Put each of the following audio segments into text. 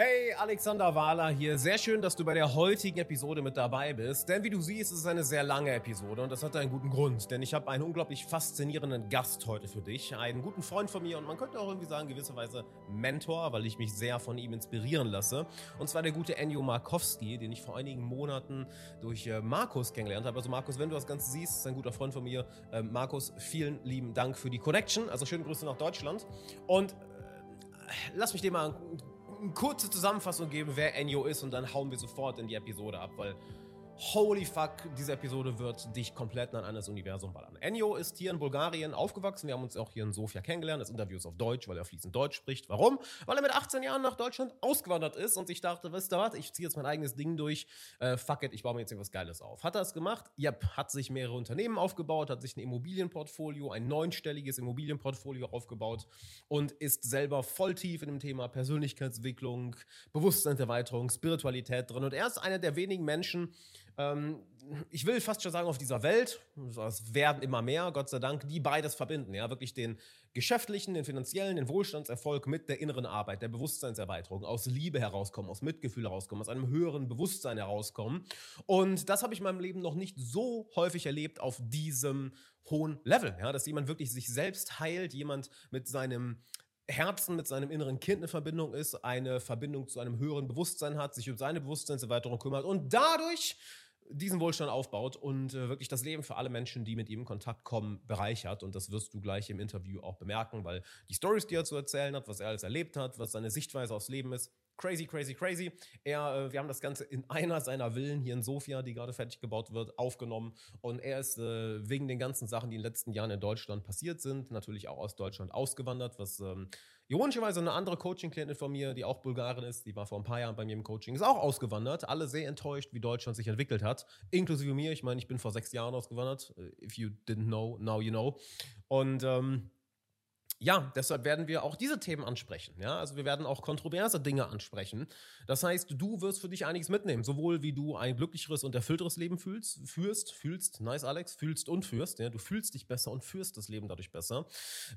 Hey, Alexander Wahler hier. Sehr schön, dass du bei der heutigen Episode mit dabei bist. Denn wie du siehst, ist es eine sehr lange Episode und das hat einen guten Grund. Denn ich habe einen unglaublich faszinierenden Gast heute für dich. Einen guten Freund von mir und man könnte auch irgendwie sagen, gewisserweise Mentor, weil ich mich sehr von ihm inspirieren lasse. Und zwar der gute Ennio Markowski, den ich vor einigen Monaten durch äh, Markus kennengelernt habe. Also Markus, wenn du das Ganze siehst, ist ein guter Freund von mir. Äh, Markus, vielen lieben Dank für die Connection. Also schöne Grüße nach Deutschland. Und äh, lass mich dir mal eine kurze Zusammenfassung geben, wer Enyo ist und dann hauen wir sofort in die Episode ab, weil Holy fuck, diese Episode wird dich komplett in ein anderes Universum ballern. Enyo ist hier in Bulgarien aufgewachsen. Wir haben uns auch hier in Sofia kennengelernt. Das Interview ist auf Deutsch, weil er fließend Deutsch spricht. Warum? Weil er mit 18 Jahren nach Deutschland ausgewandert ist und ich dachte, wisst ihr was, ich ziehe jetzt mein eigenes Ding durch. Äh, fuck it, ich baue mir jetzt irgendwas Geiles auf. Hat er es gemacht? Yep. Hat sich mehrere Unternehmen aufgebaut, hat sich ein Immobilienportfolio, ein neunstelliges Immobilienportfolio aufgebaut und ist selber voll tief in dem Thema Persönlichkeitsentwicklung, Bewusstseinserweiterung, Spiritualität drin. Und er ist einer der wenigen Menschen, ähm, ich will fast schon sagen, auf dieser Welt, es werden immer mehr, Gott sei Dank, die beides verbinden. Ja, wirklich den geschäftlichen, den finanziellen, den Wohlstandserfolg mit der inneren Arbeit, der Bewusstseinserweiterung, aus Liebe herauskommen, aus Mitgefühl herauskommen, aus einem höheren Bewusstsein herauskommen. Und das habe ich in meinem Leben noch nicht so häufig erlebt auf diesem hohen Level, ja, dass jemand wirklich sich selbst heilt, jemand mit seinem Herzen mit seinem inneren Kind eine Verbindung ist, eine Verbindung zu einem höheren Bewusstsein hat, sich um seine Bewusstseinserweiterung kümmert und dadurch diesen Wohlstand aufbaut und äh, wirklich das Leben für alle Menschen, die mit ihm in Kontakt kommen, bereichert. Und das wirst du gleich im Interview auch bemerken, weil die Stories, die er zu erzählen hat, was er alles erlebt hat, was seine Sichtweise aufs Leben ist, crazy, crazy, crazy. Er, äh, wir haben das Ganze in einer seiner Villen hier in Sofia, die gerade fertig gebaut wird, aufgenommen. Und er ist äh, wegen den ganzen Sachen, die in den letzten Jahren in Deutschland passiert sind, natürlich auch aus Deutschland ausgewandert, was ähm, Ironischerweise eine andere Coaching-Klientin von mir, die auch Bulgarin ist, die war vor ein paar Jahren bei mir im Coaching, ist auch ausgewandert. Alle sehr enttäuscht, wie Deutschland sich entwickelt hat. Inklusive mir. Ich meine, ich bin vor sechs Jahren ausgewandert. If you didn't know, now you know. Und ähm, ja, deshalb werden wir auch diese Themen ansprechen. Ja, also wir werden auch kontroverse Dinge ansprechen. Das heißt, du wirst für dich einiges mitnehmen, sowohl wie du ein glücklicheres und erfüllteres Leben fühlst, führst, fühlst, nice Alex, fühlst und führst. Ja, du fühlst dich besser und führst das Leben dadurch besser.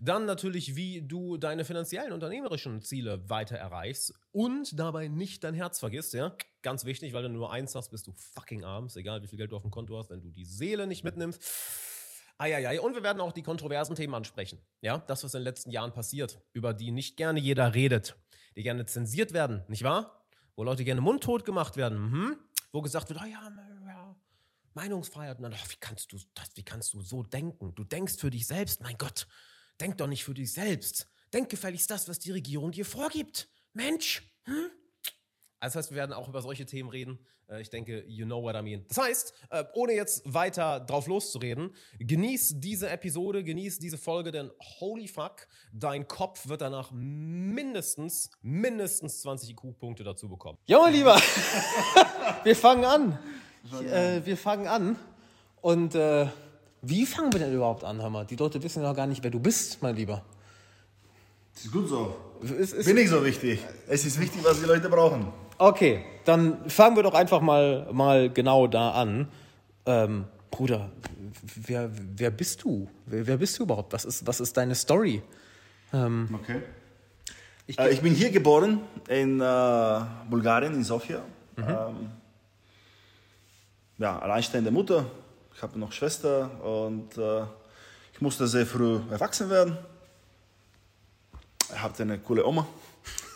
Dann natürlich, wie du deine finanziellen, unternehmerischen Ziele weiter erreichst und dabei nicht dein Herz vergisst. Ja, ganz wichtig, weil du nur eins hast, bist du fucking arm. Ist egal, wie viel Geld du auf dem Konto hast, wenn du die Seele nicht mitnimmst Eieiei. Und wir werden auch die kontroversen Themen ansprechen. Ja, das, was in den letzten Jahren passiert, über die nicht gerne jeder redet, die gerne zensiert werden, nicht wahr? Wo Leute gerne mundtot gemacht werden, mhm. wo gesagt wird, oh ja, Meinungsfreiheit. Und dann, oh, wie kannst du das, wie kannst du so denken? Du denkst für dich selbst, mein Gott, denk doch nicht für dich selbst. Denk gefälligst das, was die Regierung dir vorgibt. Mensch, hm? Also das heißt, wir werden auch über solche Themen reden. Äh, ich denke, you know what I mean. Das heißt, äh, ohne jetzt weiter drauf loszureden, genieß diese Episode, genieß diese Folge, denn holy fuck, dein Kopf wird danach mindestens, mindestens 20 IQ-Punkte dazu bekommen. Ja, mein Lieber, wir fangen an. Äh, wir fangen an. Und äh, wie fangen wir denn überhaupt an, Hammer? Die Leute wissen ja noch gar nicht, wer du bist, mein Lieber. Das ist gut so. Ist, ist Bin ich so wichtig. Es ist wichtig, was die Leute brauchen. Okay, dann fangen wir doch einfach mal, mal genau da an. Ähm, Bruder, wer, wer bist du? Wer, wer bist du überhaupt? Was ist, was ist deine Story? Ähm, okay. Ich, äh, ich, bin hier geboren in äh, Bulgarien, in Sofia. Mhm. Ähm, ja, alleinstehende Mutter. Ich habe noch Schwester und äh, ich musste sehr früh erwachsen werden. Ich hatte eine coole Oma.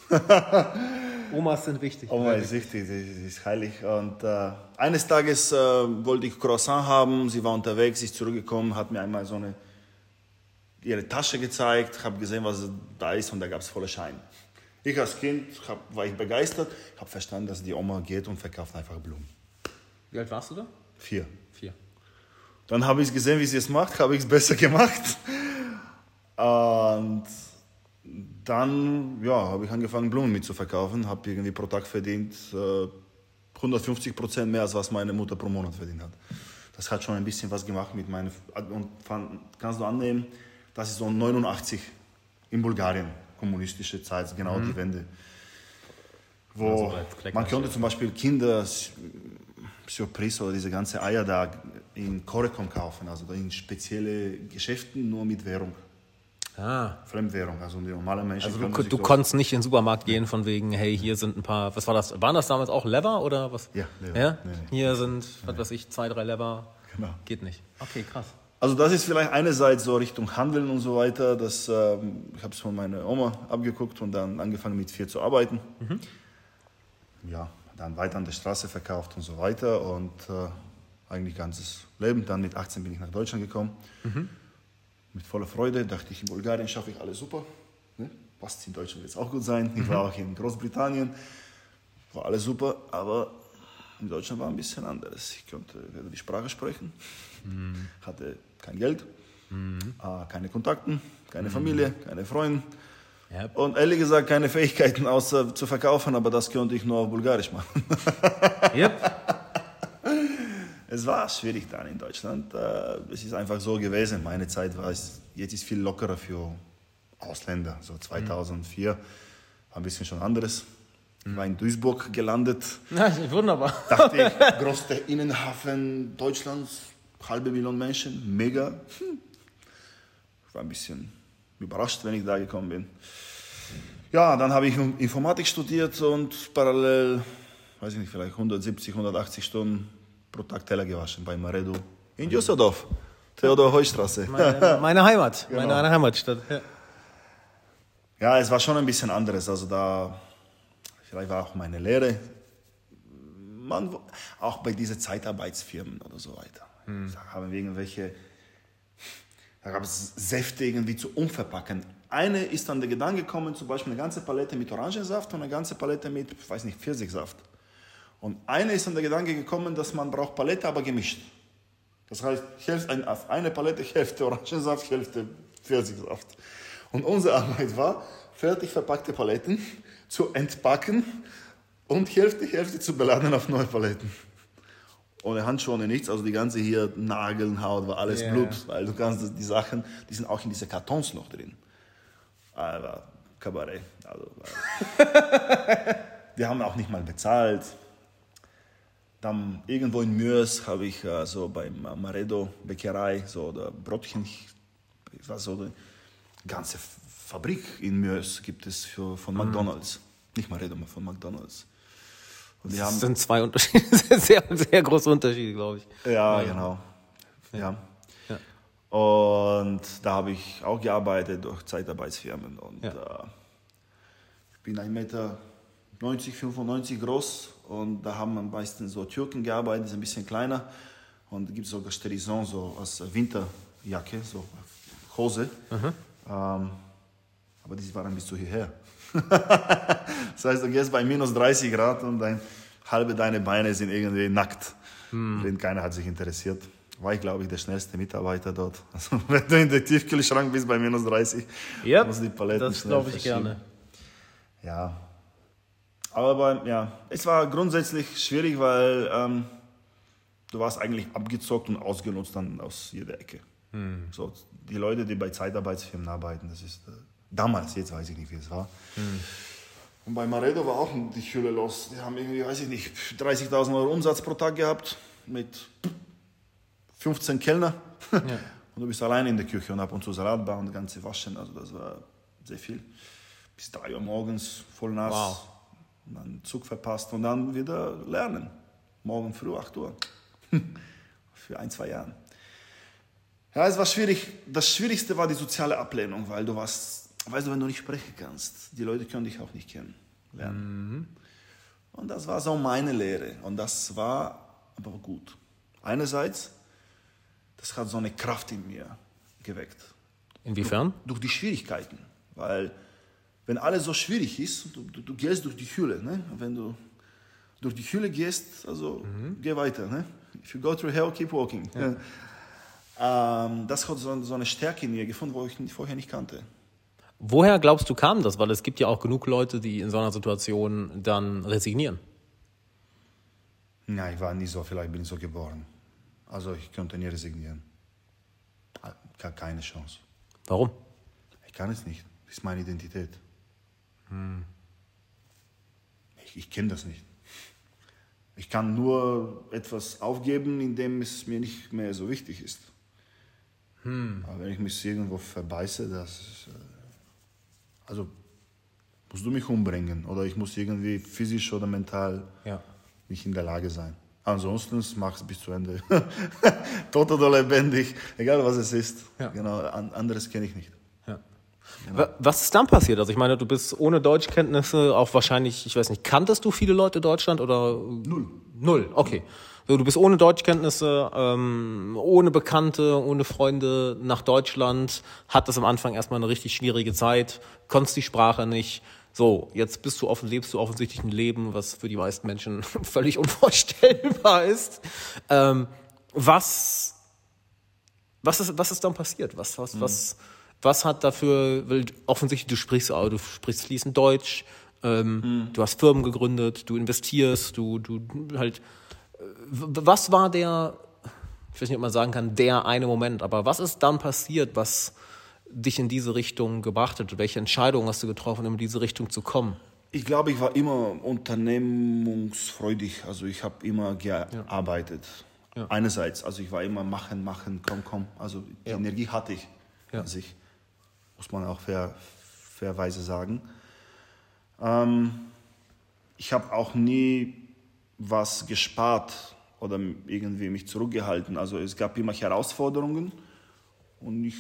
Omas sind wichtig. Oma ist wichtig, sie ist heilig. Und äh, eines Tages äh, wollte ich Croissant haben, sie war unterwegs, ist zurückgekommen, hat mir einmal so eine, ihre Tasche gezeigt, habe gesehen, was da ist und da gab es volle Schein. Ich als Kind hab, war ich begeistert, habe verstanden, dass die Oma geht und verkauft einfach Blumen. Wie alt warst du da? Vier. Vier. Dann habe ich gesehen, wie sie es macht, habe ich es besser gemacht. Und dann ja, habe ich angefangen, Blumen mitzuverkaufen, habe irgendwie pro Tag verdient äh, 150 Prozent mehr, als was meine Mutter pro Monat verdient hat. Das hat schon ein bisschen was gemacht mit meinen. Und fand, kannst du annehmen, das ist so 89 in Bulgarien, kommunistische Zeit, genau mhm. die Wende. Wo also man konnte zum Beispiel Kinder Surprise oder diese ganze Eier da in Korekom kaufen, also in spezielle Geschäften nur mit Währung. Ah. Fremdwährung. Also die normalen Menschen Also du, du konntest nicht in den Supermarkt gehen von wegen, hey, hier sind ein paar, was war das? Waren das damals auch Lever oder was? Ja, Lever. Ja? Nee, nee. Hier sind, was weiß ich, zwei, drei Lever. Genau. Geht nicht. Okay, krass. Also das ist vielleicht einerseits so Richtung Handeln und so weiter. Das, ähm, ich habe es von meiner Oma abgeguckt und dann angefangen mit vier zu arbeiten. Ja, dann weiter an der Straße verkauft und so weiter und äh, eigentlich ganzes Leben. Dann mit 18 bin ich nach Deutschland gekommen. Mit voller Freude dachte ich, in Bulgarien schaffe ich alles super. Ne? Passt in Deutschland wird es auch gut sein. Ich war auch in Großbritannien, war alles super, aber in Deutschland war ein bisschen anderes. Ich konnte weder die Sprache sprechen, hatte kein Geld, äh, keine Kontakten, keine Familie, keine Freunde. Ja. Und ehrlich gesagt keine Fähigkeiten außer zu verkaufen, aber das konnte ich nur auf Bulgarisch machen. Yep. Es war schwierig dann in Deutschland. Äh, Es ist einfach so gewesen. Meine Zeit war es, jetzt ist viel lockerer für Ausländer. So 2004 war ein bisschen schon anderes. Ich war in Duisburg gelandet. Na, wunderbar. Dachte ich, größter Innenhafen Deutschlands, halbe Million Menschen, mega. Hm. Ich war ein bisschen überrascht, wenn ich da gekommen bin. Ja, dann habe ich Informatik studiert und parallel, weiß ich nicht, vielleicht 170, 180 Stunden pro Tag Teller gewaschen bei Maredo in Düsseldorf, Theodor-Heustraße. Meine, meine Heimat. Genau. Meine Heimatstadt. Ja. Ja, es war schon ein bisschen anderes. Also da, vielleicht war auch meine Lehre. Man, auch bei diesen Zeitarbeitsfirmen oder so weiter. Da haben wir irgendwelche, da gab es Säfte irgendwie zu umverpacken. Eine ist dann der Gedanke gekommen, zum Beispiel eine ganze Palette mit Orangensaft und eine ganze Palette mit, ich weiß nicht, Pfirsichsaft. Und eine ist dann der Gedanke gekommen, dass man braucht Palette, aber gemischt. Das heißt, Hälfte, auf eine Palette Hälfte Orangensaft, Hälfte Pfirsichsaft. Und unsere Arbeit war, fertig verpackte Paletten zu entpacken und Hälfte, Hälfte zu beladen auf neue Paletten. Ohne Handschuhe, ohne nichts, also die ganze hier Nageln, Haut, war alles Ja. Blut, weil du kannst die Sachen, die sind auch in diese Kartons noch drin. Aber Kabarett. Also, wir haben auch nicht mal bezahlt. Dann irgendwo in Mürs habe ich äh, so beim Maredo Bäckerei so der Brotchen, ich war so ganze Fabrik in Mürs gibt es für, von McDonalds. Nicht Maredo, aber von McDonalds. Und Das sind zwei Unterschiede, sehr, sehr große Unterschiede, glaube ich. ja, genau. Ja. Ja. Und da habe ich auch gearbeitet durch Zeitarbeitsfirmen. Und Ja. äh, ich bin 1,90 Meter, 95 groß. Und da haben am meisten so Türken gearbeitet, die sind ein bisschen kleiner. Und gibt sogar Sterison, so als Winterjacke, so Hose. Ähm, aber die waren bis zu hierher. das heißt, du gehst bei minus 30 Grad und dein, halbe deine Beine sind irgendwie nackt. Denn keiner hat sich interessiert. War ich, glaube ich, der schnellste Mitarbeiter dort. Also, wenn du in der Tiefkühlschrank bist bei minus 30, Ja, musst du die Paletten das schnell glaube ich gerne. Ja. Aber ja, es war grundsätzlich schwierig, weil ähm, du warst eigentlich abgezockt und ausgenutzt dann aus jeder Ecke. So, die Leute, die bei Zeitarbeitsfirmen arbeiten, das ist äh, damals, jetzt weiß ich nicht, wie es war. Und bei Maredo war auch die Hülle los. Die haben irgendwie, weiß ich nicht, 30.000 Euro Umsatz pro Tag gehabt mit 15 Kellner. Und du bist allein in der Küche und ab und zu Salat bauen, das ganze Waschen. Also das war sehr viel. Bis 3 Uhr morgens, voll nass. Wow. Und dann Zug verpasst und dann wieder lernen. Morgen früh 8 Uhr. Für ein, zwei Jahre. Ja, es war schwierig. Das Schwierigste war die soziale Ablehnung, weil du warst, weißt du, wenn du nicht sprechen kannst, die Leute können dich auch nicht kennen. Lernen. Und das war so meine Lehre. Und das war aber gut. Einerseits, das hat so eine Kraft in mir geweckt. Inwiefern? Durch die Schwierigkeiten. Weil, wenn alles so schwierig ist, du, du, du gehst durch die Hülle. Ne? Wenn du durch die Hülle gehst, also geh weiter. Ne? If you go through hell, keep walking. Ähm, das hat so, so eine Stärke in mir gefunden, wo ich vorher nicht kannte. Woher glaubst du kam das? Weil es gibt ja auch genug Leute, die in so einer Situation dann resignieren. Nein, ich war nie so, vielleicht bin ich so geboren. Also ich könnte nie resignieren. Gar keine Chance. Warum? Ich kann es nicht. Das ist meine Identität. Ich, ich kenne das nicht. Ich kann nur etwas aufgeben, indem es mir nicht mehr so wichtig ist. Aber wenn ich mich irgendwo verbeiße, das äh, also musst du mich umbringen oder ich muss irgendwie physisch oder mental Ja. nicht in der Lage sein. Ansonsten mach es bis zu Ende. Tot oder lebendig, egal was es ist. Ja. Genau, an, anderes kenne ich nicht. Wa- Was ist dann passiert? Also ich meine, du bist ohne Deutschkenntnisse auch wahrscheinlich, ich weiß nicht, kanntest du viele Leute in Deutschland oder? Null. Null, okay. So, du bist ohne Deutschkenntnisse, ähm, ohne Bekannte, ohne Freunde nach Deutschland, hattest am Anfang erstmal eine richtig schwierige Zeit, konntest die Sprache nicht. So, jetzt bist du offen, lebst du offensichtlich ein Leben, was für die meisten Menschen völlig unvorstellbar ist. Ähm, was was ist, was ist dann passiert? Was, was, was, was hat dafür, weil offensichtlich du sprichst, du sprichst fließend Deutsch, ähm, du hast Firmen gegründet, du investierst, du, du halt, äh, was war der, ich weiß nicht, ob man sagen kann, der eine Moment, aber was ist dann passiert, was dich in diese Richtung gebracht hat? Welche Entscheidung hast du getroffen, um in diese Richtung zu kommen? Ich glaube, ich war immer unternehmungsfreudig. Also ich habe immer gearbeitet. Einerseits, also ich war immer machen, machen, komm, komm. Also die Ja. Energie hatte ich Ja. an sich, muss man auch fair, fairweise sagen. Ähm, ich habe auch nie was gespart oder irgendwie mich zurückgehalten. Also es gab immer Herausforderungen und ich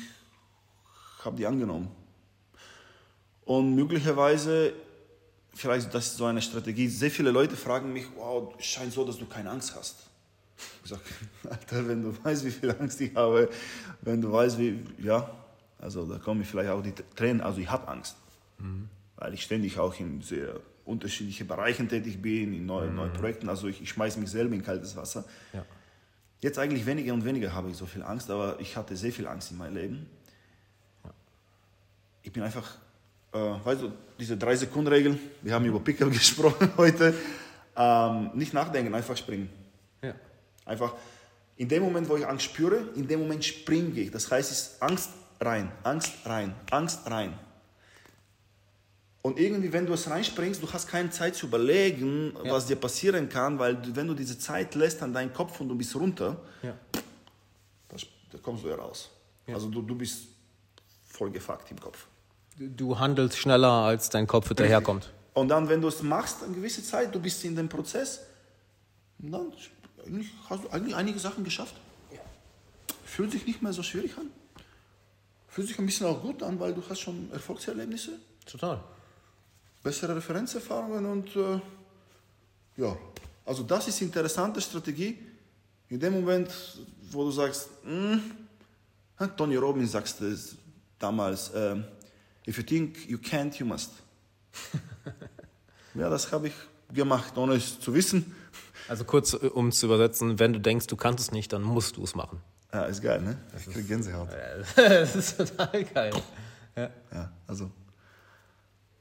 habe die angenommen. Und möglicherweise, vielleicht das ist so eine Strategie, sehr viele Leute fragen mich, wow, scheint so, dass du keine Angst hast. Ich sage, Alter, wenn du weißt, wie viel Angst ich habe, wenn du weißt, wie, ja, also da kommen vielleicht auch die Tränen, also ich habe Angst, weil ich ständig auch in sehr unterschiedlichen Bereichen tätig bin, in neuen, neuen Projekten, also ich, ich schmeiße mich selber in kaltes Wasser. Ja. Jetzt eigentlich weniger und weniger habe ich so viel Angst, aber ich hatte sehr viel Angst in meinem Leben. Ich bin einfach, äh, weißt du, diese drei Sekunden Regel, wir haben über Pickup gesprochen heute, ähm, nicht nachdenken, einfach springen. Ja. Einfach in dem Moment, wo ich Angst spüre, in dem Moment springe ich. Das heißt, es ist Angst rein, Angst rein, Angst rein. Und irgendwie, wenn du es reinspringst, du hast keine Zeit zu überlegen, was dir passieren kann, weil wenn du diese Zeit lässt an deinen Kopf und du bist runter, Ja. da, kommst du ja raus. Also du, du bist voll gefuckt im Kopf. Du handelst schneller, als dein Kopf hinterherkommt. Und dann, wenn du es machst, eine gewisse Zeit, du bist in dem Prozess, dann hast du eigentlich einige Sachen geschafft. Fühlt sich nicht mehr so schwierig an. Fühlt sich ein bisschen auch gut an, weil du hast schon Erfolgserlebnisse, Total. bessere Referenzerfahrungen und äh, ja, also das ist eine interessante Strategie. In dem Moment, wo du sagst, "Mm", Tony Robbins sagst es damals, ähm, if you think you can't, you must. ja, das habe ich gemacht, ohne es zu wissen. Also kurz, äh, um es zu übersetzen, wenn du denkst, du kannst es nicht, dann musst du es machen. Ja, ist geil, ne? Ich krieg Gänsehaut. das ist total geil. Ja. Ja, also.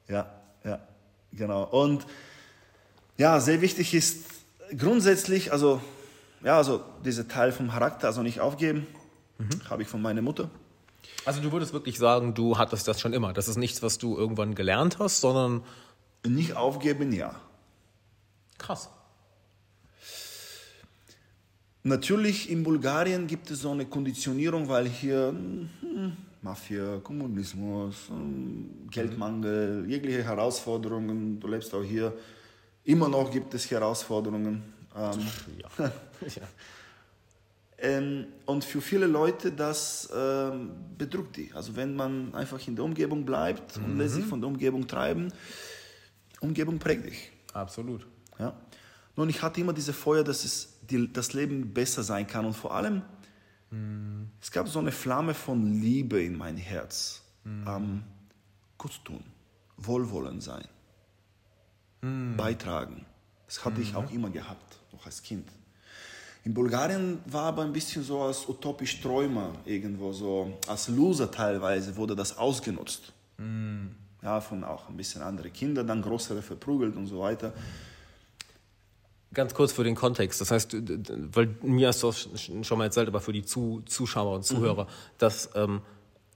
Ja, ja, genau. Und ja, sehr wichtig ist grundsätzlich, also, ja, also dieser Teil vom Charakter, also nicht aufgeben, habe ich von meiner Mutter. Also du würdest wirklich sagen, du hattest das schon immer. Das ist nichts, was du irgendwann gelernt hast, sondern Nicht aufgeben, ja. krass. Natürlich in Bulgarien gibt es so eine Konditionierung, weil hier hm, Mafia, Kommunismus, hm, Geldmangel, jegliche Herausforderungen, du lebst auch hier, immer noch gibt es Herausforderungen. Ähm, Ja. Ähm, und für viele Leute das ähm, bedrückt die. Also wenn man einfach in der Umgebung bleibt und lässt sich von der Umgebung treiben, Umgebung prägt dich. Absolut. Ja? Nun, ich hatte immer diese Feuer, dass es die, das Leben besser sein kann und vor allem, es gab so eine Flamme von Liebe in mein Herz. Ähm, Gutes tun, wohlwollend sein, beitragen. Das hatte ich auch immer gehabt, noch als Kind. In Bulgarien war aber ein bisschen so als utopisch Träumer irgendwo, so als Loser teilweise wurde das ausgenutzt. Ja, von auch ein bisschen andere Kinder, dann größere verprügelt und so weiter. Ganz kurz für den Kontext. Das heißt, weil mir hast du das sch- schon mal erzählt, aber für die Zu Zuschauer und Zuhörer, dass ähm,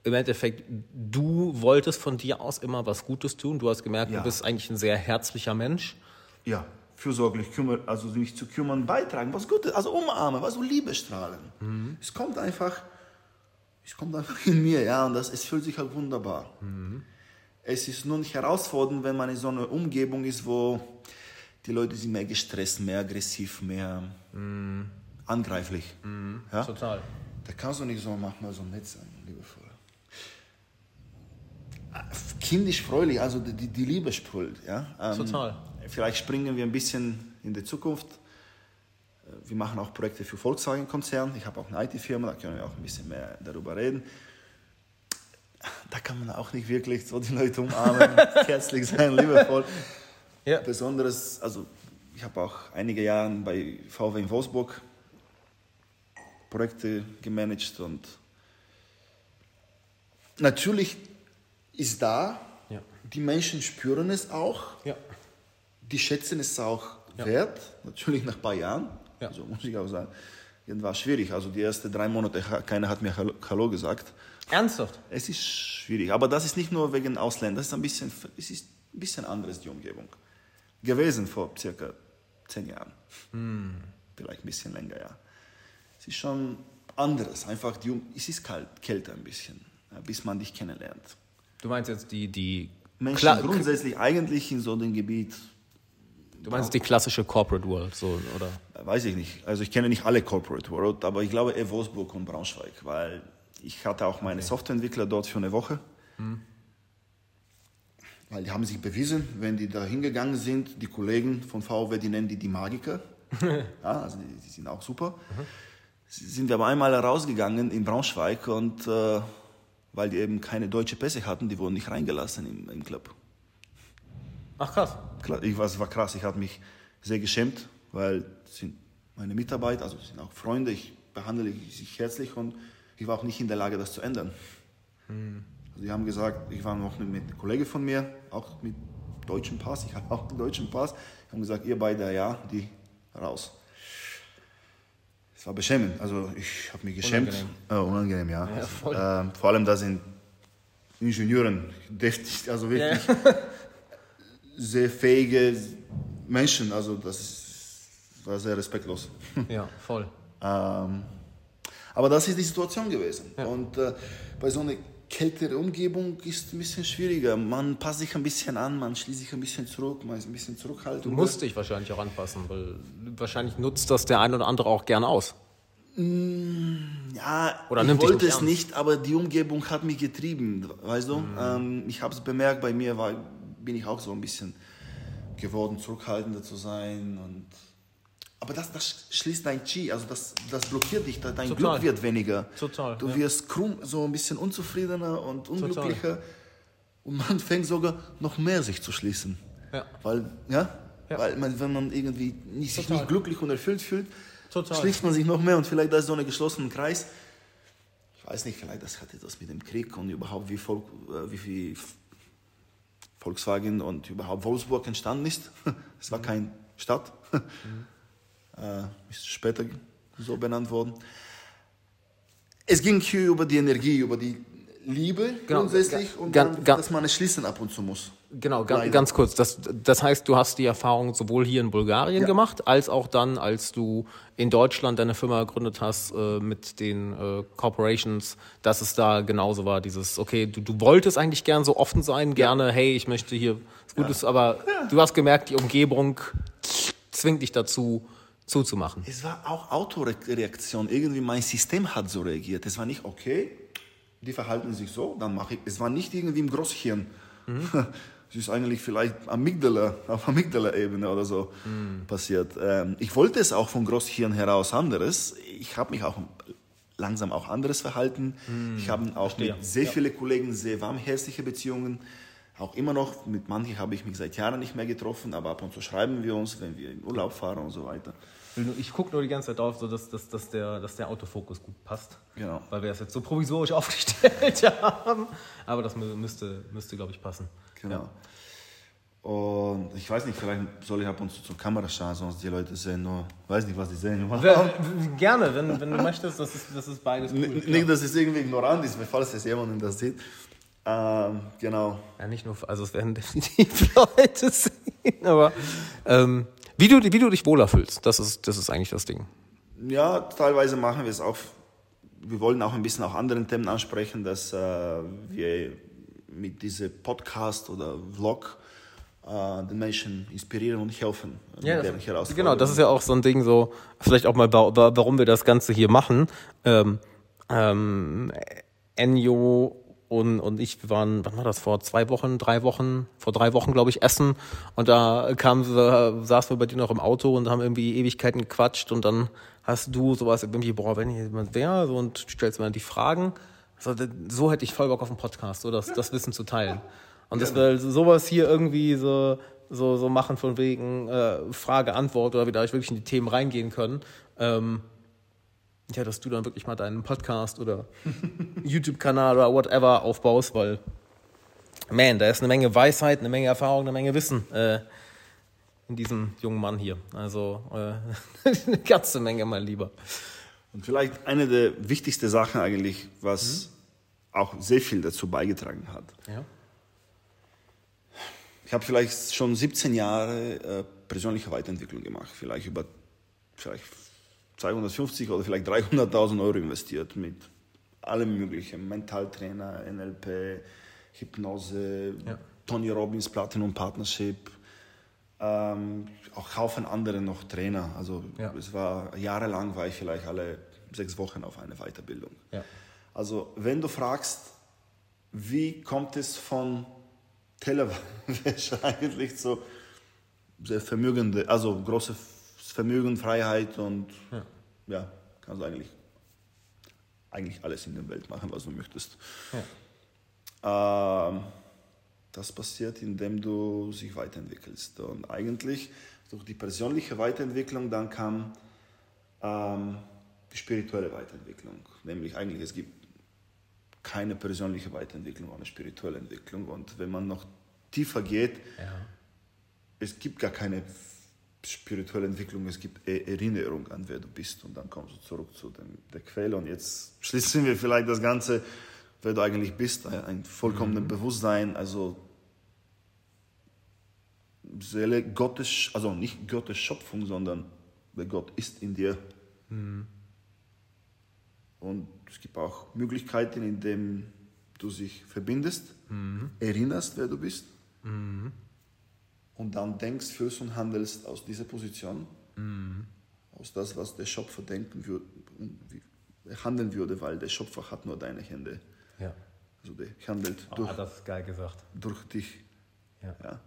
im Endeffekt du wolltest von dir aus immer was Gutes tun. Du hast gemerkt, Ja. du bist eigentlich ein sehr herzlicher Mensch. Ja, fürsorglich kümmern, also sich zu kümmern, beitragen, was Gutes, also umarmen, was so Liebe strahlen. Es kommt einfach, es kommt einfach in mir, ja, und das, es fühlt sich halt wunderbar. Es ist nur nicht herausfordernd, wenn man in so einer Umgebung ist, wo die Leute sind mehr gestresst, mehr aggressiv, mehr angreiflich. Ja? Total. Da kannst du nicht so manchmal so nett sein, liebevoll. Kindisch fröhlich, also die, die Liebe sprüht. Ja? Ähm, Total. Vielleicht springen wir ein bisschen in die Zukunft. Wir machen auch Projekte für Volkswagen-Konzern. Ich habe auch eine IT-Firma, da können wir auch ein bisschen mehr darüber reden. Da kann man auch nicht wirklich so die Leute umarmen, herzlich sein, liebevoll. Ja. Besonderes, also ich habe auch einige Jahre bei VW in Wolfsburg Projekte gemanagt und natürlich ist da, Ja. die Menschen spüren es auch, Ja. die schätzen es auch Ja. wert, natürlich nach ein paar Jahren, Ja. also muss ich auch sagen, das war schwierig, also die ersten drei Monate, keiner hat mir Hallo- Hallo gesagt. Ernsthaft? Es ist schwierig, aber das ist nicht nur wegen Ausländern, das ist ein bisschen, es ist ein bisschen anderes, die Umgebung. Gewesen vor circa zehn Jahren. Vielleicht ein bisschen länger, ja. Es ist schon anderes, einfach, die, es ist kalt, kälter ein bisschen, bis man dich kennenlernt. Du meinst jetzt die, die, Menschen Kla- grundsätzlich eigentlich in so dem Gebiet, du meinst die klassische Corporate World, so, oder? weiß ich nicht, also ich kenne nicht alle Corporate World, aber ich glaube eher Wolfsburg und Braunschweig, weil ich hatte auch meine Softwareentwickler dort für eine Woche. Weil die haben sich bewiesen, wenn die da hingegangen sind, die Kollegen von VW, die nennen die die Magiker. ja, also die, die sind auch super. Sind wir aber einmal rausgegangen in Braunschweig und äh, weil die eben keine deutsche Pässe hatten, die wurden nicht reingelassen im, im Club. Ach krass. Ich, war- es war krass, ich habe mich sehr geschämt, weil es sind meine Mitarbeiter, also es sind auch Freunde, ich behandle sie herzlich und ich war auch nicht in der Lage, das zu ändern. Also die haben gesagt, ich war noch mit einem Kollegen von mir, auch mit deutschem Pass, ich habe auch einen deutschen Pass, die haben gesagt, ihr beide, ja, die raus. Es war beschämend, also ich habe mich geschämt. Unangenehm. Äh, unangenehm, ja. Ja, voll. Ähm, vor allem da sind Ingenieuren, deftig, also wirklich sehr fähige Menschen, also das war sehr respektlos. Ja, voll. Ähm, aber das ist die Situation gewesen. Ja. Und äh, bei so einer kälteren Umgebung ist ein bisschen schwieriger. Man passt sich ein bisschen an, man schließt sich ein bisschen zurück, man ist ein bisschen Du zurückhaltend. musst dich wahrscheinlich auch anpassen, weil wahrscheinlich nutzt das der ein oder andere auch gerne aus. Ja, Oder ich wollte nicht es ernst. nicht, aber die Umgebung hat mich getrieben, weißt du? Mhm. Ähm, ich habe es bemerkt, bei mir war, bin ich auch so ein bisschen geworden, zurückhaltender zu sein. Und, aber das, das schließt dein Chi, also das, das blockiert dich, dein Total. Glück wird weniger. Total, Du ja. wirst krumm, so ein bisschen unzufriedener und unglücklicher. Und man fängt sogar noch mehr sich zu schließen. Ja. Weil, ja? Ja. Weil man, wenn man irgendwie nicht, sich Total. nicht glücklich und erfüllt fühlt, Total. schließt man sich noch mehr und vielleicht da ist so ein geschlossener Kreis. Ich weiß nicht, vielleicht das hat etwas mit dem Krieg und überhaupt wie, Volk, äh, wie viel Volkswagen und überhaupt Wolfsburg entstanden ist. Es war keine Stadt. Äh, ist später so benannt worden. Es ging hier über die Energie, über die Liebe Genau, grundsätzlich und dann, dass man es schließen ab und zu muss. Genau, ga, Leider. ganz kurz. Das, das heißt, du hast die Erfahrung sowohl hier in Bulgarien Ja. gemacht, als auch dann, als du in Deutschland deine Firma gegründet hast äh, mit den äh, Corporations, dass es da genauso war. Dieses, okay, du, du wolltest eigentlich gern so offen sein, gerne, hey, ich möchte hier was Gutes, aber du hast gemerkt, die Umgebung zwingt dich dazu, zuzumachen. Es war auch Autoreaktion. Irgendwie mein System hat so reagiert. Es war nicht okay, die verhalten sich so, dann mache ich. Es war nicht irgendwie im Großhirn. Es ist eigentlich vielleicht Amygdala, auf Amygdala-Ebene oder so passiert. Ähm, ich wollte es auch vom Großhirn heraus anderes. Ich habe mich auch langsam auch anderes verhalten. Ich habe auch mit sehr vielen Kollegen sehr warmherzige Beziehungen. Auch immer noch, mit manchen habe ich mich seit Jahren nicht mehr getroffen, aber ab und zu schreiben wir uns, wenn wir in Urlaub fahren und so weiter. Ich gucke nur die ganze Zeit drauf, so dass, dass, dass, der, dass der Autofokus gut passt. Genau. Weil wir das jetzt so provisorisch aufgestellt haben. Aber das mü- müsste, müsste glaube ich, passen. Genau. Und ich weiß nicht, vielleicht soll ich ab und zu zur Kamera schauen, sonst die Leute sehen nur, weiß nicht, was die sehen. Gerne, wenn, wenn du möchtest, das ist, das ist beides cool. Nicht, dass es irgendwie ignorant ist, falls es jemand das sieht. Ähm, genau. Ja, nicht nur, also es werden definitiv Leute sehen, aber ähm, wie, du, wie du dich wohler fühlst, das ist, das ist eigentlich das Ding. Ja, teilweise machen wir es auch wir wollen auch ein bisschen auch anderen Themen ansprechen, dass äh, wir mit diesem Podcast oder Vlog äh, den Menschen inspirieren und helfen. Ja, das, genau, das ist ja auch so ein Ding, so vielleicht auch mal, warum wir das Ganze hier machen. Ähm, ähm, Enyo und, und ich waren, wann war das, vor zwei Wochen, drei Wochen, vor drei Wochen, glaube ich, essen. Und da kamen wir, saßen wir bei dir noch im Auto und haben irgendwie Ewigkeiten gequatscht und dann hast du sowas irgendwie, boah, wenn jemand wäre, so und stellst mir dann die Fragen. So, so hätte ich voll Bock auf einen Podcast, so das, das Wissen zu teilen. Und dass wir sowas hier irgendwie so, so, so machen von wegen äh, Frage, Antwort oder wir da wirklich in die Themen reingehen können. Ähm, ja, dass du dann wirklich mal deinen Podcast oder YouTube-Kanal oder whatever aufbaust, weil, man, da ist eine Menge Weisheit, eine Menge Erfahrung, eine Menge Wissen äh, in diesem jungen Mann hier. Also äh, eine ganze Menge, mein Lieber. Und vielleicht eine der wichtigsten Sachen eigentlich, was mhm. auch sehr viel dazu beigetragen hat. Ja. Ich habe vielleicht schon 17 Jahre äh, persönliche Weiterentwicklung gemacht, vielleicht über vielleicht 250 oder vielleicht 300.000 Euro investiert mit allem Möglichen: Mentaltrainer, NLP, Hypnose, ja. Tony Robbins Platinum Partnership, ähm, auch Haufen andere noch Trainer. Also ja. es war jahrelang war ich vielleicht alle sechs Wochen auf eine Weiterbildung. Ja. Also wenn du fragst, wie kommt es von Tellerwäsche eigentlich so sehr vermögende, also große Vermögen, Freiheit und ja, ja kannst du eigentlich, eigentlich alles in der Welt machen, was du möchtest. Ja. Ähm, das passiert, indem du sich weiterentwickelst. Und eigentlich durch die persönliche Weiterentwicklung dann kam ähm, die spirituelle Weiterentwicklung. Nämlich eigentlich, es gibt keine persönliche Weiterentwicklung ohne spirituelle Entwicklung. Und wenn man noch tiefer geht, ja. es gibt gar keine spirituelle Entwicklung, es gibt e- Erinnerung an wer du bist und dann kommst du zurück zu dem, der Quelle und jetzt schließen wir vielleicht das Ganze, wer du eigentlich bist, ein, ein vollkommenes mhm. Bewusstsein, also Seele Gottes, also nicht Gottes Schöpfung, sondern wer Gott ist in dir. Mhm. Und es gibt auch Möglichkeiten, in denen du dich verbindest, mhm. erinnerst, wer du bist. Mhm und dann denkst, fühlst und handelst aus dieser Position, mhm. aus das, was der Schöpfer denken würde, handeln würde, weil der Schöpfer hat nur deine Hände. Ja. Also der handelt oh, durch, das ist geil gesagt. durch dich. Ja. ja.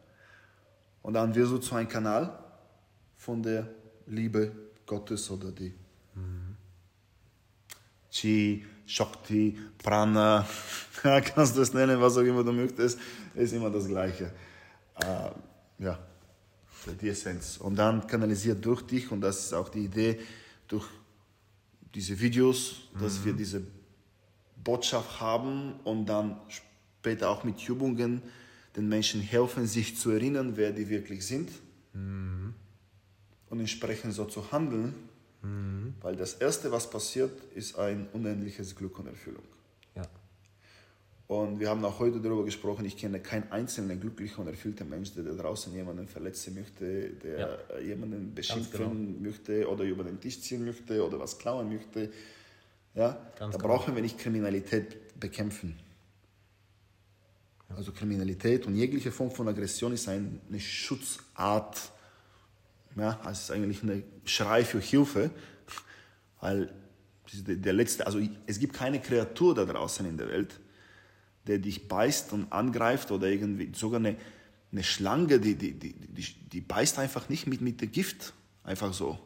Und dann wirst du zu einem Kanal von der Liebe Gottes oder die mhm. Chi, Shakti, Prana, kannst du es nennen, was auch immer du möchtest, ist immer das Gleiche. Äh, ja, die Essenz. Und dann kanalisiert durch dich, und das ist auch die Idee, durch diese Videos, dass mhm. wir diese Botschaft haben und dann später auch mit Übungen den Menschen helfen, sich zu erinnern, wer die wirklich sind mhm. und entsprechend so zu handeln, mhm. weil das Erste, was passiert, ist ein unendliches Glück und Erfüllung. Und wir haben auch heute darüber gesprochen, ich kenne keinen einzelnen glücklichen und erfüllten Menschen, der da draußen jemanden verletzen möchte, der ja. jemanden beschimpfen genau. möchte oder über den Tisch ziehen möchte oder was klauen möchte. Ja? Ganz da genau. brauchen wir nicht Kriminalität bekämpfen. Also Kriminalität und jegliche Form von Aggression ist eine Schutzart. Ja, es ist eigentlich ein Schrei für Hilfe, weil der letzte, also es gibt keine Kreatur da draußen in der Welt, der dich beißt und angreift oder irgendwie sogar eine, eine Schlange, die, die, die, die, beißt einfach nicht mit, mit dem Gift, einfach so,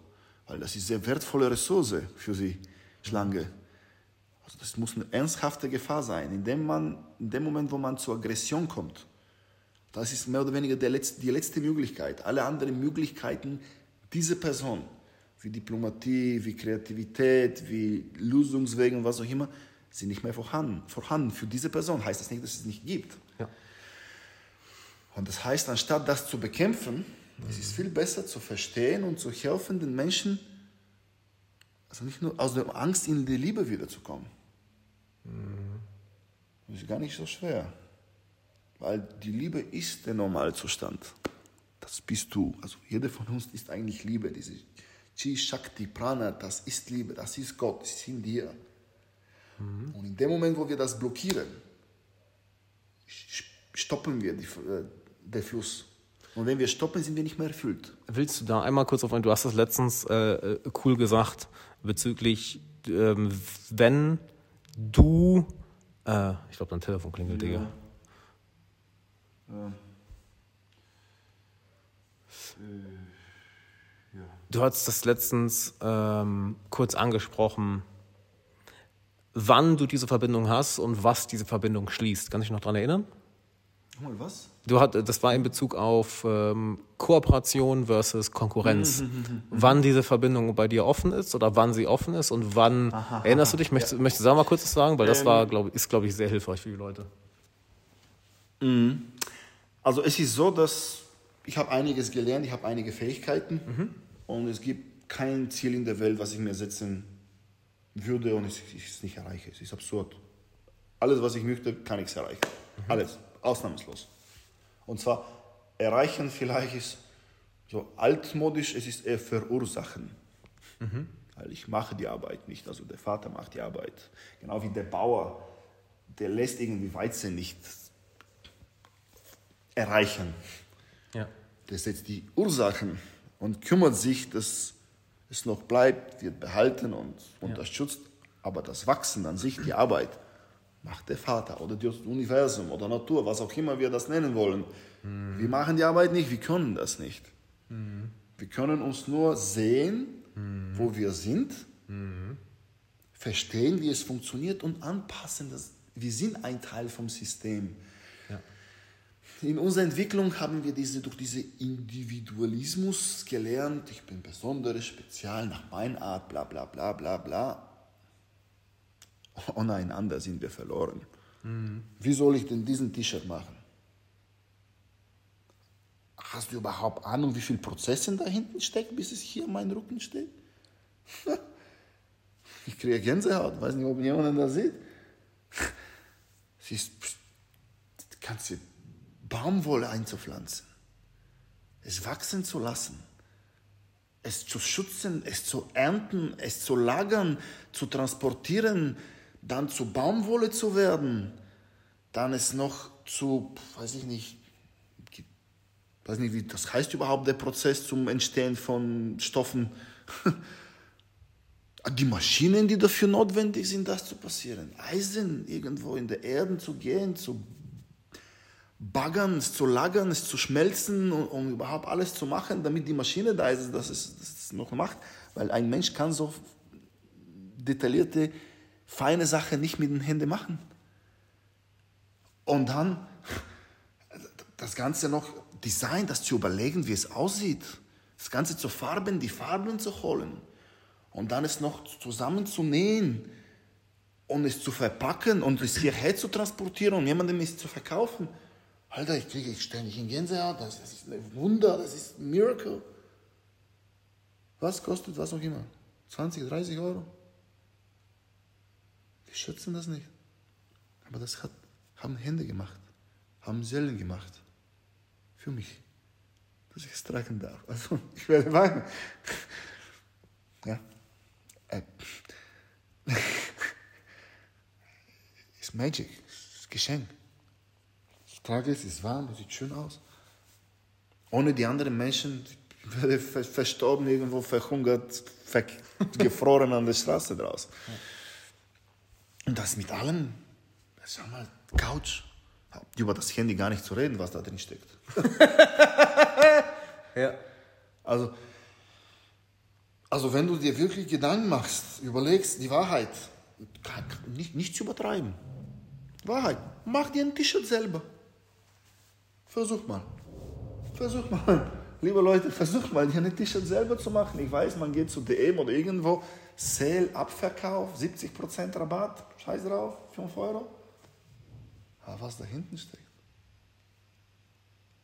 weil das ist eine sehr wertvolle Ressource für sie, Schlange. Also das muss eine ernsthafte Gefahr sein. In dem, man, in dem Moment, wo man zur Aggression kommt, das ist mehr oder weniger letzte, die letzte Möglichkeit. Alle anderen Möglichkeiten, diese Person, wie Diplomatie, wie Kreativität, wie Lösungswege und was auch immer, sind nicht mehr vorhanden. vorhanden. Für diese Person heißt das nicht, dass es nicht gibt. Ja. Und das heißt, anstatt das zu bekämpfen, mhm. es ist viel besser zu verstehen und zu helfen, den Menschen, also nicht nur aus der Angst in die Liebe wiederzukommen. Mhm. Das ist gar nicht so schwer. Weil die Liebe ist der Normalzustand. Das bist du. Also jeder von uns ist eigentlich Liebe. Diese Chi, Shakti, Prana, das ist Liebe, das ist Gott, das ist in dir. Mhm. Und in dem Moment, wo wir das blockieren, stoppen wir die, äh, den Fluss. Und wenn wir stoppen, sind wir nicht mehr erfüllt. Willst du da einmal kurz auf ein, du hast das letztens äh, äh cool gesagt, bezüglich, ähm, wenn du, äh, ich glaube, dein Telefon klingelt, ja. Digga. Ja. Du hast das letztens ähm, kurz angesprochen, wann du diese Verbindung hast und was diese Verbindung schließt. Kannst du dich noch daran erinnern? Mal was? Du hat, das war in Bezug auf ähm, Kooperation versus Konkurrenz. Mhm, mhm, mhm, wann diese Verbindung bei dir offen ist oder wann sie offen ist und wann aha, erinnerst du dich? Möchtest, ja. möchtest du da mal kurz was sagen? Weil das ähm, war, glaub, ist, glaube ich, sehr hilfreich für die Leute. Also es ist so, dass ich habe einiges gelernt, ich habe einige Fähigkeiten mhm. und es gibt kein Ziel in der Welt, was ich mir setzen würde und ich es nicht erreiche. Es ist absurd. Alles, was ich möchte, kann ich es erreichen. Mhm. Alles, ausnahmslos. Und zwar erreichen vielleicht ist so altmodisch, es ist eher verursachen. Mhm. Weil ich mache die Arbeit nicht, also der Vater macht die Arbeit. Genau wie der Bauer, der lässt irgendwie Weizen nicht erreichen. Ja. Der setzt die Ursachen und kümmert sich, dass es noch bleibt, wird behalten und unterstützt. Ja. Aber das Wachsen an sich, die Arbeit, macht der Vater oder das Universum oder Natur, was auch immer wir das nennen wollen. Mhm. Wir machen die Arbeit nicht, wir können das nicht. Mhm. Wir können uns nur sehen, mhm. wo wir sind, mhm. verstehen, wie es funktioniert und anpassen. Das, wir sind ein Teil vom System. In unserer Entwicklung haben wir diese, durch diesen Individualismus gelernt, ich bin besonders, spezial, nach meiner Art, bla bla bla bla bla Ohneinander sind wir verloren. Mhm. Wie soll ich denn diesen T-Shirt machen? Hast du überhaupt Ahnung, wie viel Prozesse da hinten steckt, bis es hier mein Rücken steht? ich kriege Gänsehaut, weiß nicht, ob jemand das sieht. Es ist, die ganze Baumwolle einzupflanzen, es wachsen zu lassen, es zu schützen, es zu ernten, es zu lagern, zu transportieren, dann zu Baumwolle zu werden, dann es noch zu, weiß ich nicht, weiß nicht, wie das heißt überhaupt der Prozess zum Entstehen von Stoffen. Die Maschinen, die dafür notwendig sind, das zu passieren. Eisen irgendwo in der Erde zu gehen, zu baggern, es zu lagern, es zu schmelzen, um, um, überhaupt alles zu machen, damit die Maschine da ist, dass es, dass es noch macht. Weil ein Mensch kann so detaillierte feine Sache nicht mit den Händen machen. Und dann das Ganze noch Design, das zu überlegen, wie es aussieht. Das Ganze zu farben, die Farben zu holen. Und dann es noch zusammenzunähen und es zu verpacken und es hierher zu transportieren und jemandem es zu verkaufen. Alter, ich kriege ständig in Gänsehaut, das ist ein Wunder, das ist ein Miracle. Was kostet was auch immer? 20, 30 Euro? Wir schätzen das nicht. Aber das hat, haben Hände gemacht, haben Seelen gemacht. Für mich. Dass ich es tragen darf. Also, ich werde weinen. Ja. Äh. ist Magic. Ist Geschenk. Ich trage es, ist warm, es sieht schön aus. Ohne die anderen Menschen wäre verstorben, irgendwo verhungert, gefroren an der Straße draußen. Und das mit allem, sag mal, Couch, über das Handy gar nicht zu reden, was da drin steckt. ja. Also, also wenn du dir wirklich Gedanken machst, überlegst, die Wahrheit, nicht, nicht zu übertreiben. Wahrheit, mach dir ein T-Shirt selber. Versuch mal. Versuch mal. Liebe Leute, versucht mal, dir ein T-Shirt selber zu machen. Ich weiß, man geht zu DM oder irgendwo, Sale, Abverkauf, 70% Rabatt, scheiß drauf, 5 Euro. Aber was da hinten steckt,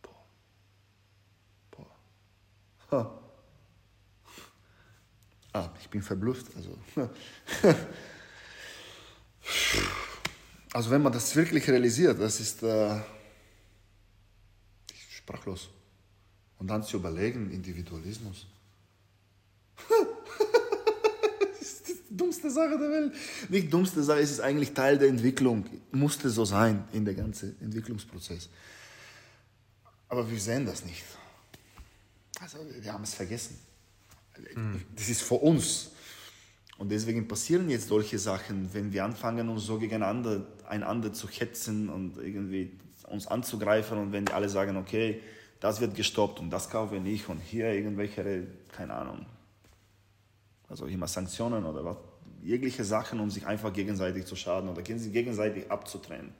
boah, boah. Ha. Ah, ich bin verblüfft. Also. also wenn man das wirklich realisiert, das ist äh, sprachlos. Und dann zu überlegen, Individualismus. die dummste Sache der Welt. Nicht die dummste Sache, es ist eigentlich Teil der Entwicklung. Musste so sein in der ganzen Entwicklungsprozess. Aber wir sehen das nicht. Also wir haben es vergessen. Das ist vor uns. Und deswegen passieren jetzt solche Sachen, wenn wir anfangen, uns so gegeneinander einander zu hetzen und irgendwie uns anzugreifen und wenn alle sagen, okay, das wird gestoppt und das kaufen wir nicht und hier irgendwelche, keine Ahnung, also immer Sanktionen oder was, jegliche Sachen, um sich einfach gegenseitig zu schaden oder gegenseitig abzutrennen.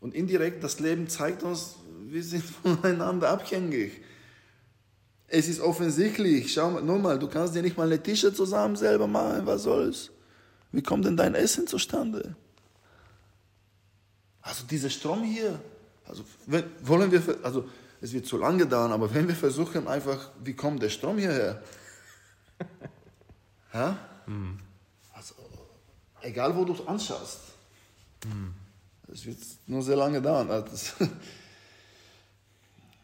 Und indirekt, das Leben zeigt uns, wir sind voneinander abhängig. Es ist offensichtlich, schau mal, nur mal, du kannst dir nicht mal eine Tische zusammen selber machen, was soll's? Wie kommt denn dein Essen zustande? Also dieser Strom hier, also wollen wir, also es wird zu lange dauern, aber wenn wir versuchen einfach, wie kommt der Strom hierher? ja? Hm. Also, egal wo du es anschaust, hm. es wird nur sehr lange dauern. Also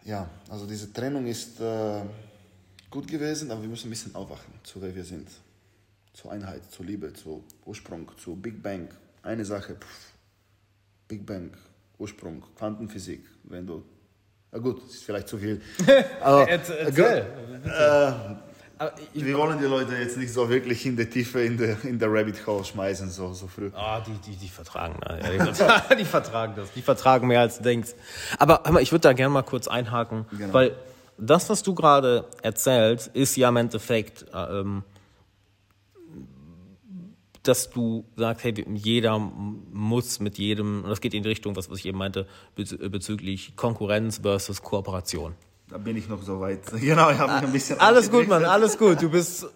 ja, also diese Trennung ist äh, gut gewesen, aber wir müssen ein bisschen aufwachen, zu wer wir sind. Zur Einheit, zur Liebe, zu Ursprung, zu Big Bang. Eine Sache, pff, Big Bang, Ursprung, Quantenphysik. Wenn du, na gut, das ist vielleicht zu viel. Aber, Erzähl. Äh, wir wollen die Leute jetzt nicht so wirklich in der Tiefe, in der, in der Rabbit Hole schmeißen, so, so früh. Ah, die, die, die vertragen das. Die, vertragen das. Die vertragen mehr als du denkst. Aber mal, ich würde da gerne mal kurz einhaken, genau. weil das, was du gerade erzählst, ist ja im Endeffekt, ähm, dass du sagst, hey, jeder muss mit jedem, und das geht in die Richtung, was, was ich eben meinte, bezüglich Konkurrenz versus Kooperation. Da bin ich noch so weit. Genau, ich habe mich ein bisschen. Alles gut, Mann, alles gut. Du bist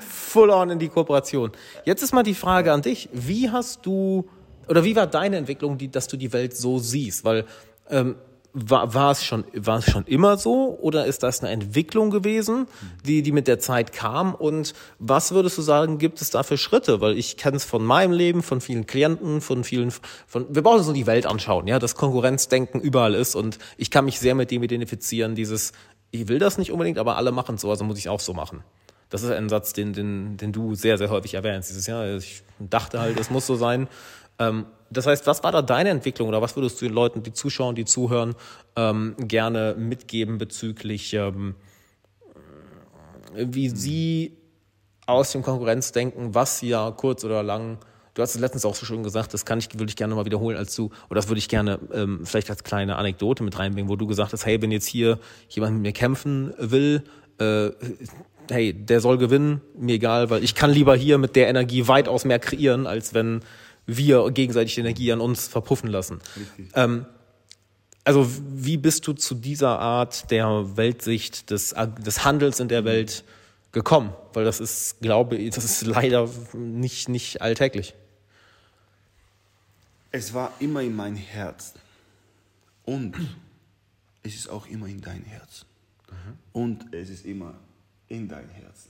full on in die Kooperation. Jetzt ist mal die Frage an dich. Wie hast du, oder wie war deine Entwicklung, die, dass du die Welt so siehst? Weil ähm, war, war, es schon, war es schon immer so oder ist das eine Entwicklung gewesen, die, die mit der Zeit kam? Und was würdest du sagen, gibt es da für Schritte? Weil ich kenne es von meinem Leben, von vielen Klienten, von vielen, von, wir brauchen uns nur die Welt anschauen, ja, dass Konkurrenzdenken überall ist und ich kann mich sehr mit dem identifizieren, dieses, ich will das nicht unbedingt, aber alle machen es so, also muss ich auch so machen. Das ist ein Satz, den, den, den du sehr, sehr häufig erwähnst. Dieses, ja, ich dachte halt, es muss so sein. Ähm, das heißt, was war da deine Entwicklung oder was würdest du den Leuten, die zuschauen, die zuhören, ähm, gerne mitgeben bezüglich, ähm, wie sie aus dem Konkurrenzdenken, was ja kurz oder lang, du hast es letztens auch so schön gesagt, das kann ich, würde ich gerne mal wiederholen als du, oder das würde ich gerne ähm, vielleicht als kleine Anekdote mit reinbringen, wo du gesagt hast, hey, wenn jetzt hier jemand mit mir kämpfen will, äh, hey, der soll gewinnen, mir egal, weil ich kann lieber hier mit der Energie weitaus mehr kreieren, als wenn wir gegenseitig Energie an uns verpuffen lassen. Ähm, also wie bist du zu dieser Art der Weltsicht des, des Handels in der Welt gekommen? Weil das ist, glaube ich, das ist leider nicht, nicht alltäglich. Es war immer in mein Herz. Und es ist auch immer in dein Herz. Mhm. Und es ist immer in dein Herz.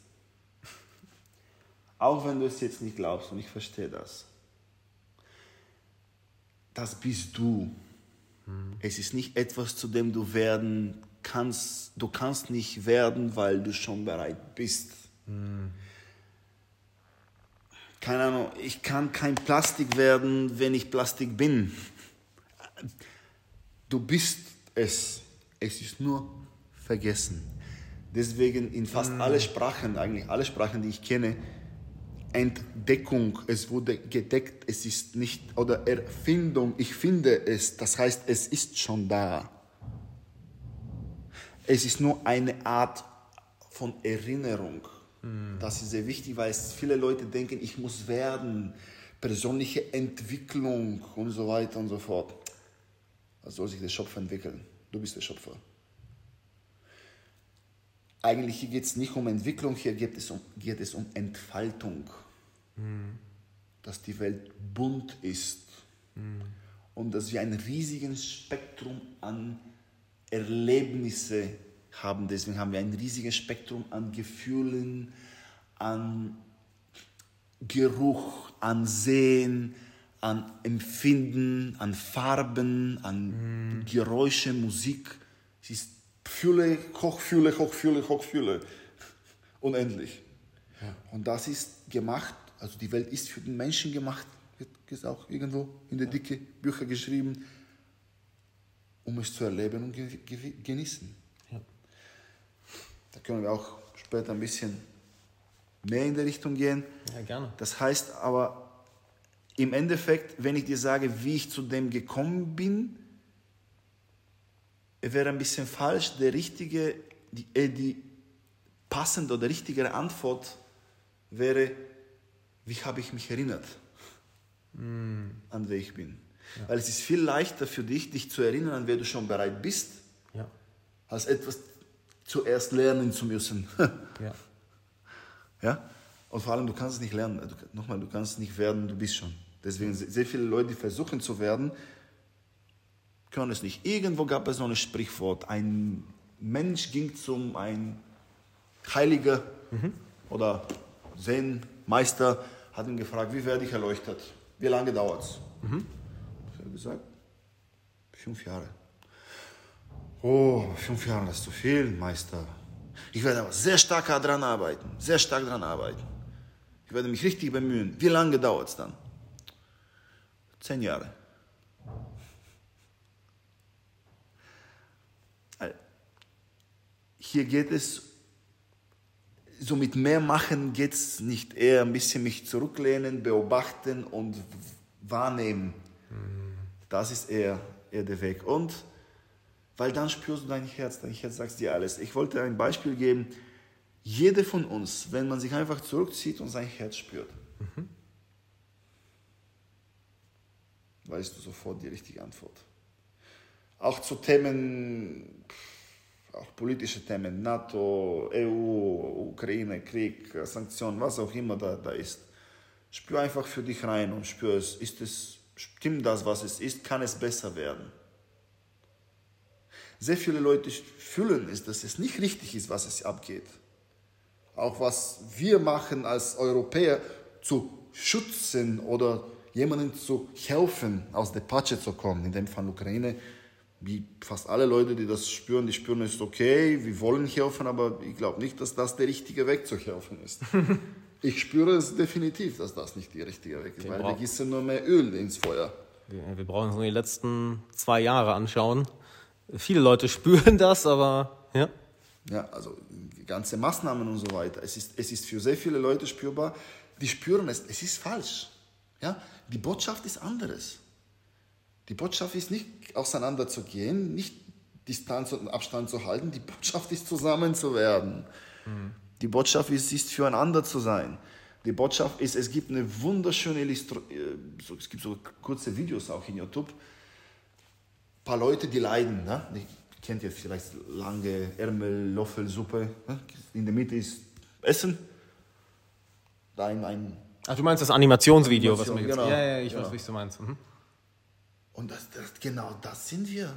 Auch wenn du es jetzt nicht glaubst und ich verstehe das das bist du. Mhm. Es ist nicht etwas, zu dem du werden kannst. Du kannst nicht werden, weil du schon bereit bist. Mhm. Keine Ahnung, ich kann kein Plastik werden, wenn ich Plastik bin. Du bist es. Es ist nur vergessen. Deswegen in fast mhm. alle Sprachen, eigentlich alle Sprachen, die ich kenne, Entdeckung, es wurde gedeckt, es ist nicht, oder Erfindung, ich finde es, das heißt, es ist schon da. Es ist nur eine Art von Erinnerung. Mhm. Das ist sehr wichtig, weil viele Leute denken, ich muss werden, persönliche Entwicklung und so weiter und so fort. Was soll sich der Schöpfer entwickeln? Du bist der Schöpfer. Eigentlich hier geht es nicht um Entwicklung, hier geht es um, geht es um Entfaltung. Mhm. Dass die Welt bunt ist mhm. und dass wir ein riesiges Spektrum an Erlebnisse haben. Deswegen haben wir ein riesiges Spektrum an Gefühlen, an Geruch, an Sehen, an Empfinden, an Farben, an mhm. Geräusche, Musik. Es ist Fülle, Hochfülle, Hochfülle, Hochfülle. Unendlich. Ja. Und das ist gemacht also die Welt ist für den Menschen gemacht, wird auch irgendwo in der Dicke Bücher geschrieben, um es zu erleben und genießen. Ja. Da können wir auch später ein bisschen mehr in der Richtung gehen. Ja, gerne. Das heißt aber, im Endeffekt, wenn ich dir sage, wie ich zu dem gekommen bin, wäre ein bisschen falsch. Der richtige, die, äh, die passende oder richtigere Antwort wäre, wie habe ich mich erinnert, mm. an wer ich bin. Ja. Weil es ist viel leichter für dich, dich zu erinnern, an wer du schon bereit bist, ja. als etwas zuerst lernen zu müssen. ja. ja. Und vor allem, du kannst es nicht lernen. Du, nochmal, du kannst es nicht werden, du bist schon. Deswegen sehr viele Leute, die versuchen zu werden, können es nicht. Irgendwo gab es so ein Sprichwort. Ein Mensch ging zum ein Heiliger mhm. oder Zen-Meister, hat ihn gefragt, wie werde ich erleuchtet? Wie lange dauert es? Mhm. Er hat gesagt, fünf Jahre. Oh, fünf Jahre, ist zu viel, Meister. Ich werde aber sehr stark daran arbeiten, sehr stark daran arbeiten. Ich werde mich richtig bemühen. Wie lange dauert es dann? Zehn Jahre. Hier geht es, so mit mehr machen geht es nicht, eher ein bisschen mich zurücklehnen, beobachten und wahrnehmen. Das ist eher, eher der Weg. Und weil dann spürst du dein Herz, dein Herz sagt dir alles. Ich wollte ein Beispiel geben. Jeder von uns, wenn man sich einfach zurückzieht und sein Herz spürt, mhm. weißt du sofort die richtige Antwort. Auch zu Themen, auch politische Themen, NATO, EU, Ukraine, Krieg, Sanktionen, was auch immer da, da ist. Spür einfach für dich rein und spür es, ist es, stimmt das, was es ist, kann es besser werden. Sehr viele Leute fühlen es, dass es nicht richtig ist, was es abgeht. Auch was wir machen als Europäer zu schützen oder jemandem zu helfen, aus der Patsche zu kommen, in dem Fall Ukraine, wie fast alle Leute, die das spüren, die spüren, es ist okay, wir wollen helfen, aber ich glaube nicht, dass das der richtige Weg zu helfen ist. ich spüre es definitiv, dass das nicht der richtige Weg ist, Den weil wir gießen nur mehr Öl ins Feuer. Wir, wir brauchen uns nur die letzten zwei Jahre anschauen. Viele Leute spüren das, aber ja. Ja, also ganze Maßnahmen und so weiter. Es ist, es ist für sehr viele Leute spürbar, die spüren es, es ist falsch. Ja? Die Botschaft ist anderes. Die Botschaft ist nicht auseinanderzugehen, nicht Distanz und Abstand zu halten. Die Botschaft ist zusammen zu werden. Mhm. Die Botschaft ist, ist füreinander zu sein. Die Botschaft ist, es gibt eine wunderschöne Illustration, äh, es gibt so kurze Videos auch in YouTube. Ein paar Leute, die leiden. Ne? Die kennt ihr vielleicht lange Ärmel, Löffelsuppe. Ne? In der Mitte ist Essen. Da ein, ein Ach, du meinst das Animationsvideo, Animation, was mir jetzt. Genau, ja, ja, ich genau. weiß, wie du meinst. Mhm. Und das, das, genau das sind wir.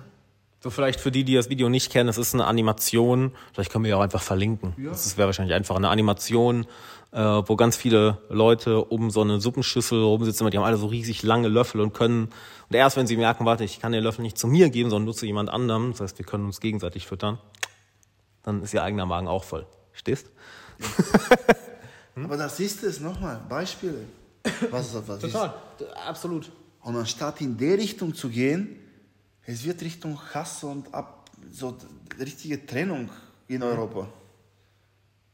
So vielleicht für die, die das Video nicht kennen, es ist eine Animation, vielleicht können wir ja auch einfach verlinken. Ja. Das wäre wahrscheinlich einfach eine Animation, äh, wo ganz viele Leute um so eine Suppenschüssel rumsitzen, die haben alle so riesig lange Löffel und können, und erst wenn sie merken, warte, ich kann den Löffel nicht zu mir geben, sondern nur zu jemand anderem, das heißt, wir können uns gegenseitig füttern, dann ist ihr eigener Magen auch voll. Stehst? Ja. Aber das ist es, nochmal, Beispiele. Was, was Total, ist? absolut. Und anstatt in die Richtung zu gehen, es wird Richtung Hass und ab, so richtige Trennung in. Europa.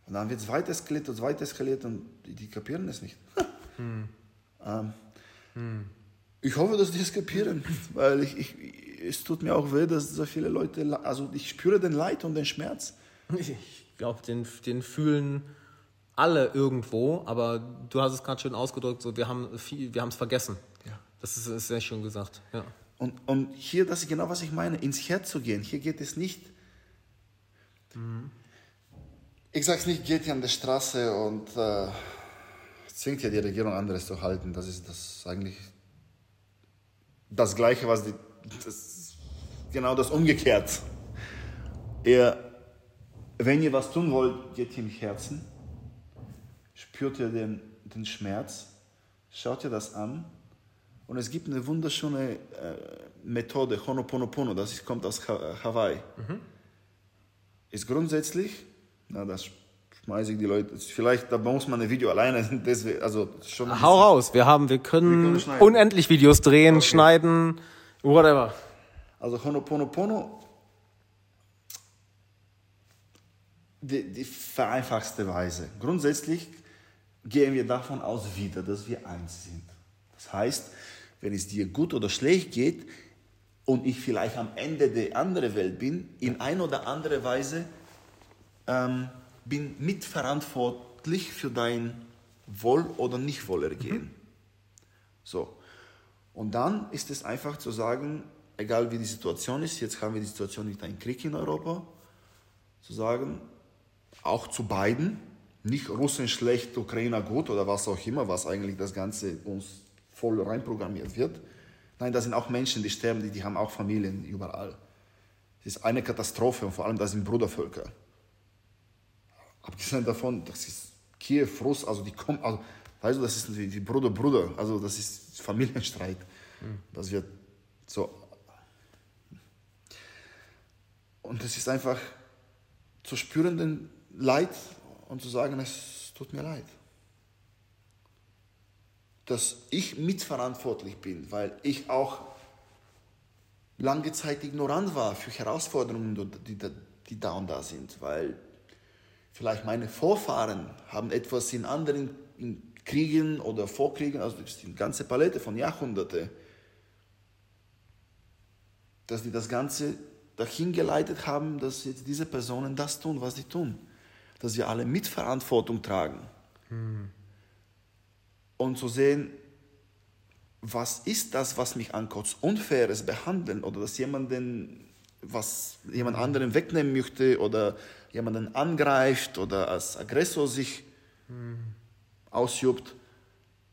Und dann wird es weiter eskaliert und weiter eskaliert und die, kapieren es nicht. hm. ähm, hm. Ich hoffe, dass die es kapieren, weil ich, ich, es tut mir auch weh, dass so viele Leute, also ich spüre den Leid und den Schmerz. Ich glaube, den, den fühlen alle irgendwo, aber du hast es gerade schön ausgedrückt, so wir haben es vergessen. Das ist, ist sehr schön gesagt. Ja. Und, und hier, das ist genau, was ich meine, ins Herz zu gehen. Hier geht es nicht. Mhm. Ich sage es nicht, geht hier an der Straße und äh, zwingt ja die Regierung anderes zu halten. Das ist das eigentlich das Gleiche, was die, das, genau das umgekehrt. Eher, wenn ihr was tun wollt, geht ihr im Herzen, spürt ihr den, den Schmerz, schaut ihr das an und es gibt eine wunderschöne äh, Methode, Honoponopono, das kommt aus Hawaii. Mhm. Ist grundsätzlich, na, das schmeiße ich die Leute. Vielleicht, da muss man ein Video alleine, deswegen, also schon. Hau raus, wir haben, wir können, Wir können unendlich Videos drehen, Okay. schneiden, whatever. Also Honoponopono, die, die vereinfachte Weise. Grundsätzlich gehen wir davon aus wieder, dass wir eins sind. Das heißt, wenn es dir gut oder schlecht geht und ich vielleicht am Ende der anderen Welt bin, in ein oder andere Weise ähm, bin mitverantwortlich für dein Wohl- oder Nichtwohlergehen. So. Und dann ist es einfach zu sagen, egal wie die Situation ist, jetzt haben wir die Situation mit einem Krieg in Europa, zu sagen, auch zu beiden, nicht Russen schlecht, Ukrainer gut oder was auch immer, was eigentlich das Ganze uns voll reinprogrammiert wird. Nein, da sind auch Menschen, die sterben, die, die haben auch Familien überall. Es ist eine Katastrophe und vor allem das sind Brudervölker. Abgesehen davon, das ist Kiew, Russ, also die kommen, also, weißt du, das ist wie, wie Bruder, Bruder, also das ist Familienstreit. Das wird so. Und es ist einfach zu spüren den Leid und zu sagen, es tut mir leid. Dass ich mitverantwortlich bin, weil ich auch lange Zeit ignorant war für Herausforderungen, die, die, die da und da sind, weil vielleicht meine Vorfahren haben etwas in anderen Kriegen oder Vorkriegen, also die ganze Palette von Jahrhunderten, dass die das Ganze dahin geleitet haben, dass jetzt diese Personen das tun, was sie tun. Dass wir alle Mitverantwortung tragen. Und zu sehen, was ist das, was mich ankotzt? Unfaires Behandeln oder dass jemanden, was jemand anderen wegnehmen möchte oder jemanden angreift oder als Aggressor sich ausübt.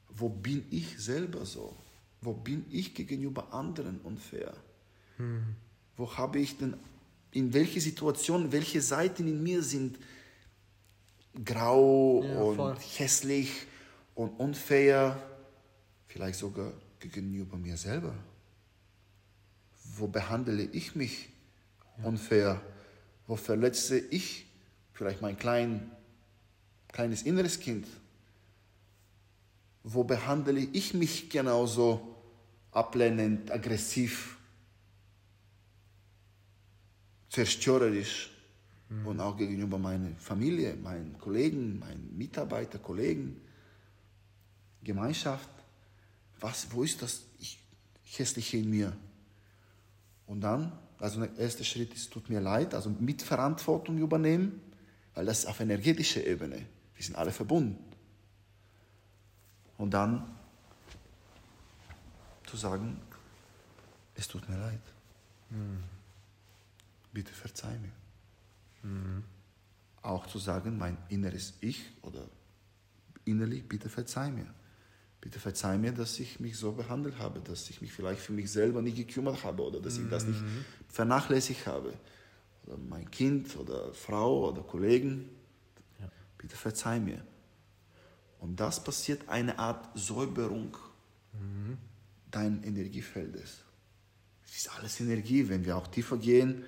Wo bin ich selber so? Wo bin ich gegenüber anderen unfair? Wo habe ich denn, in welche Situationen, welche Seiten in mir sind grau Ja, und voll. hässlich und unfair, vielleicht sogar gegenüber mir selber? Wo behandle ich mich unfair? Wo verletze ich vielleicht mein klein, kleines inneres Kind? Wo behandle ich mich genauso ablehnend, aggressiv, zerstörerisch und auch gegenüber meiner Familie, meinen Kollegen, meinen Mitarbeiter, Kollegen, Gemeinschaft. Was, wo ist das ich, Hässliche in mir? Und dann, also der erste Schritt ist, tut mir leid, also Mitverantwortung übernehmen, weil das ist auf energetischer Ebene. Wir sind alle verbunden. Und dann zu sagen, es tut mir leid. Bitte verzeih mir. Auch zu sagen, mein inneres Ich oder innerlich, bitte verzeih mir. Bitte verzeih mir, dass ich mich so behandelt habe, dass ich mich vielleicht für mich selber nicht gekümmert habe oder dass ich das nicht vernachlässigt habe. Oder mein Kind oder Frau oder Kollegen. Bitte verzeih mir. Und das passiert eine Art Säuberung deines Energiefeldes. Es ist alles Energie, wenn wir auch tiefer gehen.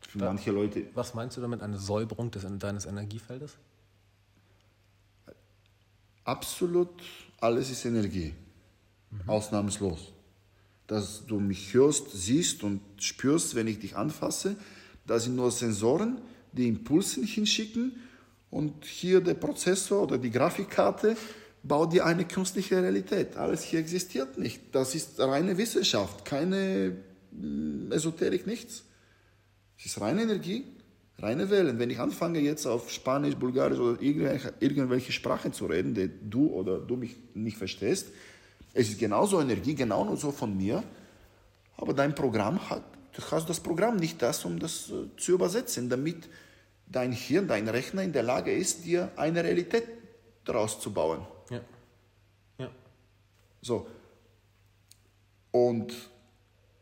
Für manche Leute Was meinst du damit, eine Säuberung des, deines Energiefeldes? Absolut alles ist Energie. Ausnahmslos. Dass du mich hörst, siehst und spürst, wenn ich dich anfasse, das sind nur Sensoren, die Impulse hinschicken und hier der Prozessor oder die Grafikkarte baut dir eine künstliche Realität. Alles hier existiert nicht. Das ist reine Wissenschaft, keine mm, Esoterik, nichts. Es ist reine Energie, reine Wellen. Wenn ich anfange jetzt auf Spanisch, Bulgarisch oder irgendwelche, irgendwelche Sprachen zu reden, die du oder du mich nicht verstehst, es ist genauso Energie, genau nur so von mir, aber dein Programm hat, du hast das Programm nicht das, um das äh, zu übersetzen, damit dein Hirn, dein Rechner in der Lage ist, dir eine Realität daraus zu bauen. Ja. Ja. So. Und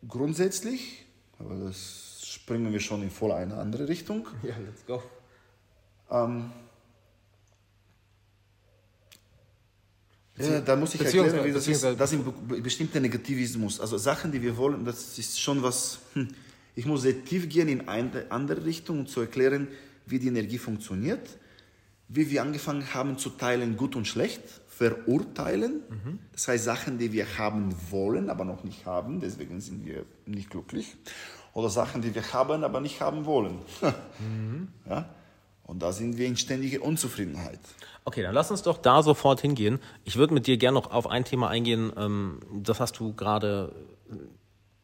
grundsätzlich, aber das springen wir schon in voll eine andere Richtung. Ja, let's go. Ähm, ja, da muss ich erklären, wie das ist. Das ist ein be- bestimmter Negativismus. Also Sachen, die wir wollen, das ist schon was. Hm, ich muss sehr tief gehen in eine andere Richtung, um zu erklären, wie die Energie funktioniert. wie wir angefangen haben zu teilen, gut und schlecht, verurteilen. Mhm. Das heißt Sachen, die wir haben wollen, aber noch nicht haben, deswegen sind wir nicht glücklich. Oder Sachen, die wir haben, aber nicht haben wollen. Mhm. ja? Und da sind wir in ständiger Unzufriedenheit. Okay, dann lass uns doch da sofort hingehen. Ich würde mit dir gerne noch auf ein Thema eingehen, ähm, das hast du gerade äh,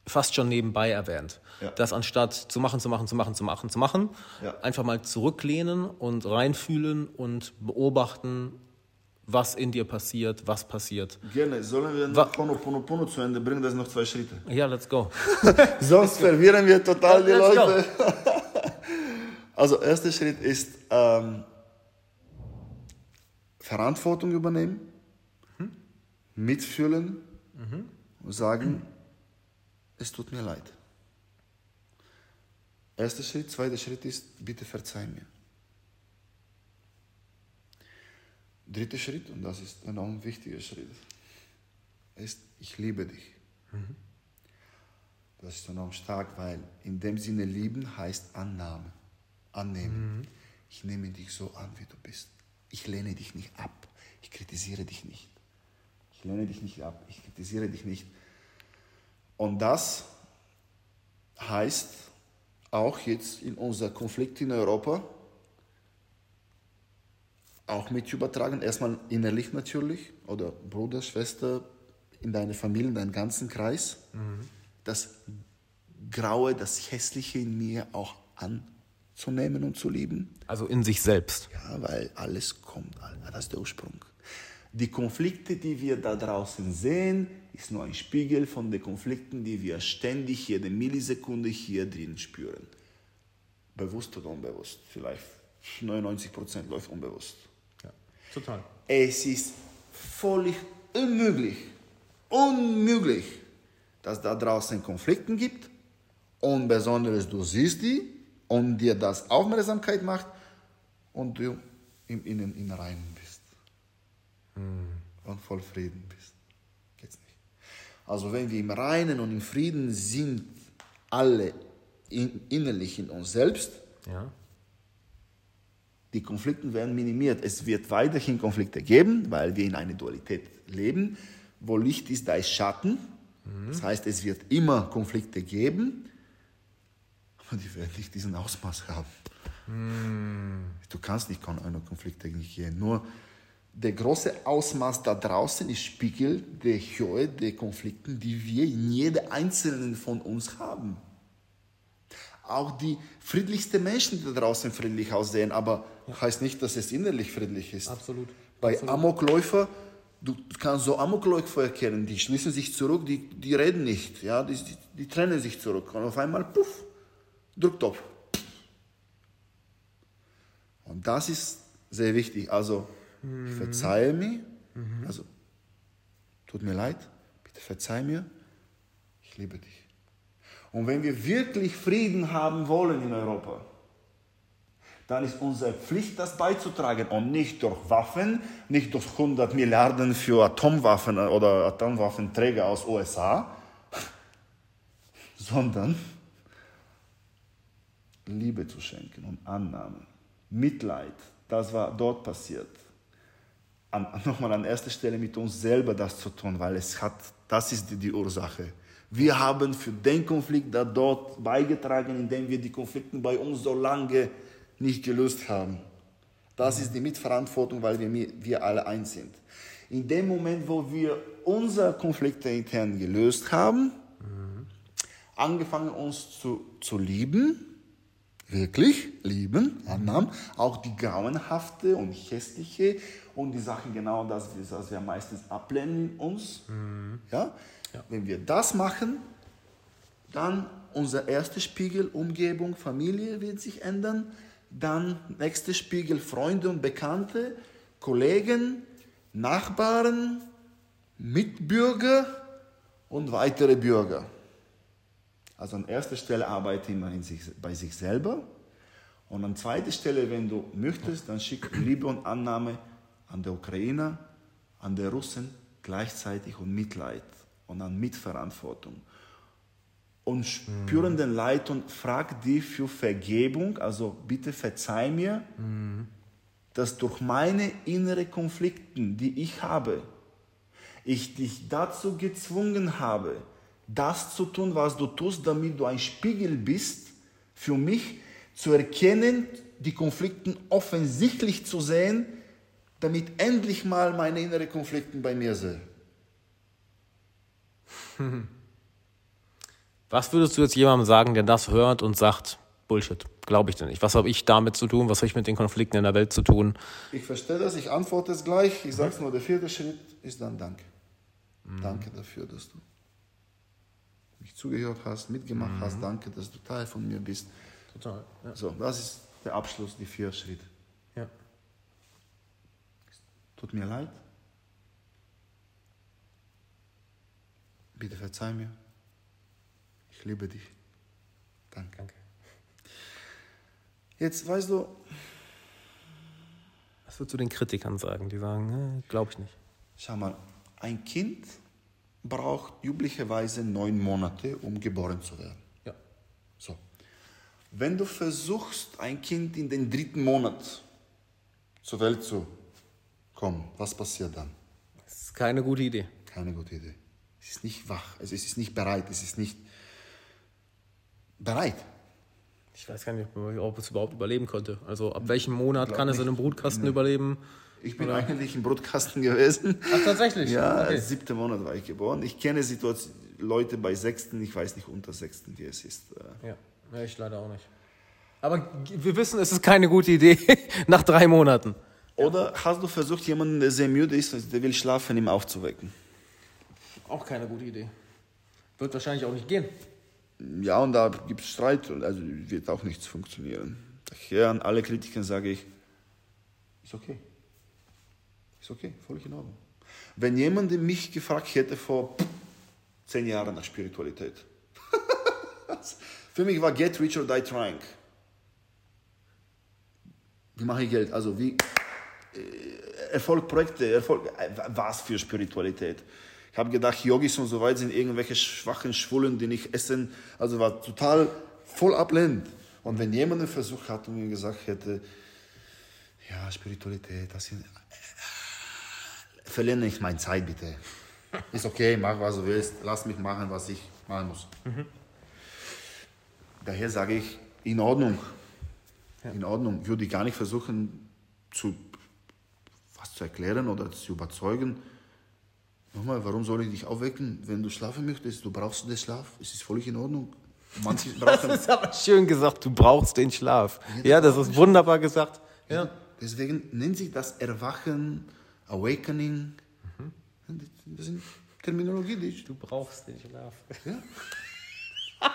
fast schon nebenbei erwähnt. Ja. Das anstatt zu machen, zu machen, zu machen, zu machen, zu machen, Ja. einfach mal zurücklehnen und reinfühlen und beobachten, was in dir passiert, was passiert. Gerne, sollen wir noch Honoponopono zu Ende bringen? Das sind noch zwei Schritte. Ja, let's go. Sonst verwirren wir total die Let's. Leute. Also, erster Schritt ist ähm, Verantwortung übernehmen, mitfühlen und sagen, es tut mir leid. Erster Schritt, zweiter Schritt ist, bitte verzeih mir. Dritter Schritt, und das ist ein enorm wichtiger Schritt, ist, ich liebe dich. Das ist enorm stark, weil in dem Sinne lieben heißt Annahme, annehmen. Ich nehme dich so an, wie du bist. Ich lehne dich nicht ab. Ich kritisiere dich nicht. Ich lehne dich nicht ab. Ich kritisiere dich nicht. Und das heißt auch jetzt in unser Konflikt in Europa, auch mit übertragen, erstmal innerlich natürlich, oder Bruder, Schwester, in deine Familie, in deinen ganzen Kreis, das Graue, das Hässliche in mir auch anzunehmen und zu lieben. Also in sich selbst. Ja, weil alles kommt, das ist der Ursprung. Die Konflikte, die wir da draußen sehen, ist nur ein Spiegel von den Konflikten, die wir ständig jede Millisekunde hier drin spüren. Bewusst oder unbewusst. Vielleicht 99 Prozent läuft unbewusst. Total. Es ist völlig unmöglich, unmöglich, dass da draußen Konflikte gibt und besonders du siehst die und dir das Aufmerksamkeit macht und du im Innen im Reinen bist und voll Frieden bist. Geht's nicht. Also wenn wir im Reinen und im Frieden sind, alle in, innerlich in uns selbst, Ja. Die Konflikte werden minimiert. Es wird weiterhin Konflikte geben, weil wir in einer Dualität leben. Wo Licht ist, da ist Schatten. Das heißt, es wird immer Konflikte geben, aber die werden nicht diesen Ausmaß haben. Du kannst nicht ohne Konflikte nicht gehen. Nur der große Ausmaß da draußen ist Spiegel der Höhe der Konflikte, die wir in jeder einzelnen von uns haben auch die friedlichsten Menschen, die da draußen friedlich aussehen, aber heißt nicht, dass es innerlich friedlich ist. Absolut. Bei Amokläufer, du kannst so Amokläufer erkennen, die schließen sich zurück, die, die reden nicht, ja, die, die, die trennen sich zurück und auf einmal, puff, Drucktopf. Und das ist sehr wichtig. Also, ich verzeihe mir, also, tut mir leid, bitte verzeih mir, ich liebe dich. Und wenn wir wirklich Frieden haben wollen in Europa, dann ist unsere Pflicht, das beizutragen und nicht durch Waffen, nicht durch 100 Milliarden für Atomwaffen oder Atomwaffenträger aus USA, sondern Liebe zu schenken und Annahme, Mitleid, das war dort passiert. Nochmal an erster Stelle mit uns selber das zu tun, weil es hat, das ist die, die Ursache. Wir haben für den Konflikt da dort beigetragen, indem wir die Konflikte bei uns so lange nicht gelöst haben. Das ist die Mitverantwortung, weil wir, wir alle eins sind. In dem Moment, wo wir unsere Konflikte intern gelöst haben, angefangen uns zu, zu lieben, wirklich lieben, annahmen, auch die grauenhafte und hässliche und die Sachen genau das, was wir meistens ablehnen in uns. Ja? Wenn wir das machen, dann unser erster Spiegel, Umgebung, Familie wird sich ändern. Dann nächster Spiegel, Freunde und Bekannte, Kollegen, Nachbarn, Mitbürger und weitere Bürger. Also an erster Stelle arbeite immer sich, bei sich selber. Und an zweiter Stelle, wenn du möchtest, dann schick Liebe und Annahme an der Ukraine, an der Russen gleichzeitig und Mitleid und an Mitverantwortung. Und spüren den Leid und frag die für Vergebung, also bitte verzeih mir. dass durch meine inneren Konflikten, die ich habe, ich dich dazu gezwungen habe, das zu tun, was du tust, damit du ein Spiegel bist, für mich zu erkennen, die Konflikte offensichtlich zu sehen, damit endlich mal meine inneren Konflikte bei mir sehe. Was würdest du jetzt jemandem sagen, der das hört und sagt, Bullshit, glaube ich denn nicht. Was habe ich damit zu tun? Was habe ich mit den Konflikten in der Welt zu tun? Ich verstehe das, ich antworte es gleich. Ich sage es nur, der vierte Schritt ist dann Danke. Mhm. Danke dafür, dass du mich zugehört hast, mitgemacht mhm. hast. Danke, dass du Teil von mir bist. Total. Ja. So, das ist der Abschluss, die vier Schritte. Ja. Tut mir leid. Bitte verzeih mir. Ich liebe dich. Danke. Danke. Jetzt weißt du. Was würdest du den Kritikern sagen, die sagen, äh, glaube ich nicht? Schau mal, ein Kind braucht üblicherweise neun Monate, um geboren zu werden. Ja. So. Wenn du versuchst, ein Kind in den dritten Monat zur Welt zu kommen, was passiert dann? Das ist keine gute Idee. Keine gute Idee. Es ist nicht wach, also es ist nicht bereit, es ist nicht bereit. Ich weiß gar nicht, ob es überhaupt überleben konnte. Also ab welchem Monat kann es in einem Brutkasten nee. überleben? Ich bin Oder? eigentlich im Brutkasten gewesen. Ach, tatsächlich? Ja, okay. siebte Monat war ich geboren. Ich kenne Situation, Leute bei sechsten, ich weiß nicht unter sechsten, wie es ist. Äh. Ja. ja, ich leider auch nicht. Aber wir wissen, es ist keine gute Idee nach drei Monaten. Oder hast du versucht, jemanden, der sehr müde ist, der will schlafen, ihm aufzuwecken? Auch keine gute Idee. Wird wahrscheinlich auch nicht gehen. Ja, und da gibt es Streit, also wird auch nichts funktionieren. Daher an alle Kritiker sage ich, ist okay. Ist okay, völlig in Ordnung. Wenn jemand mich gefragt hätte vor zehn Jahren nach Spiritualität, für mich war Get Rich or Die Trying. Wie mache ich Geld? Also wie äh, Erfolg, Projekte, Erfolg, äh, was für Spiritualität? Ich habe gedacht, Yogis und so weiter sind irgendwelche schwachen Schwulen, die nicht essen. Also war total voll ablehnend. Und wenn jemand einen Versuch hat und mir gesagt hätte, ja, Spiritualität, das sind, verliere nicht meine Zeit, bitte. Ist okay, mach was du willst, lass mich machen, was ich machen muss. Mhm. Daher sage ich, in Ordnung. Ja. In Ordnung. Würde ich gar nicht versuchen, zu, was zu erklären oder zu überzeugen. Nochmal, warum soll ich dich aufwecken, wenn du schlafen möchtest? Du brauchst den Schlaf, es ist völlig in Ordnung. Manche brauchen das ist aber schön gesagt, du brauchst den Schlaf. Ja, das ist wunderbar gesagt. Ja. Deswegen nennt sich das Erwachen, Awakening. Mhm. Das sind Terminologie, die ich... Du brauchst den Schlaf. Ja?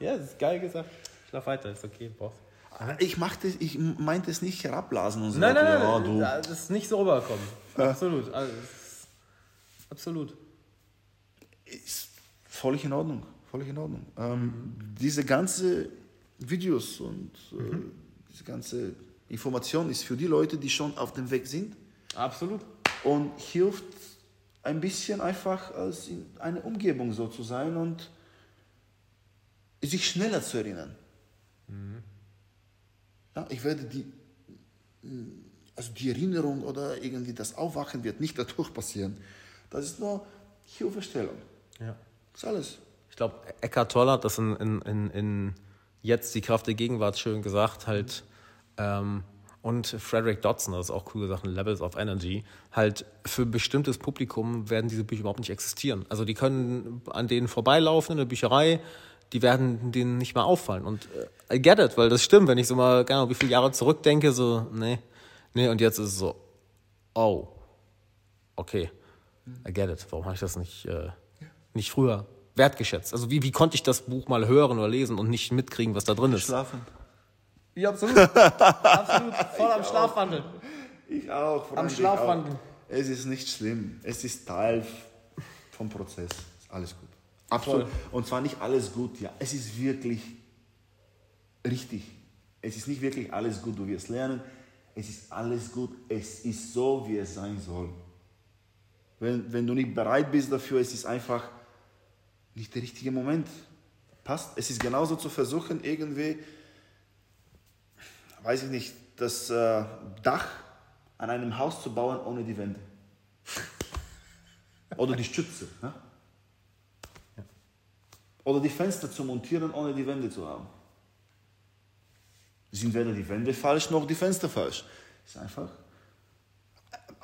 ja, das ist geil gesagt. Schlaf weiter, ist okay, brauchst ich, ich meinte es nicht herabblasen und so. Nein, nein, nein, ja, das ist nicht so rüberkommen. Absolut. Also, Absolut. Ist völlig in Ordnung. Völlig in Ordnung. Ähm, diese ganze Videos und äh, mhm. diese ganze Information ist für die Leute, die schon auf dem Weg sind. Absolut. Und hilft ein bisschen einfach als in einer Umgebung so zu sein und sich schneller zu erinnern. Mhm. Ja, ich werde die, also die Erinnerung oder irgendwie das Aufwachen wird nicht dadurch passieren. Das ist nur Hilfestellung. Ja. Das ist alles. Ich glaube, Eckhart Tolle hat das in, in, in, in, Jetzt die Kraft der Gegenwart schön gesagt, halt. Ähm, und Frederick Dodson, das ist auch cool gesagt, Levels of Energy, halt für bestimmtes Publikum werden diese Bücher überhaupt nicht existieren. Also die können an denen vorbeilaufen in der Bücherei, die werden denen nicht mehr auffallen. Und äh, I get it, weil das stimmt, wenn ich so mal, keine Ahnung, wie viele Jahre zurückdenke, so, nee, nee, und jetzt ist es so, oh, okay. I get it. Warum habe ich das nicht, äh, nicht früher wertgeschätzt? Also wie, wie konnte ich das Buch mal hören oder lesen und nicht mitkriegen, was da drin ist? Schlafen. Ja, absolut. absolut. Voll am Schlafwandel. Ich auch. Am Schlafwandel. Es ist nicht schlimm. Es ist Teil vom Prozess. Alles gut. Absolut. Voll. Und zwar nicht alles gut, ja. Es ist wirklich richtig. Es ist nicht wirklich alles gut, du wirst lernen. Es ist alles gut. Es ist so, wie es sein soll. Wenn, wenn du nicht bereit bist dafür, es ist einfach nicht der richtige Moment. Passt. Es ist genauso zu versuchen, irgendwie, weiß ich nicht, das äh, Dach an einem Haus zu bauen ohne die Wände. Oder die Stütze. Ne? Oder die Fenster zu montieren, ohne die Wände zu haben. Sind weder die Wände falsch noch die Fenster falsch. Ist einfach.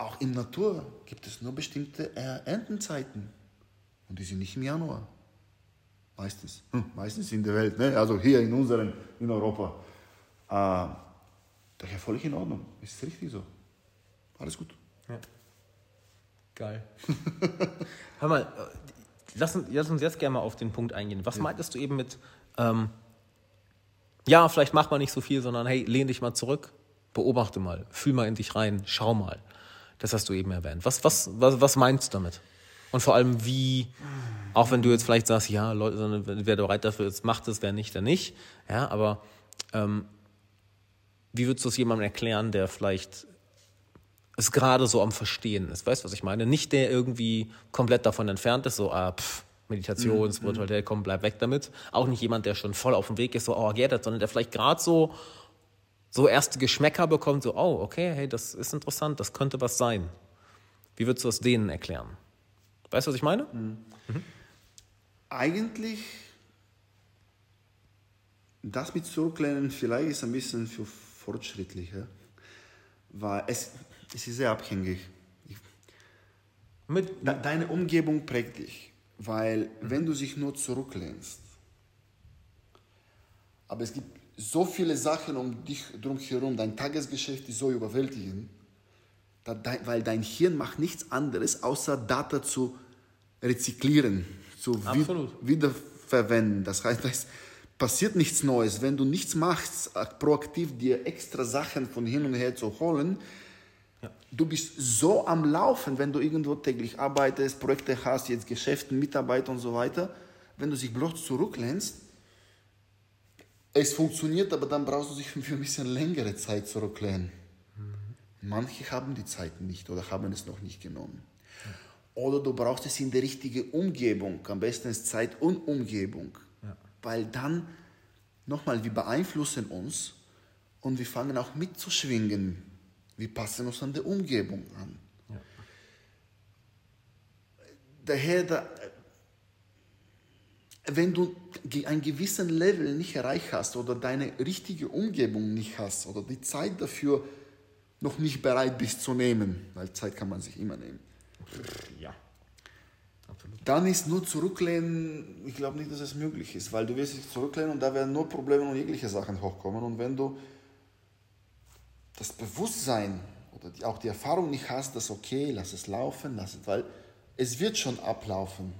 Auch in Natur gibt es nur bestimmte Erntenzeiten. Und die sind nicht im Januar. Meistens. Hm, meistens in der Welt. Ne? Also hier in unserem, in Europa. Äh, daher völlig in Ordnung. Ist richtig so. Alles gut. Ja. Geil. Hör mal, äh, lass, lass, uns jetzt gerne mal auf den Punkt eingehen. Was ja. meintest du eben mit, ähm, ja, vielleicht mach mal nicht so viel, sondern hey, lehn dich mal zurück, beobachte mal, fühl mal in dich rein, schau mal. Das hast du eben erwähnt. Was, was, was, was meinst du damit? Und vor allem, wie, auch wenn du jetzt vielleicht sagst, ja, Leute, wer bereit dafür ist, macht es, wer nicht, der nicht. Ja, aber ähm, wie würdest du es jemandem erklären, der vielleicht es gerade so am Verstehen ist? Weißt du, was ich meine? Nicht der irgendwie komplett davon entfernt ist, so, ah, pff, Meditation, mhm. Spiritualität, komm, bleib weg damit. Auch nicht jemand, der schon voll auf dem Weg ist, so, oh, geht das, sondern der vielleicht gerade so, so erste Geschmäcker bekommt, so, oh, okay, hey, das ist interessant, das könnte was sein. Wie würdest du es denen erklären? Weißt du, was ich meine? Mhm. Mhm. Eigentlich, das mit Zurücklehnen vielleicht ist ein bisschen für fortschrittlicher, weil es, es ist sehr abhängig. Mit, deine Umgebung prägt dich. Weil wenn du dich nur zurücklehnst, aber es gibt so viele Sachen um dich herum, dein Tagesgeschäft ist so überwältigend, weil dein Hirn macht nichts anderes, außer Data zu rezyklieren, zu wiederverwenden. Das heißt, es passiert nichts Neues. Wenn du nichts machst, proaktiv dir extra Sachen von hin und her zu holen, ja. Du bist so am Laufen, wenn du irgendwo täglich arbeitest, Projekte hast, jetzt Geschäfte, Mitarbeiter und so weiter. Wenn du dich bloß zurücklehnst, es funktioniert, aber dann brauchst du dich für ein bisschen längere Zeit zurücklehnen. Mhm. Manche haben die Zeit nicht oder haben es noch nicht genommen. Ja. Oder du brauchst es in der richtigen Umgebung. Am besten ist Zeit und Umgebung. Ja. Weil dann, nochmal, wir beeinflussen uns und wir fangen auch mitzuschwingen wir passen uns an die Umgebung an. Ja. Daher, da, wenn du ein gewissen Level nicht erreicht hast oder deine richtige Umgebung nicht hast oder die Zeit dafür noch nicht bereit bist zu nehmen, weil Zeit kann man sich immer nehmen. Ja. Absolut. Dann ist nur zurücklehnen, ich glaube nicht, dass es möglich ist, weil du wirst dich zurücklehnen und da werden nur Probleme und jegliche Sachen hochkommen. Und wenn du das Bewusstsein oder die, auch die Erfahrung nicht hast, dass okay, lass es laufen, lass es, weil es wird schon ablaufen.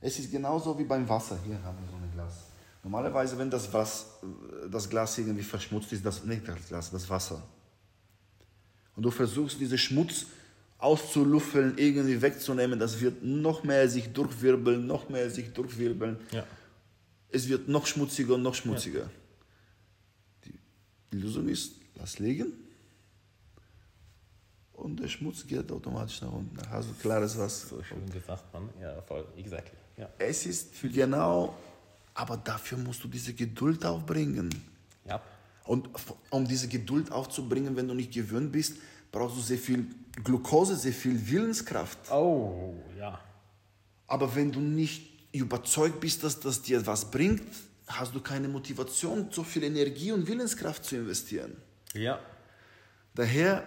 Es ist genauso wie beim Wasser. Hier haben wir so ein Glas. Normalerweise, wenn das, was, das Glas irgendwie verschmutzt ist, das nicht das Glas, das Wasser. Und du versuchst, diesen Schmutz auszuluffeln, irgendwie wegzunehmen, das wird noch mehr sich durchwirbeln, noch mehr sich durchwirbeln. Ja. Es wird noch schmutziger und noch schmutziger. Ja. Die Lösung ist, Lass liegen. Und der Schmutz geht automatisch nach unten. Da hast du klares Wasser. So schön gesagt, man. Ja, voll, exactly. Ja. Es ist genau, aber dafür musst du diese Geduld aufbringen. Ja. Und um diese Geduld aufzubringen, wenn du nicht gewöhnt bist, brauchst du sehr viel Glucose, sehr viel Willenskraft. Oh, ja. Aber wenn du nicht überzeugt bist, dass das dir was bringt, hast du keine Motivation, so viel Energie und Willenskraft zu investieren. Ja. Daher,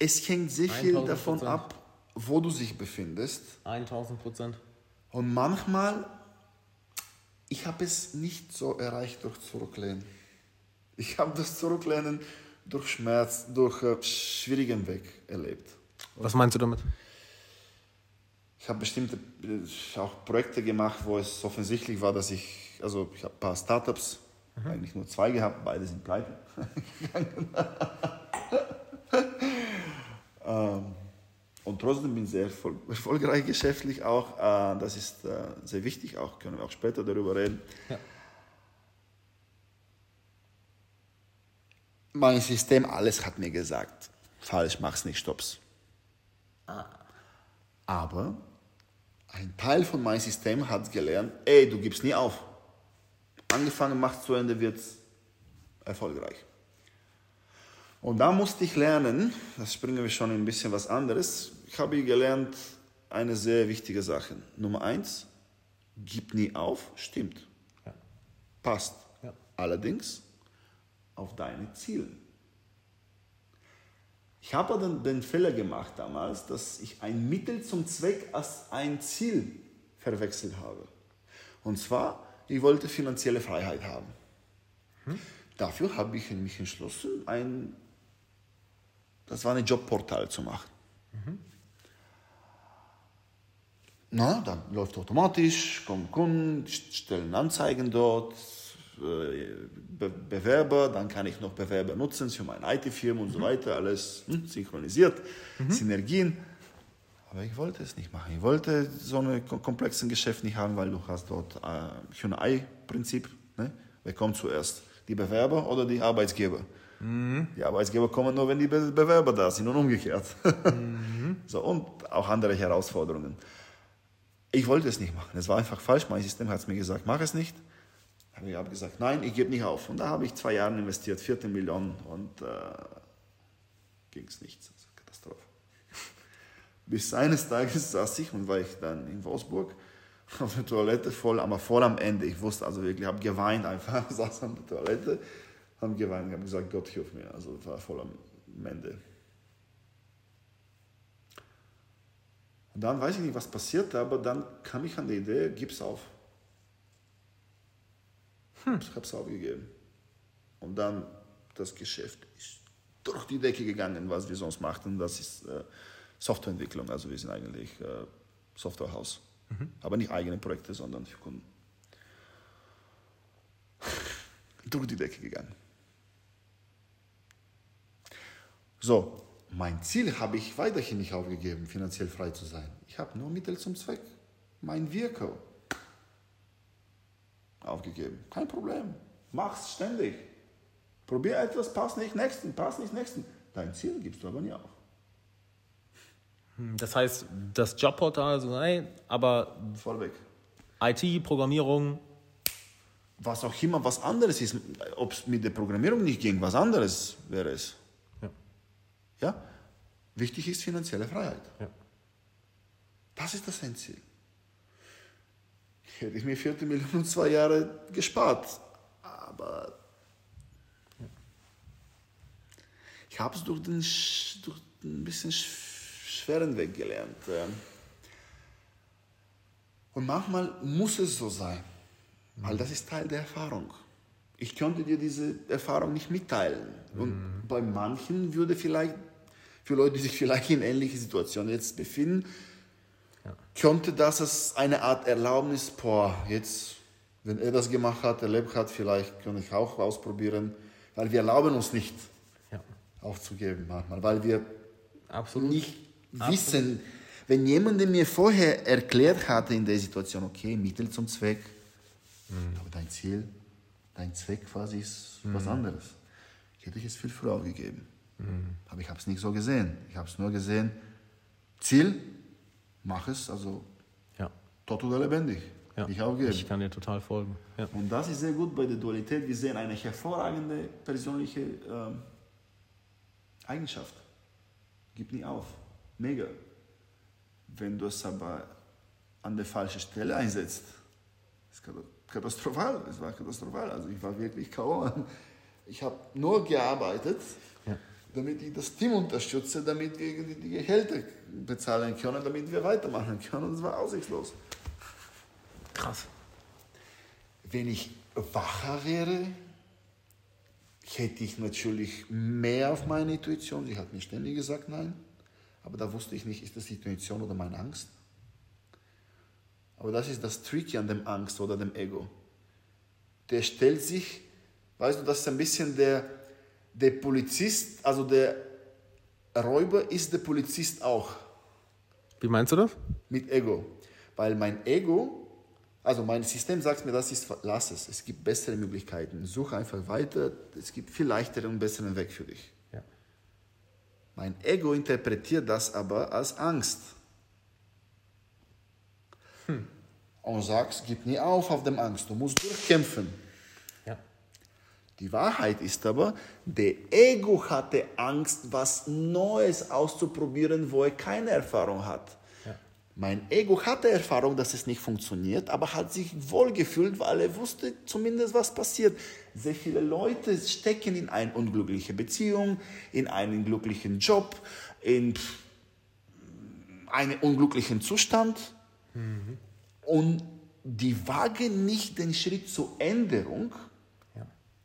es hängt sehr viel davon ab, wo du dich befindest. 1000 Prozent. Und manchmal, ich habe es nicht so erreicht durch Zurücklehnen. Ich habe das Zurücklehnen durch Schmerz, durch äh, schwierigen Weg erlebt. Was meinst du damit? Ich habe bestimmte äh, auch Projekte gemacht, wo es offensichtlich war, dass ich, also ich habe ein paar Startups Mhm. Eigentlich nur zwei gehabt, beide sind pleite ähm, und trotzdem bin ich sehr erfolgreich geschäftlich auch. Äh, das ist äh, sehr wichtig, auch können wir auch später darüber reden. Ja. Mein System, alles hat mir gesagt, falsch, mach's nicht, stopp's. Ah. Aber ein Teil von meinem System hat gelernt, ey, du gibst nie auf angefangen macht zu Ende, wird es erfolgreich. Und da musste ich lernen, das springen wir schon in ein bisschen was anderes. Ich habe gelernt eine sehr wichtige Sache. Nummer eins, gib nie auf, stimmt. Ja. Passt. Ja. Allerdings auf deine Ziele. Ich habe den, den Fehler gemacht damals, dass ich ein Mittel zum Zweck als ein Ziel verwechselt habe. Und zwar, ich wollte finanzielle Freiheit haben. Dafür habe ich mich entschlossen, ein, das war ein Jobportal zu machen. Na, dann läuft automatisch, kommen Kunden, stellen Anzeigen dort, äh, Be Bewerber, dann kann ich noch Bewerber nutzen für meine IT-Firma und so weiter, alles hm, synchronisiert, Synergien. Aber ich wollte es nicht machen. Ich wollte so ein komplexes Geschäft nicht haben, weil du hast dort äh, Hühner-Ei-Prinzip. Ne? Wer kommt zuerst? Die Bewerber oder die Arbeitsgeber? Die Arbeitsgeber kommen nur, wenn die Be Bewerber da sind und umgekehrt. so, und auch andere Herausforderungen. Ich wollte es nicht machen. Es war einfach falsch. Mein System hat es mir gesagt, mach es nicht. Ich habe gesagt, nein, ich gebe nicht auf. Und da habe ich zwei Jahre investiert, 14 Millionen und äh, ging es nichts. Also Katastrophe. Bis eines Tages saß ich und war ich dann in Wolfsburg auf der Toilette, voll, aber voll am Ende. Ich wusste also wirklich, ich habe geweint einfach, saß an der Toilette, habe geweint, habe gesagt, Gott hilf mir. Also war voll am Ende. Und dann weiß ich nicht, was passierte, aber dann kam ich an die Idee, gib's auf. Ich habe es aufgegeben. Und dann das Geschäft ist durch die Decke gegangen, was wir sonst machten. Das ist äh, Softwareentwicklung. Also wir sind eigentlich äh, Softwarehaus. Aber nicht eigene Projekte, sondern für Kunden. durch die Decke gegangen. So, mein Ziel habe ich weiterhin nicht aufgegeben, finanziell frei zu sein. Ich habe nur Mittel zum Zweck. Mein Wirko aufgegeben. Kein Problem. Mach's ständig. Probier etwas, passt nicht, nächsten, passt nicht, nächsten. Dein Ziel gibst du aber nie auf. Das heißt, das Jobportal, so nein, aber Voll weg. IT, Programmierung, Was auch immer was anderes ist, ob es mit der Programmierung nicht ging, was anderes wäre es. Ja. Wichtig ist finanzielle Freiheit. Ja. Das ist das Endziel. Hätte ich mir 4 Millionen zwei Jahre gespart. Aber ich habe es durch den, durch ein bisschen sch- schweren Weg gelernt. Und manchmal muss es so sein, weil das ist Teil der Erfahrung. Ich könnte dir diese Erfahrung nicht mitteilen. Und bei manchen würde vielleicht, für Leute, die sich vielleicht in ähnlichen Situationen jetzt befinden, könnte das als eine Art Erlaubnis, boah, jetzt, wenn er das gemacht hat, erlebt hat, vielleicht kann ich auch ausprobieren, weil wir erlauben uns nicht Ja. aufzugeben manchmal, weil wir Absolut. nicht wissen, wenn jemand mir vorher erklärt hatte in der Situation, okay, Mittel zum Zweck, aber dein Ziel, dein Zweck quasi ist was anderes. Hätte ich es viel früher aufgegeben. Aber ich habe es nicht so gesehen. Ich habe es nur gesehen, Ziel, mach es, also Ja. tot oder lebendig. ja. Ich aufgeben. Ich kann dir total folgen. Ja. Und das ist sehr gut bei der Dualität. Wir sehen eine hervorragende persönliche ähm, Eigenschaft. Gib nie auf. Mega. Wenn du es aber an der falschen Stelle einsetzt, ist kata- katastrophal. Es war katastrophal. Also ich war wirklich K.O. Ich habe nur gearbeitet, Ja. Damit ich das Team unterstütze, damit wir die Gehälter bezahlen können, damit wir weitermachen können. Und es war aussichtslos. Krass. Wenn ich wacher wäre, hätte ich natürlich mehr auf meine Intuition. Sie hat mir ständig gesagt nein. Aber da wusste ich nicht, ist das die Intuition oder meine Angst? Aber das ist das Tricky an dem Angst oder dem Ego. Der stellt sich, weißt du, das ist ein bisschen der, der Polizist, also der Räuber ist der Polizist auch Wie meinst du das? mit Ego. Weil mein Ego, also mein System sagt mir, das ist, lass es, es gibt bessere Möglichkeiten. Such einfach weiter, es gibt viel leichteren und besseren Weg für dich. Ja. Mein Ego interpretiert das aber als Angst. Und sagt, gib nie auf auf dem Angst, du musst durchkämpfen. Die Wahrheit ist aber, der Ego hatte Angst, was Neues auszuprobieren, wo er keine Erfahrung hat. Ja. Mein Ego hatte Erfahrung, dass es nicht funktioniert, aber hat sich wohlgefühlt, weil er wusste zumindest, was passiert. Sehr viele Leute stecken in eine unglückliche Beziehung, in einen glücklichen Job, in einen unglücklichen Zustand und die wagen nicht den Schritt zur Änderung.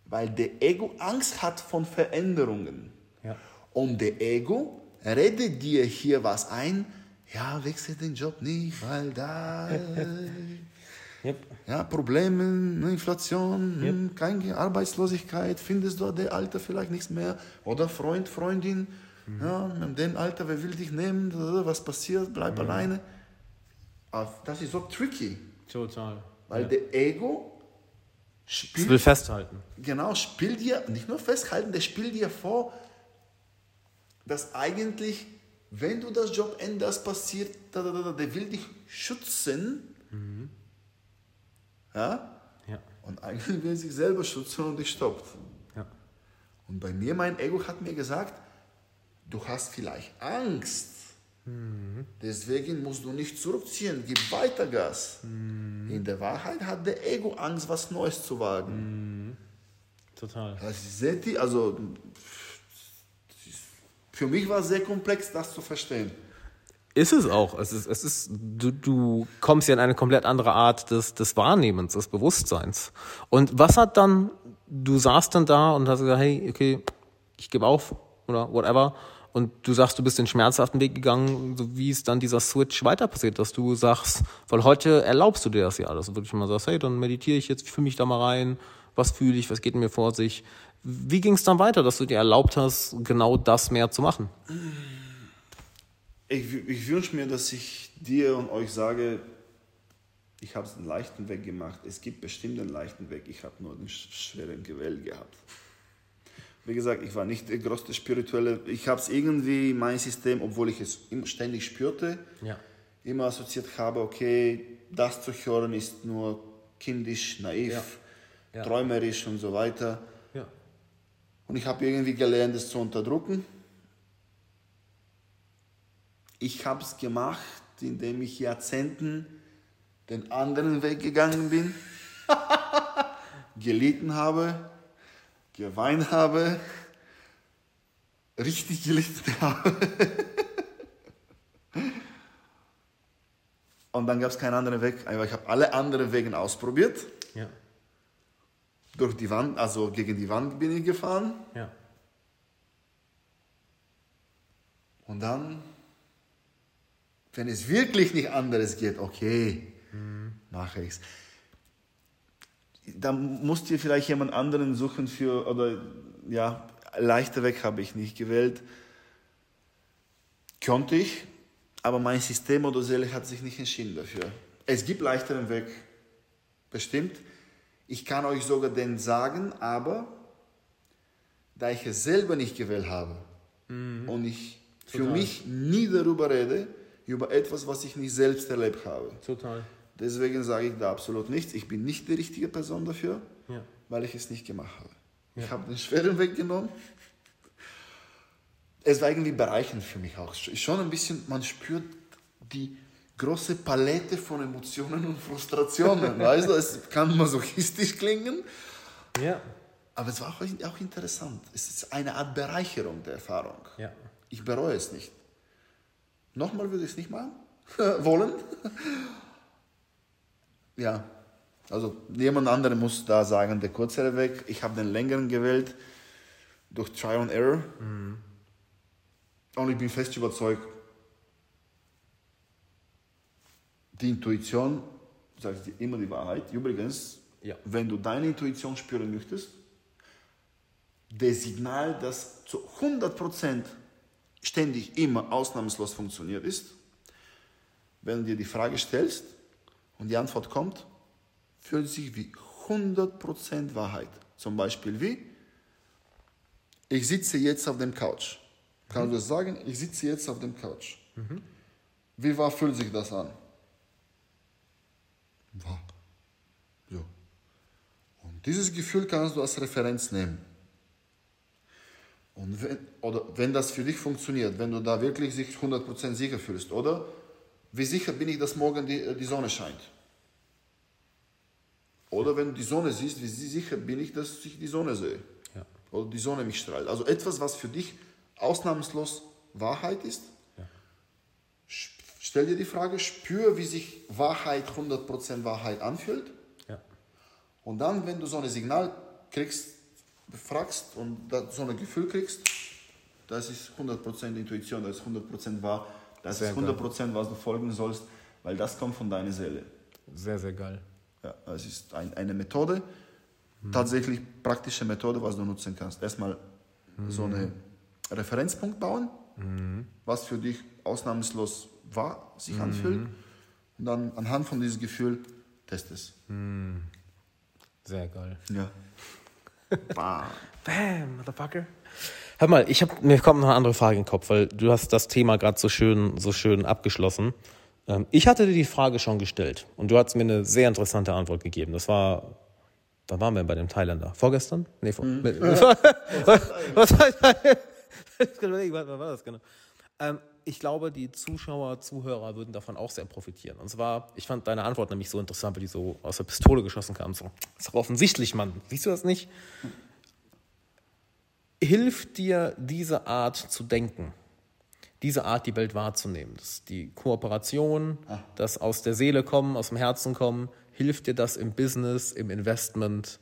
Weil der Ego Angst hat von Veränderungen. Ja. Und der Ego redet dir hier was ein, ja, wechsel den Job nicht, weil da Yep. ja, Probleme, ne, Inflation, hm, keine Arbeitslosigkeit, findest du der Alter vielleicht nichts mehr oder Freund, Freundin, ja, in dem Alter, wer will dich nehmen, was passiert, bleib alleine. Aber Das ist so tricky, Total. weil ja. der Ego Es spielt will festhalten. genau, spielt dir, nicht nur festhalten, der spielt dir vor, dass eigentlich, wenn du das Job änderst, passiert, da, da, da, der will dich schützen. Ja? Ja. Und eigentlich will er sich selber schützen und dich stoppt. Ja. Und bei mir, mein Ego hat mir gesagt, du hast vielleicht Angst. Deswegen musst du nicht zurückziehen, gib weiter Gas. In der Wahrheit hat der Ego Angst, was Neues zu wagen. Total. Also, seht ihr, also für mich war es sehr komplex, das zu verstehen. Ist es auch. Es ist, es ist, du, du kommst ja in eine komplett andere Art des, des Wahrnehmens, des Bewusstseins. Und was hat dann, du saßt dann da und hast gesagt, hey, okay, ich gebe auf oder whatever. Und du sagst, du bist den schmerzhaften Weg gegangen, so wie ist dann dieser Switch weiter passiert, dass du sagst, weil heute erlaubst du dir das ja alles. Wirklich mal sagst, hey, dann meditiere ich jetzt, fühle mich da mal rein, was fühle ich, was geht mir vor sich. Wie ging es dann weiter, dass du dir erlaubt hast, genau das mehr zu machen? Ich, ich wünsche mir, dass ich dir und euch sage, ich habe einen leichten Weg gemacht. Es gibt bestimmt einen leichten Weg. Ich habe nur sch- schweren gewählt gehabt. Wie gesagt, ich war nicht der größte Spirituelle. Ich habe es irgendwie, mein System, obwohl ich es ständig spürte, Ja. immer assoziiert habe, okay, das zu hören ist nur kindisch, naiv, Ja. Träumerisch und so weiter. Und ich habe irgendwie gelernt, es zu unterdrücken. Ich habe es gemacht, indem ich Jahrzehnten den anderen Weg gegangen bin, gelitten habe, geweint habe, richtig gelitten habe. Und dann gab es keinen anderen Weg. Ich habe alle anderen Wege ausprobiert. Ja. Durch die Wand, also gegen die Wand bin ich gefahren. Ja. Und dann, wenn es wirklich nicht anderes geht, okay, mache ich's. Dann musst ihr vielleicht jemand anderen suchen für, oder ja, leichter Weg habe ich nicht gewählt. Konnte ich, aber mein System oder Seele hat sich nicht entschieden dafür. Es gibt leichteren Weg, bestimmt. Ich kann euch sogar den sagen, aber da ich es selber nicht gewählt habe und ich für Total. mich nie darüber rede, über etwas, was ich nicht selbst erlebt habe. Total. Deswegen sage ich da absolut nichts. Ich bin nicht die richtige Person dafür, Ja. weil ich es nicht gemacht habe. Ich habe den schweren Weg genommen. Es war irgendwie bereichend für mich auch. Schon ein bisschen, man spürt die große Palette von Emotionen und Frustrationen. weißt du, es kann masochistisch klingen, Ja. aber es war auch, auch interessant. Es ist eine Art Bereicherung der Erfahrung. Ja. Ich bereue es nicht. Nochmal würde ich es nicht machen wollen. Ja, also jemand anderes muss da sagen, der kürzere Weg. Ich habe den längeren gewählt durch Try and Error. Und ich bin fest überzeugt, die Intuition sagt dir immer die Wahrheit. Übrigens, Ja. wenn du deine Intuition spüren möchtest, das Signal, das zu 100% ständig immer ausnahmslos funktioniert ist, wenn du dir die Frage stellst und die Antwort kommt, fühlt sich wie 100% Wahrheit. Zum Beispiel wie, ich sitze jetzt auf dem Couch. Kannst du das sagen? Ich sitze jetzt auf dem Couch. Wie wahr fühlt sich das an? Wahr. Ja. Und Dieses Gefühl kannst du als Referenz nehmen. Und wenn, oder wenn das für dich funktioniert, wenn du da wirklich sich 100% sicher fühlst, oder wie sicher bin ich, dass morgen die, die Sonne scheint? Oder wenn du die Sonne siehst, wie sicher bin ich, dass ich die Sonne sehe? Ja. Oder die Sonne mich strahlt. Also etwas, was für dich ausnahmslos Wahrheit ist. Ja. Stell dir die Frage, spür, wie sich Wahrheit, 100% Wahrheit anfühlt. Ja. Und dann, wenn du so ein Signal kriegst, fragst und so ein Gefühl kriegst, das ist 100% Intuition, das ist 100% wahr, das sehr ist 100% geil. was du folgen sollst, weil das kommt von deiner Seele. Sehr, sehr geil. Ja, es ist ein, eine Methode, mhm. tatsächlich praktische Methode, was du nutzen kannst. Erstmal mhm. so einen Referenzpunkt bauen, mhm. was für dich ausnahmslos wahr sich anfühlt. Mhm. Und dann anhand von diesem Gefühl test es. Mhm. Sehr geil. Ja. Bam. Bam, Motherfucker. Hör mal, ich hab, mir kommt noch eine andere Frage in den Kopf, weil du hast das Thema gerade so schön, so schön abgeschlossen. Ähm, ich hatte dir die Frage schon gestellt und du hast mir eine sehr interessante Antwort gegeben. Das war, wann waren wir bei dem Thailänder? Vorgestern? Nee, vor, mhm. was, was, was, was war das genau? Ähm, ich glaube, die Zuschauer, Zuhörer würden davon auch sehr profitieren. Und zwar, ich fand deine Antwort nämlich so interessant, weil die so aus der Pistole geschossen kam. So, ist doch offensichtlich, Mann. Siehst du das nicht? Hilft dir diese Art zu denken, diese Art, die Welt wahrzunehmen, das die Kooperation, ah. das aus der Seele kommen, aus dem Herzen kommen, hilft dir das im Business, im Investment?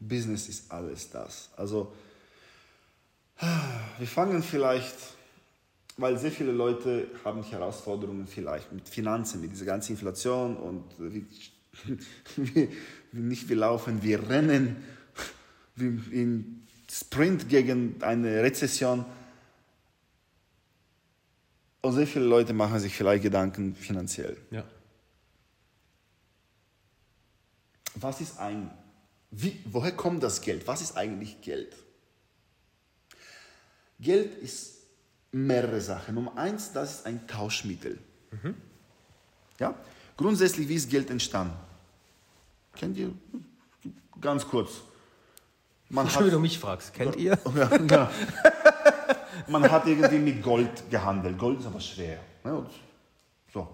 Business ist alles das. Also wir fangen vielleicht, weil sehr viele Leute haben Herausforderungen vielleicht mit Finanzen, mit dieser ganzen Inflation und wie, nicht wir laufen, wir rennen wie im Sprint gegen eine Rezession. Und sehr viele Leute machen sich vielleicht Gedanken finanziell. Ja. Was ist ein, wie, woher kommt das Geld? Was ist eigentlich Geld? Geld ist mehrere Sachen. Nummer eins, das ist ein Tauschmittel. Mhm. Ja? Grundsätzlich, wie ist Geld entstanden? Kennt ihr? Ganz kurz. Man Schön, wie du mich fragst. Kennt ihr? Ja, ja. Man hat irgendwie mit Gold gehandelt. Gold ist aber schwer. Ne? Und, so.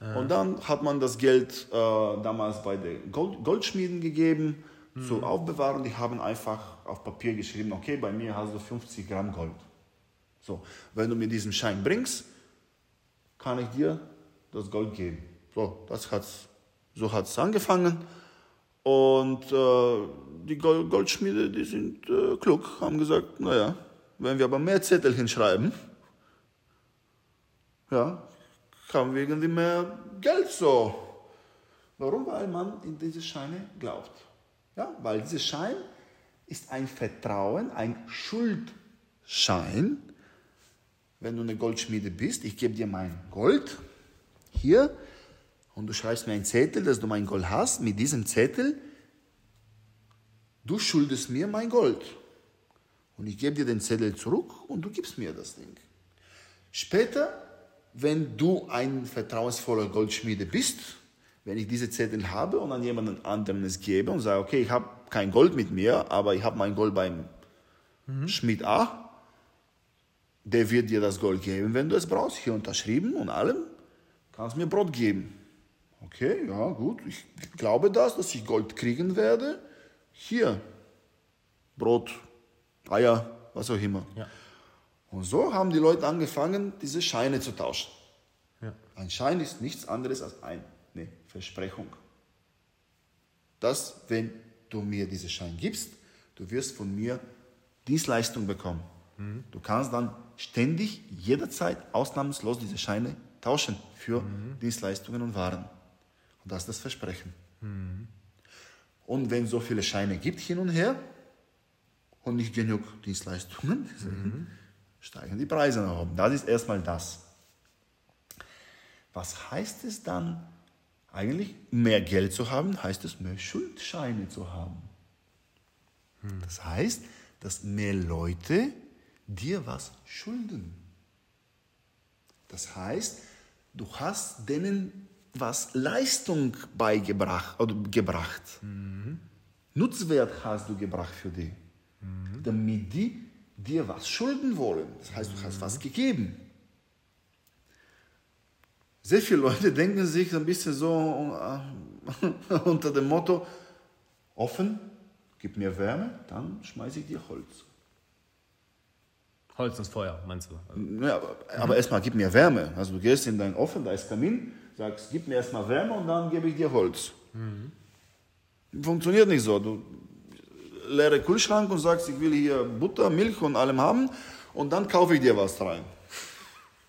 Ja. Und dann hat man das Geld äh, damals bei den Gold Goldschmieden gegeben mhm. zu aufbewahren. Die haben einfach auf Papier geschrieben, okay, bei mir hast du 50 Gramm Gold. So, wenn du mir diesen Schein bringst, kann ich dir das Gold geben. So, das hat's, so hat es angefangen. Und äh, die Goldschmiede, die sind äh, klug, haben gesagt, naja, wenn wir aber mehr Zettel hinschreiben, ja, haben wir irgendwie mehr Geld so. Warum? Weil man in diese Scheine glaubt. Ja, weil dieser Schein ist ein Vertrauen, ein Schuldschein. Wenn du eine Goldschmiede bist, ich gebe dir mein Gold hier und du schreibst mir einen Zettel, dass du mein Gold hast. Mit diesem Zettel, du schuldest mir mein Gold. Und ich gebe dir den Zettel zurück und du gibst mir das Ding. Später, wenn du ein vertrauensvoller Goldschmiede bist, wenn ich diese Zettel habe und an jemanden anderen es gebe und sage, okay, ich habe kein Gold mit mir, aber ich habe mein Gold beim mhm. Schmied A, der wird dir das Gold geben, wenn du es brauchst, hier unterschrieben und allem, kannst mir Brot geben. Okay, ja, gut, ich glaube das, dass ich Gold kriegen werde. Hier, Brot, Eier, was auch immer. Ja. Und so haben die Leute angefangen, diese Scheine zu tauschen. Ja. Ein Schein ist nichts anderes als ein eine Versprechung. Dass, wenn du mir diesen Schein gibst, du wirst von mir Dienstleistung bekommen. Mhm. Du kannst dann ständig, jederzeit, ausnahmslos diese Scheine tauschen für mhm. Dienstleistungen und Waren. Das ist das Versprechen. Mhm. Und wenn so viele Scheine gibt hin und her und nicht genug Dienstleistungen, mhm. steigen die Preise nach oben. Das ist erstmal das. Was heißt es dann, eigentlich mehr Geld zu haben, heißt es mehr Schuldscheine zu haben. Hm. Das heißt, dass mehr Leute dir was schulden. Das heißt, du hast denen was Leistung beigebracht oder gebracht. Nutzwert hast du gebracht für die, damit die dir was schulden wollen. Das heißt, du hast was gegeben. Sehr viele Leute denken sich ein bisschen so äh, unter dem Motto, offen, gib mir Wärme, dann schmeiße ich dir Holz. Holz ins Feuer, meinst du? Ja, aber, aber erstmal gib mir Wärme. Also du gehst in dein Ofen, da ist Kamin, sagst, gib mir erstmal Wärme und dann gebe ich dir Holz. Funktioniert nicht so. Du leere Kühlschrank und sagst, ich will hier Butter, Milch und allem haben und dann kaufe ich dir was rein.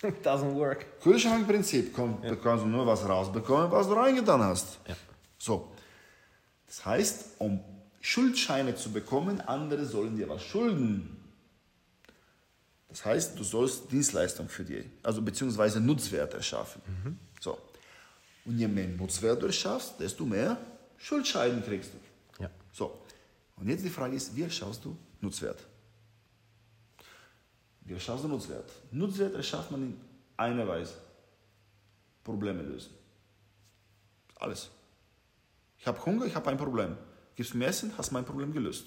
Doesn't work. Kühlschrankprinzip, kommt, da kannst du nur was rausbekommen, was du reingetan hast. Ja. So. Das heißt, um Schuldscheine zu bekommen, andere sollen dir was schulden. Das heißt, du sollst Dienstleistung für die, also beziehungsweise Nutzwert erschaffen. So. Und je mehr Nutzwert du erschaffst, desto mehr Schuldscheine kriegst du. Ja. So. Und jetzt die Frage ist, wie erschaffst du Nutzwert? Wie erschaffst du Nutzwert? Nutzwert erschafft man in einer Weise. Probleme lösen. Alles. Ich habe Hunger, ich habe ein Problem. Gibst mir Essen, hast mein Problem gelöst.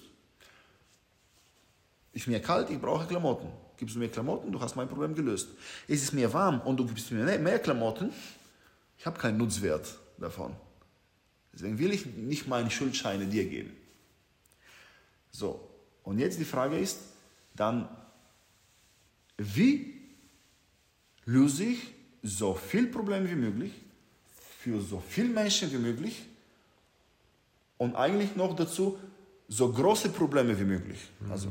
Ist mir kalt, ich brauche Klamotten. Gibst du mir Klamotten, du hast mein Problem gelöst. Ist es mir warm und du gibst mir mehr Klamotten, ich habe keinen Nutzwert davon. Deswegen will ich nicht meine Schuldscheine dir geben. So, und jetzt die Frage ist, dann, wie löse ich so viel Probleme wie möglich für so viele Menschen wie möglich und eigentlich noch dazu so große Probleme wie möglich. Also,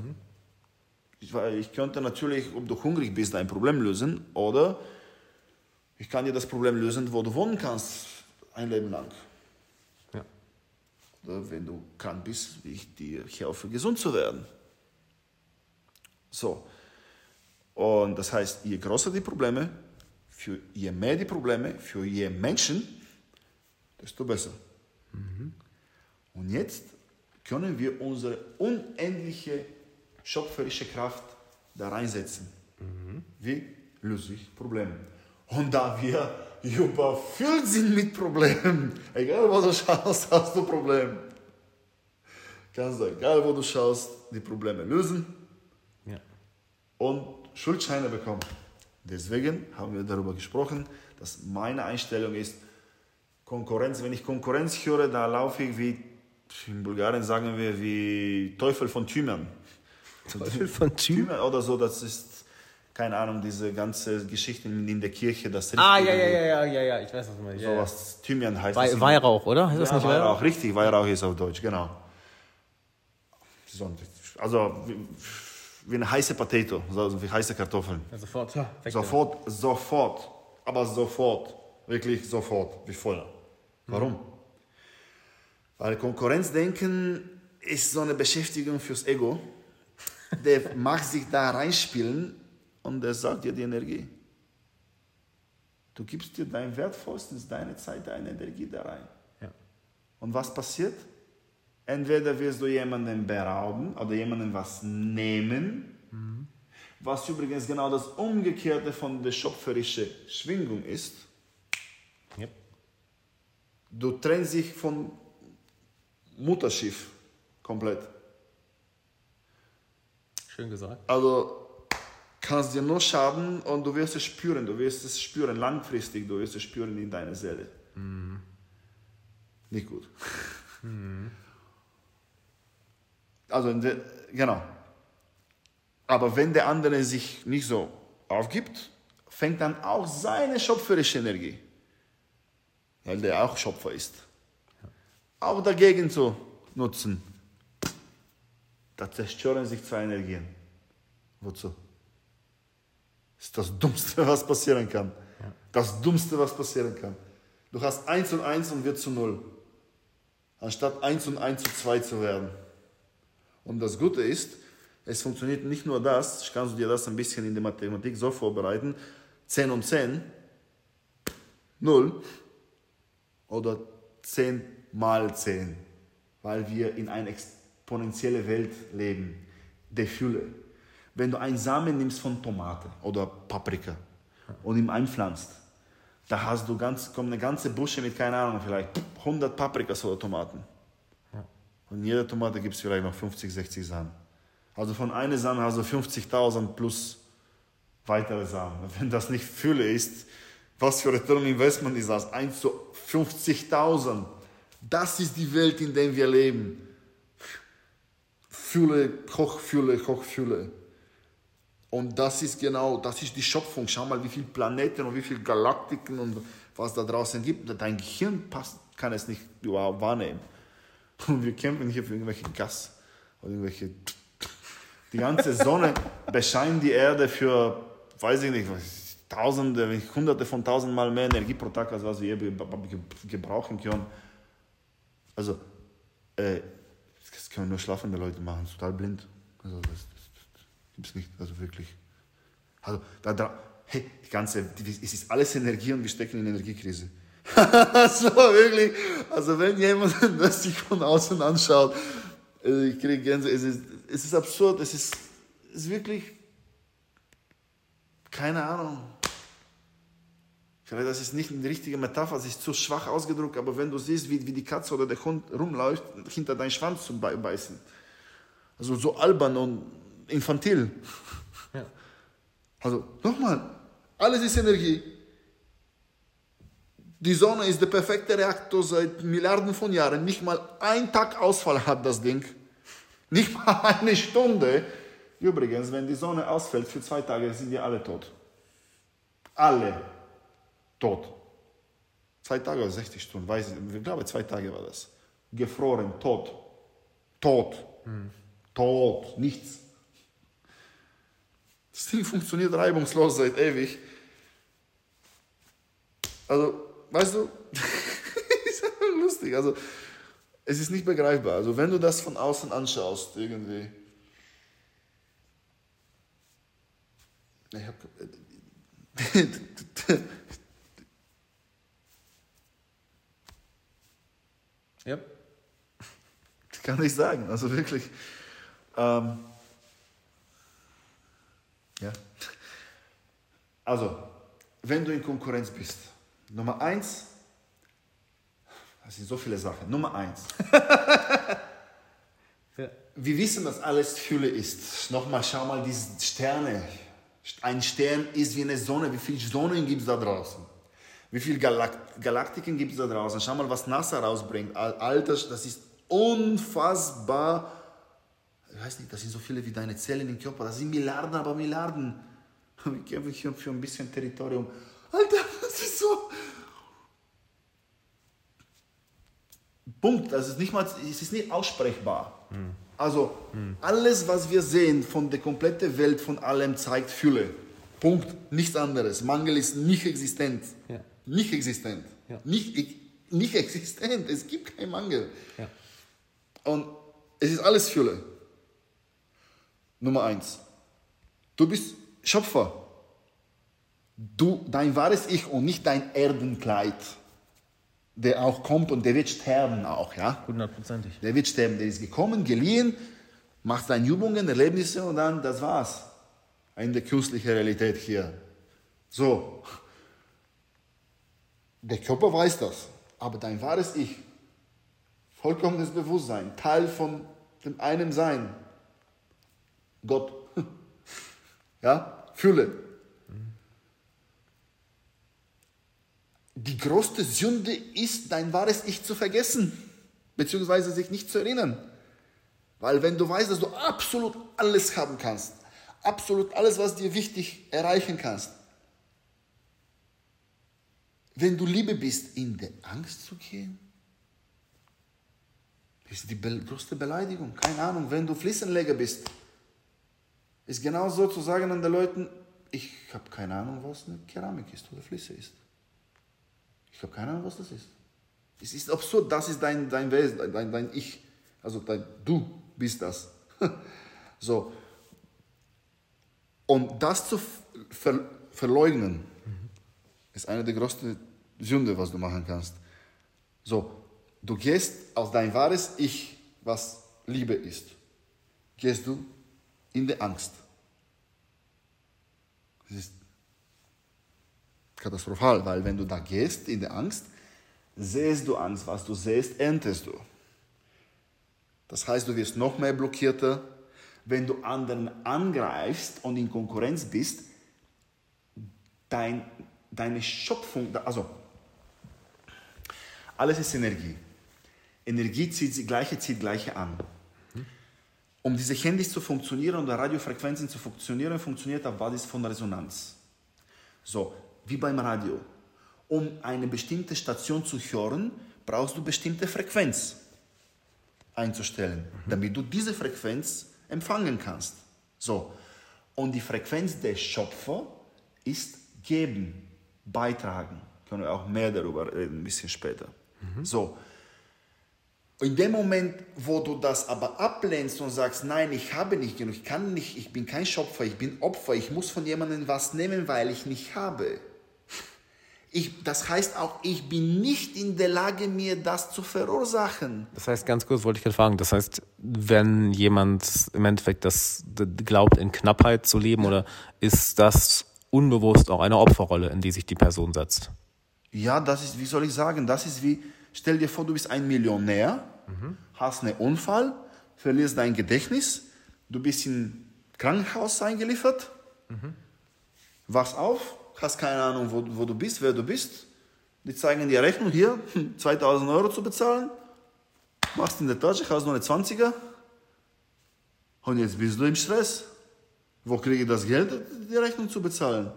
ich, ich könnte natürlich, ob du hungrig bist, ein Problem lösen oder ich kann dir das Problem lösen, wo du wohnen kannst, ein Leben lang. Ja. Oder wenn du krank bist, wie ich dir helfe, gesund zu werden. So. Und das heißt, je größer die Probleme, für je mehr die Probleme, für je Menschen, desto besser. Und jetzt können wir unsere unendliche schöpferische Kraft da reinsetzen. Wie löse ich Probleme? Und da wir überfüllt sind mit Problemen, egal wo du schaust, hast du Probleme. Kannst du, egal wo du schaust, die Probleme lösen Ja. und Schuldscheine bekommen. Deswegen haben wir darüber gesprochen, dass meine Einstellung ist, Konkurrenz, wenn ich Konkurrenz höre, da laufe ich wie, in Bulgarien sagen wir, wie Teufel von Thymian. Teufel von Thymian? Thymian oder so, das ist, keine Ahnung, diese ganze Geschichte in der Kirche, das Ah, ja, ja, ja, ja, ja, ja, ich weiß, was du meinst. So Ja, Thymian heißt. Wei das. Weihrauch, oder? Heißt das ja, nicht Weihrauch, Weihrauch? richtig, Weihrauch ist auf Deutsch, genau. So, Also, wie, eine heiße Potato, also wie heiße Kartoffeln. Ja, sofort. Ja, Sofort, sofort, aber sofort, wirklich sofort, wie Feuer. Warum? Weil Konkurrenzdenken ist so eine Beschäftigung fürs Ego. Der mag sich da reinspielen und der sagt dir die Energie. Du gibst dir dein Wertvollstes, deine Zeit, deine Energie da rein. Ja. Und was passiert? Entweder wirst du jemanden berauben oder jemanden was nehmen, was übrigens genau das Umgekehrte von der schöpferischen Schwingung ist. Ja. Du trennst dich von Mutterschiff komplett. Schön gesagt. Also kannst dir nur schaden und du wirst es spüren. Du wirst es spüren langfristig. Du wirst es spüren in deiner Seele. Nicht gut. Also in der, genau. Aber wenn der andere sich nicht so aufgibt, fängt dann auch seine schöpferische Energie, weil der auch Schöpfer ist, auch dagegen zu nutzen. Da zerstören sich zwei Energien. Wozu? Das ist das Dummste, was passieren kann. Das Dummste, was passieren kann. Du hast 1 und 1 und wird zu 0. Anstatt 1 und 1 zu 2 zu werden. Und das Gute ist, es funktioniert nicht nur das, ich kann dir das ein bisschen in der Mathematik so vorbereiten, 10 und 10, 0 oder 10 mal 10, weil wir in einer exponentiellen Welt leben, der Fülle. Wenn du einen Samen nimmst von Tomate oder Paprika und ihn einpflanzt, Da hast du ganz, kommt eine ganze Busche mit, keine Ahnung, vielleicht 100 Paprikas oder Tomaten. Und in jeder Tomate gibt es vielleicht noch 50, 60 Samen. Also von einer Samen hast du 50.000 plus weitere Samen. Wenn das nicht Fülle ist, was für Return Investment ist das? 1 zu 50.000. Das ist die Welt, in der wir leben. Fülle, Kochfülle, Kochfülle. Und das ist genau, das ist die Schöpfung. Schau mal, wie viele Planeten und wie viele Galaktiken und was da draußen gibt. Dein Gehirn passt, kann es nicht überhaupt wahrnehmen. Und wir kämpfen hier für irgendwelche Gas oder irgendwelche. Die ganze Sonne bescheint die Erde für, weiß ich nicht, Tausende, Hunderte von Tausend Mal mehr Energie pro Tag, als was wir gebrauchen können. Also, äh, das können nur schlafende Leute machen, total blind. Also, das, Gibt es nicht, also wirklich. Also, da, da, hey, die ganze, es ist alles Energie und wir stecken in Energiekrise. so, wirklich. Also, wenn jemand das sich von außen anschaut, äh, ich kriege Gänse, es ist, es ist absurd, es ist, es ist wirklich, keine Ahnung. Vielleicht das ist nicht eine richtige Metapher, es ist zu schwach ausgedrückt, aber wenn du siehst, wie, wie die Katze oder der Hund rumläuft, hinter deinen Schwanz zu beißen. Also so albern und infantil. Ja. Also nochmal, alles ist Energie. Die Sonne ist der perfekte Reaktor seit Milliarden von Jahren. Nicht mal ein Tag Ausfall hat das Ding. Nicht mal eine Stunde. Übrigens, wenn die Sonne ausfällt für zwei Tage, sind wir alle tot. Alle tot. Zwei Tage oder 60 Stunden, weiß ich, ich glaube zwei Tage war das. Gefroren, tot. Tot. Hm. Tot, nichts. Das Ding funktioniert reibungslos seit ewig. Also, weißt du, ist einfach lustig. Also, es ist nicht begreifbar. Also, wenn du das von außen anschaust, irgendwie. Ich hab, ja. Kann ich sagen, also wirklich. Ähm, ja? Also, wenn du in Konkurrenz bist, Nummer eins, das sind so viele Sachen. Nummer eins, ja. wir wissen, dass alles Fülle ist. Nochmal, schau mal diese Sterne. Ein Stern ist wie eine Sonne. Wie viele Sonnen gibt es da draußen? Wie viele Galakt Galaktiken gibt es da draußen? Schau mal, was NASA rausbringt. Das, das ist unfassbar ich weiß nicht, das sind so viele wie deine Zellen im Körper, das sind Milliarden, aber Milliarden. Wir kämpfen hier für ein bisschen Territorium. Alter, das ist so. Punkt, das ist nicht mal, es ist nicht aussprechbar. Hm. Also, hm. alles, was wir sehen von der kompletten Welt, von allem, zeigt Fülle. Punkt, nichts anderes. Mangel ist nicht existent. Ja. Nicht existent. Ja. Nicht, nicht existent. Es gibt keinen Mangel. Ja. Und es ist alles Fülle. Nummer eins. Du bist Schöpfer. Du, dein wahres Ich und nicht dein Erdenkleid, der auch kommt und der wird sterben auch, ja? Hundertprozentig. Der wird sterben. Der ist gekommen, geliehen, macht seine Übungen, Erlebnisse und dann, das war's. Eine künstliche Realität hier. So. Der Körper weiß das, aber dein wahres Ich, vollkommenes Bewusstsein, Teil von dem einen Sein, Gott. Ja, Fülle. Die größte Sünde ist, dein wahres Ich zu vergessen, beziehungsweise sich nicht zu erinnern. Weil wenn du weißt, dass du absolut alles haben kannst, absolut alles, was dir wichtig erreichen kannst, wenn du Liebe bist, in der Angst zu gehen, ist die größte Beleidigung. Keine Ahnung, wenn du Fliesenleger bist, ist genau so zu sagen an den Leuten, ich habe keine Ahnung, was eine Keramik ist oder Flüsse ist. Ich habe keine Ahnung, was das ist. Es ist absurd, das ist dein, dein Wesen, dein, dein Ich. Also dein, du bist das. so. Und das zu ver verleugnen, mhm. ist eine der größten Sünde, was du machen kannst. So, du gehst aus dein wahres Ich, was Liebe ist, gehst du in der Angst. Das ist katastrophal, weil wenn du da gehst in der Angst, sähst du Angst, was du sähst, erntest du. Das heißt, du wirst noch mehr blockierter. Wenn du anderen angreifst und in Konkurrenz bist, dein, deine Schöpfung, also alles ist Energie. Energie zieht gleiche zieht gleiche an. Um diese Handys zu funktionieren und Radiofrequenzen zu funktionieren, funktioniert auf Basis von Resonanz. So, wie beim Radio. Um eine bestimmte Station zu hören, brauchst du bestimmte Frequenz einzustellen, mhm. damit du diese Frequenz empfangen kannst. So, und die Frequenz des Schöpfer ist geben, beitragen. Können wir auch mehr darüber reden, ein bisschen später. Mhm. So, in dem Moment, wo du das aber ablehnst und sagst, nein, ich habe nicht genug, ich kann nicht, ich bin kein Schöpfer, ich bin Opfer, ich muss von jemandem was nehmen, weil ich nicht habe. Ich, das heißt auch, ich bin nicht in der Lage, mir das zu verursachen. Das heißt, ganz kurz wollte ich gerade fragen, das heißt, wenn jemand im Endeffekt das glaubt, in Knappheit zu leben, oder ist das unbewusst auch eine Opferrolle, in die sich die Person setzt? Ja, das ist, wie soll ich sagen, das ist wie, stell dir vor, du bist ein Millionär, mhm. hast einen Unfall, verlierst dein Gedächtnis, du bist in Krankenhaus eingeliefert, mhm. wachst auf, hast keine Ahnung, wo, wo du bist, wer du bist. Die zeigen dir Rechnung, hier 2000 Euro zu bezahlen, machst in der Tasche, hast nur eine 20er und jetzt bist du im Stress. Wo kriege ich das Geld, die Rechnung zu bezahlen?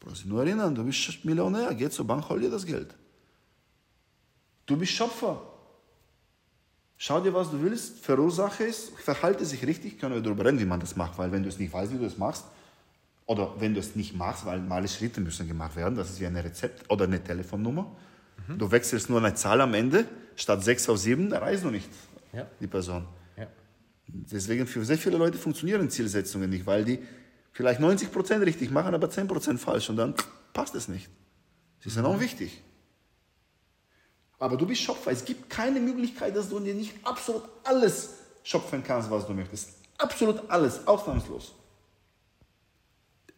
Brauchst dich nur erinnern, du bist Millionär, geh zur Bank, hol dir das Geld. Du bist Schöpfer. Schau dir, was du willst, verursache es, verhalte sich richtig, können wir darüber reden, wie man das macht, weil wenn du es nicht weißt, wie du es machst, oder wenn du es nicht machst, weil alle Schritte müssen gemacht werden, das ist wie ein Rezept oder eine Telefonnummer. Mhm. Du wechselst nur eine Zahl am Ende, statt 6 auf 7, da reist du nicht, ja. die Person. Ja. Deswegen für sehr viele Leute funktionieren Zielsetzungen nicht, weil die vielleicht 90% richtig machen, aber 10% falsch und dann passt es nicht. Das ist enorm wichtig. Aber du bist Schöpfer. Es gibt keine Möglichkeit, dass du dir nicht absolut alles schöpfen kannst, was du möchtest. Absolut alles, ausnahmslos.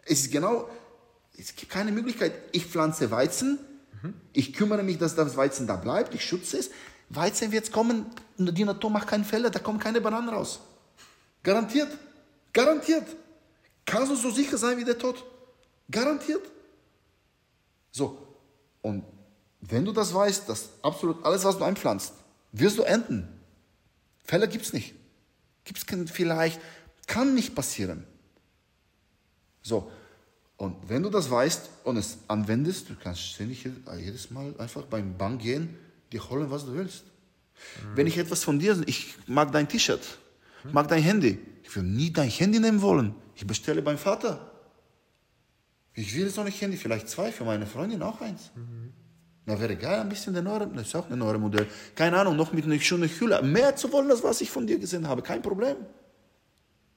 Es ist genau, es gibt keine Möglichkeit. Ich pflanze Weizen, mhm. ich kümmere mich, dass das Weizen da bleibt, ich schütze es. Weizen wird kommen, die Natur macht keinen Fehler, da kommen keine Bananen raus. Garantiert. Garantiert. Kannst du so sicher sein wie der Tod. Garantiert. So. Und wenn du das weißt, dass absolut alles, was du einpflanzt, wirst du ernten. Fälle gibt es nicht. Gibt es vielleicht, kann nicht passieren. So, und wenn du das weißt und es anwendest, du kannst ständig jedes Mal einfach beim Bank gehen, dir holen, was du willst. Mhm. Wenn ich etwas von dir, ich mag dein T-Shirt, mhm. mag dein Handy, ich will nie dein Handy nehmen wollen. Ich bestelle beim Vater. Ich will jetzt noch nicht Handy, vielleicht zwei, für meine Freundin auch eins. Mhm. Na, wäre geil, ein bisschen der neue, das ist auch ein neues Modell. Keine Ahnung, noch mit einer schönen Hülle. Mehr zu wollen, als was ich von dir gesehen habe, kein Problem.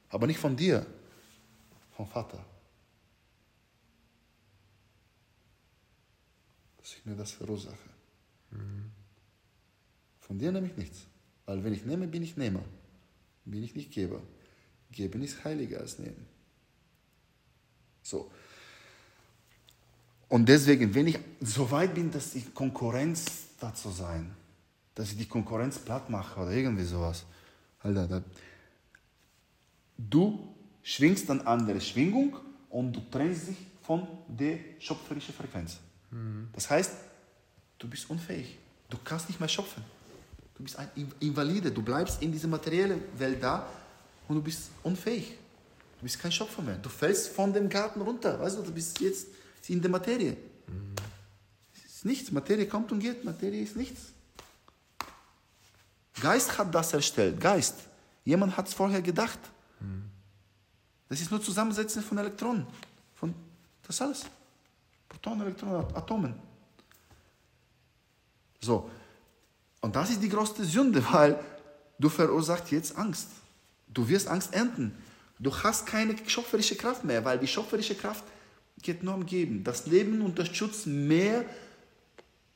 Aber nicht von dir, vom Vater. Dass ich mir das verursache. Mhm. Von dir nehme ich nichts. Weil wenn ich nehme, bin ich Nehmer. Bin ich nicht Geber. Geben ist heiliger als nehmen. So. Und deswegen, wenn ich so weit bin, dass ich Konkurrenz dazu sein, dass ich die Konkurrenz platt mache oder irgendwie sowas, Alter, da, du schwingst dann andere Schwingung und du trennst dich von der schöpferischen Frequenz. Mhm. Das heißt, du bist unfähig. Du kannst nicht mehr schöpfen. Du bist ein Invalide. Du bleibst in dieser materiellen Welt da und du bist unfähig. Du bist kein Schöpfer mehr. Du fällst von dem Garten runter. Weißt du, du bist jetzt in der Materie. Mhm. Es ist nichts. Materie kommt und geht. Materie ist nichts. Geist hat das erstellt. Geist. Jemand hat es vorher gedacht. Das ist nur Zusammensetzen von Elektronen. Von, das ist alles. Protonen, Elektronen, Atomen. So. Und das ist die größte Sünde, weil du verursachst jetzt Angst. Du wirst Angst ernten. Du hast keine schöpferische Kraft mehr, weil die schöpferische Kraft geht nur um Geben. Das Leben unterstützt mehr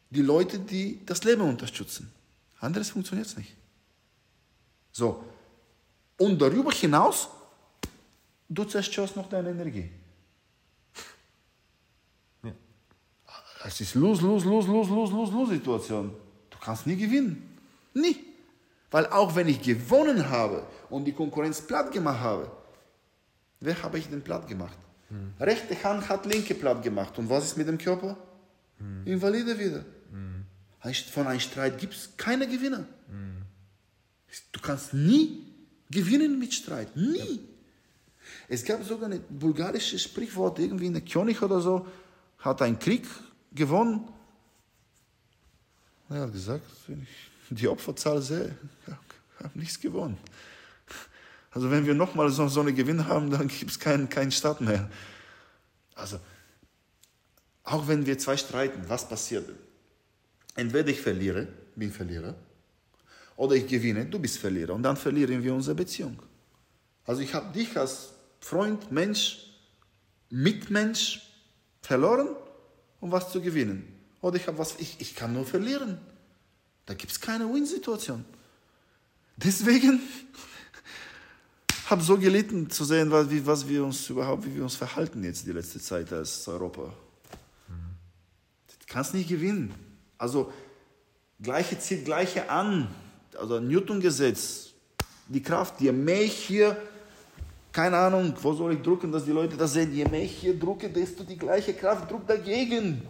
die Leute, die das Leben unterstützen. Anderes funktioniert es nicht. So. Und darüber hinaus, du zerstörst noch deine Energie. Ja. Das ist los, los, los, los, los, los, los Situation. Du kannst nie gewinnen. Nie. Weil auch wenn ich gewonnen habe und die Konkurrenz platt gemacht habe, wer habe ich denn platt gemacht? Hm. Rechte Hand hat linke platt gemacht. Und was ist mit dem Körper? Hm. Invalide wieder. Hm. Von einem Streit gibt es keine Gewinner. Du kannst nie gewinnen mit Streit. Nie. Ja. Es gab sogar ein bulgarisches Sprichwort, irgendwie eine König oder so, hat einen Krieg gewonnen. Er hat gesagt, wenn ich die Opferzahl sehe, ich habe nichts gewonnen. Also wenn wir nochmal so, so einen Gewinn haben, dann gibt es keinen, keinen Staat mehr. Also, auch wenn wir zwei streiten, was passiert? Entweder ich verliere, bin Verlierer, oder ich gewinne, du bist Verlierer. Und dann verlieren wir unsere Beziehung. Also ich habe dich als Freund, Mensch, Mitmensch verloren, um was zu gewinnen. Oder ich habe was, ich, ich kann nur verlieren. Da gibt es keine Win-Situation. Deswegen habe so gelitten zu sehen, was, wie, was wir uns überhaupt, wie wir uns verhalten jetzt die letzte Zeit als Europa. Mhm. Du kannst nicht gewinnen. Also gleiche zieht gleiche an also Newton-Gesetz, die Kraft, je mehr ich hier, keine Ahnung, wo soll ich drucken, dass die Leute das sehen, je mehr ich hier drucke, desto die gleiche Kraft druckt dagegen.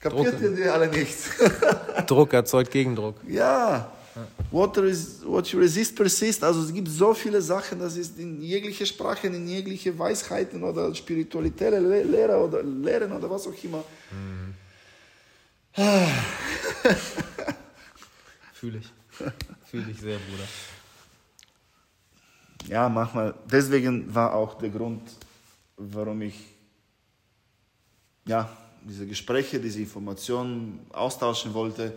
Kapiert ihr die alle nicht? Druck erzeugt Gegendruck. Ja. Water is, what you resist persist. Also es gibt so viele Sachen, das ist in jegliche Sprachen, in jegliche Weisheiten oder spirituelle Lehre oder Lehren oder was auch immer. Mhm. Fühle ich. Fühle ich sehr, Bruder. Ja, manchmal. Deswegen war auch der Grund, warum ich ja, diese Gespräche, diese Informationen austauschen wollte,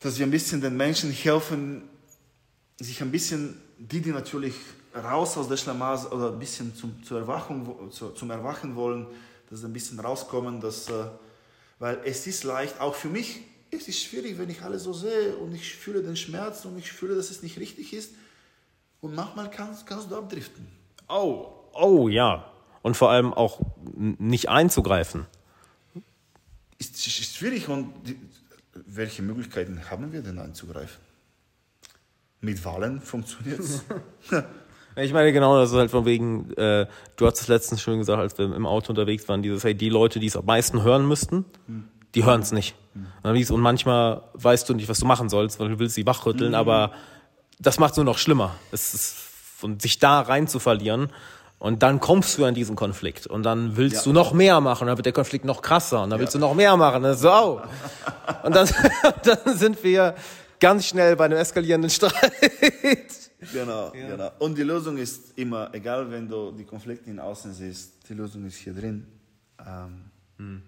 dass wir ein bisschen den Menschen helfen, sich ein bisschen, die, die natürlich raus aus der Schlamassel oder ein bisschen zum, zur Erwachung, zum Erwachen wollen, dass sie ein bisschen rauskommen, dass, äh, weil es ist leicht, auch für mich, es ist schwierig, wenn ich alles so sehe und ich fühle den Schmerz und ich fühle, dass es nicht richtig ist. Und manchmal kannst, kannst du abdriften. Oh, oh ja. Und vor allem auch nicht einzugreifen. Ist, ist schwierig und die, welche Möglichkeiten haben wir denn einzugreifen? Mit Wahlen funktioniert es. Ich meine, genau, das ist halt von wegen, äh, du hast es letztens schon gesagt, als wir im Auto unterwegs waren, dieses, hey, die Leute, die es am meisten hören müssten, hm die hören es nicht. Und manchmal weißt du nicht, was du machen sollst, weil du willst sie wachrütteln, mhm. aber das macht es nur noch schlimmer. Es ist, und sich da rein zu verlieren. Und dann kommst du an diesen Konflikt und dann willst ja. du noch mehr machen, dann wird der Konflikt noch krasser und dann ja. willst du noch mehr machen. So. Oh. Und dann, dann sind wir ganz schnell bei einem eskalierenden Streit. Genau, ja. genau. Und die Lösung ist immer, egal wenn du die Konflikte in außen siehst, die Lösung ist hier drin. Ähm, hm.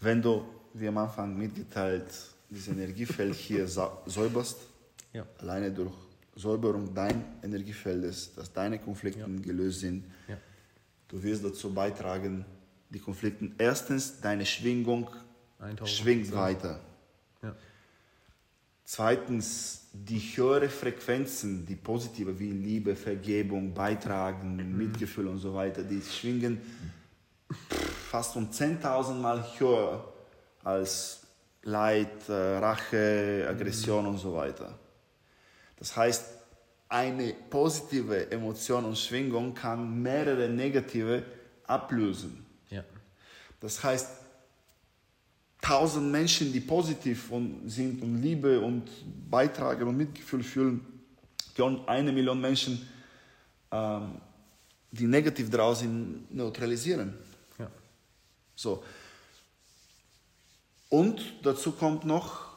Wenn du, wie am Anfang mitgeteilt, dieses Energiefeld hier säuberst, ja. alleine durch Säuberung dein Energiefeldes, dass deine Konflikte ja. gelöst sind, ja. du wirst dazu beitragen, die Konflikte, erstens, deine Schwingung schwingt weiter. Zweitens, die höhere Frequenzen, die positive wie Liebe, Vergebung, Beitragen, mhm. Mitgefühl und so weiter, die schwingen fast um 10.000 Mal höher als Leid, äh, Rache, Aggression mhm. und so weiter. Das heißt, eine positive Emotion und Schwingung kann mehrere negative ablösen. Ja. Das heißt, tausend Menschen, die positiv sind und Liebe und beitragen und Mitgefühl fühlen, können eine Million Menschen, ähm, die negativ draußen neutralisieren. So. Und dazu kommt noch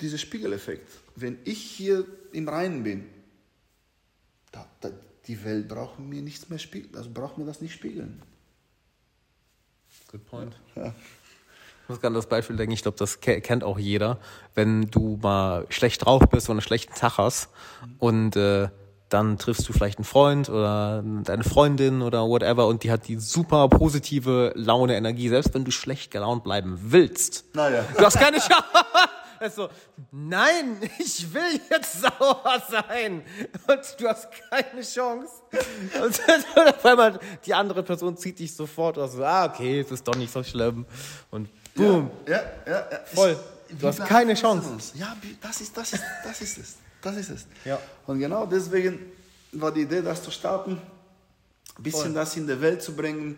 dieser Spiegeleffekt. Wenn ich hier im Reinen bin, da, da, die Welt braucht mir nichts mehr spiegeln, also braucht mir das nicht spiegeln. Good point. Ja. Ich muss gerade das Beispiel denken, ich glaube, das kennt auch jeder. Wenn du mal schlecht drauf bist und einen schlechten Tag hast und äh, dann triffst du vielleicht einen Freund oder deine Freundin oder whatever und die hat die super positive Laune, Energie, selbst wenn du schlecht gelaunt bleiben willst. Naja. Du hast keine Chance. Also, nein, ich will jetzt sauer sein. Und du hast keine Chance. Und dann auf einmal, die andere Person zieht dich sofort aus. So, ah, okay, es ist doch nicht so schlimm. Und boom. Ja, ja, ja. Voll. Du hast keine Chance. Ja, das ist, das ist, das ist es. Das ist es. Ja. Und genau deswegen war die Idee, das zu starten, ein bisschen Voll. das in die Welt zu bringen.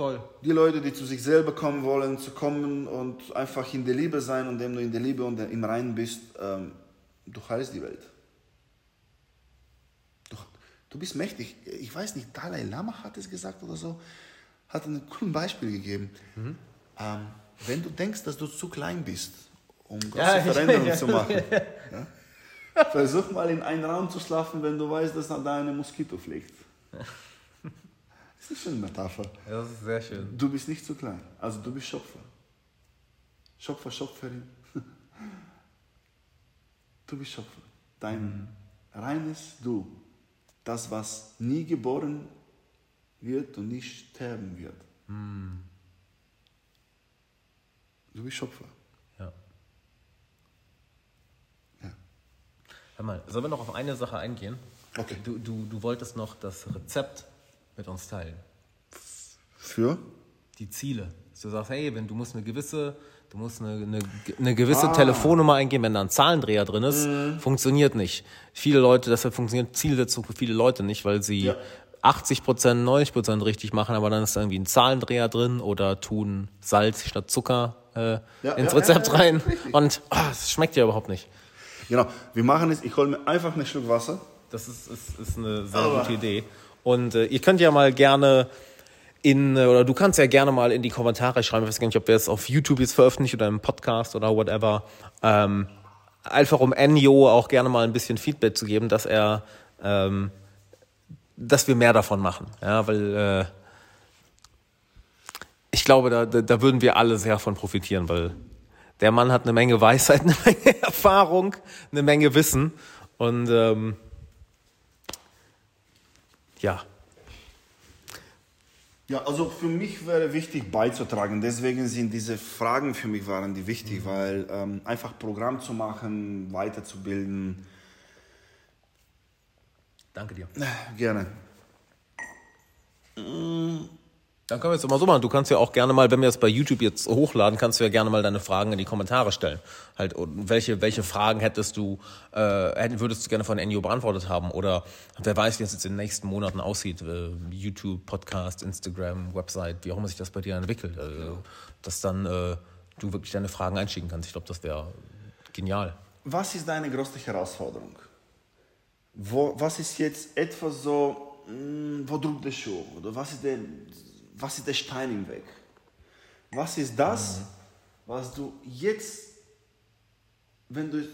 Voll. Die Leute, die zu sich selber kommen wollen, zu kommen und einfach in der Liebe sein und indem du in der Liebe und im Reinen bist, ähm, du heilst die Welt. Du, du bist mächtig. Ich weiß nicht, Dalai Lama hat es gesagt oder so, hat ein cooles Beispiel gegeben. Ähm, wenn du denkst, dass du zu klein bist, um große Ja, Veränderungen zu machen, ja? versuch mal in einen Raum zu schlafen, wenn du weißt, dass da eine Moskito fliegt. Das ist eine Metapher. Das ist sehr schön. Du bist nicht zu klein. Also du bist Schöpfer. Schöpfer, Schöpferin. Du bist Schöpfer. Dein reines Du. Das, was nie geboren wird und nie sterben wird. Du bist Schöpfer. Ja. Ja. Hör mal, sollen wir noch auf eine Sache eingehen? Okay. Du, du, du wolltest noch das Rezept mit uns teilen. Für? Die Ziele. Dass Du sagst, hey, wenn du musst eine gewisse, du musst eine, eine, eine gewisse Telefonnummer eingeben, wenn da ein Zahlendreher drin ist, funktioniert nicht. Viele Leute, deshalb funktioniert Zielsetzung für viele Leute nicht, weil sie Ja. 80 Prozent, 90 Prozent richtig machen, aber dann ist da irgendwie ein Zahlendreher drin oder tun Salz statt Zucker äh, Ja, ins ja, Rezept rein und ah, es schmeckt ja überhaupt nicht. Genau. Wir machen es, ich hole mir einfach einen Schluck Wasser. Das ist, ist, ist eine sehr Aber- gute Idee. Und äh, ihr könnt ja mal gerne in, äh, oder du kannst ja gerne mal in die Kommentare schreiben, ich weiß gar nicht, ob wir es auf YouTube jetzt veröffentlichen oder im Podcast oder whatever, ähm, einfach um Enyo auch gerne mal ein bisschen Feedback zu geben, dass er, ähm, dass wir mehr davon machen. Ja, weil äh, ich glaube, da, da, da würden wir alle sehr von profitieren, weil der Mann hat eine Menge Weisheit, eine Menge Erfahrung, eine Menge Wissen. Und ähm, ja, Ja, also für mich wäre wichtig beizutragen. Deswegen sind diese Fragen für mich waren die wichtig, weil ähm, einfach Programm zu machen, weiterzubilden, danke dir. gerne. Dann können wir es immer so machen. Du kannst ja auch gerne mal, wenn wir es bei YouTube jetzt hochladen, kannst du ja gerne mal deine Fragen in die Kommentare stellen. Halt, und welche, welche Fragen hättest du, äh, würdest du gerne von Enyo beantwortet haben? Oder wer weiß, wie es jetzt in den nächsten Monaten aussieht. Äh, YouTube, Podcast, Instagram, Website, wie auch immer sich das bei dir entwickelt. Also, dass dann äh, du wirklich deine Fragen einschicken kannst. Ich glaube, das wäre genial. Was ist deine größte Herausforderung? Wo, was ist jetzt etwas so, mh, wo drückt der Schuh? Oder was ist der, was ist der Stein im Weg? Was ist das, was du jetzt, wenn du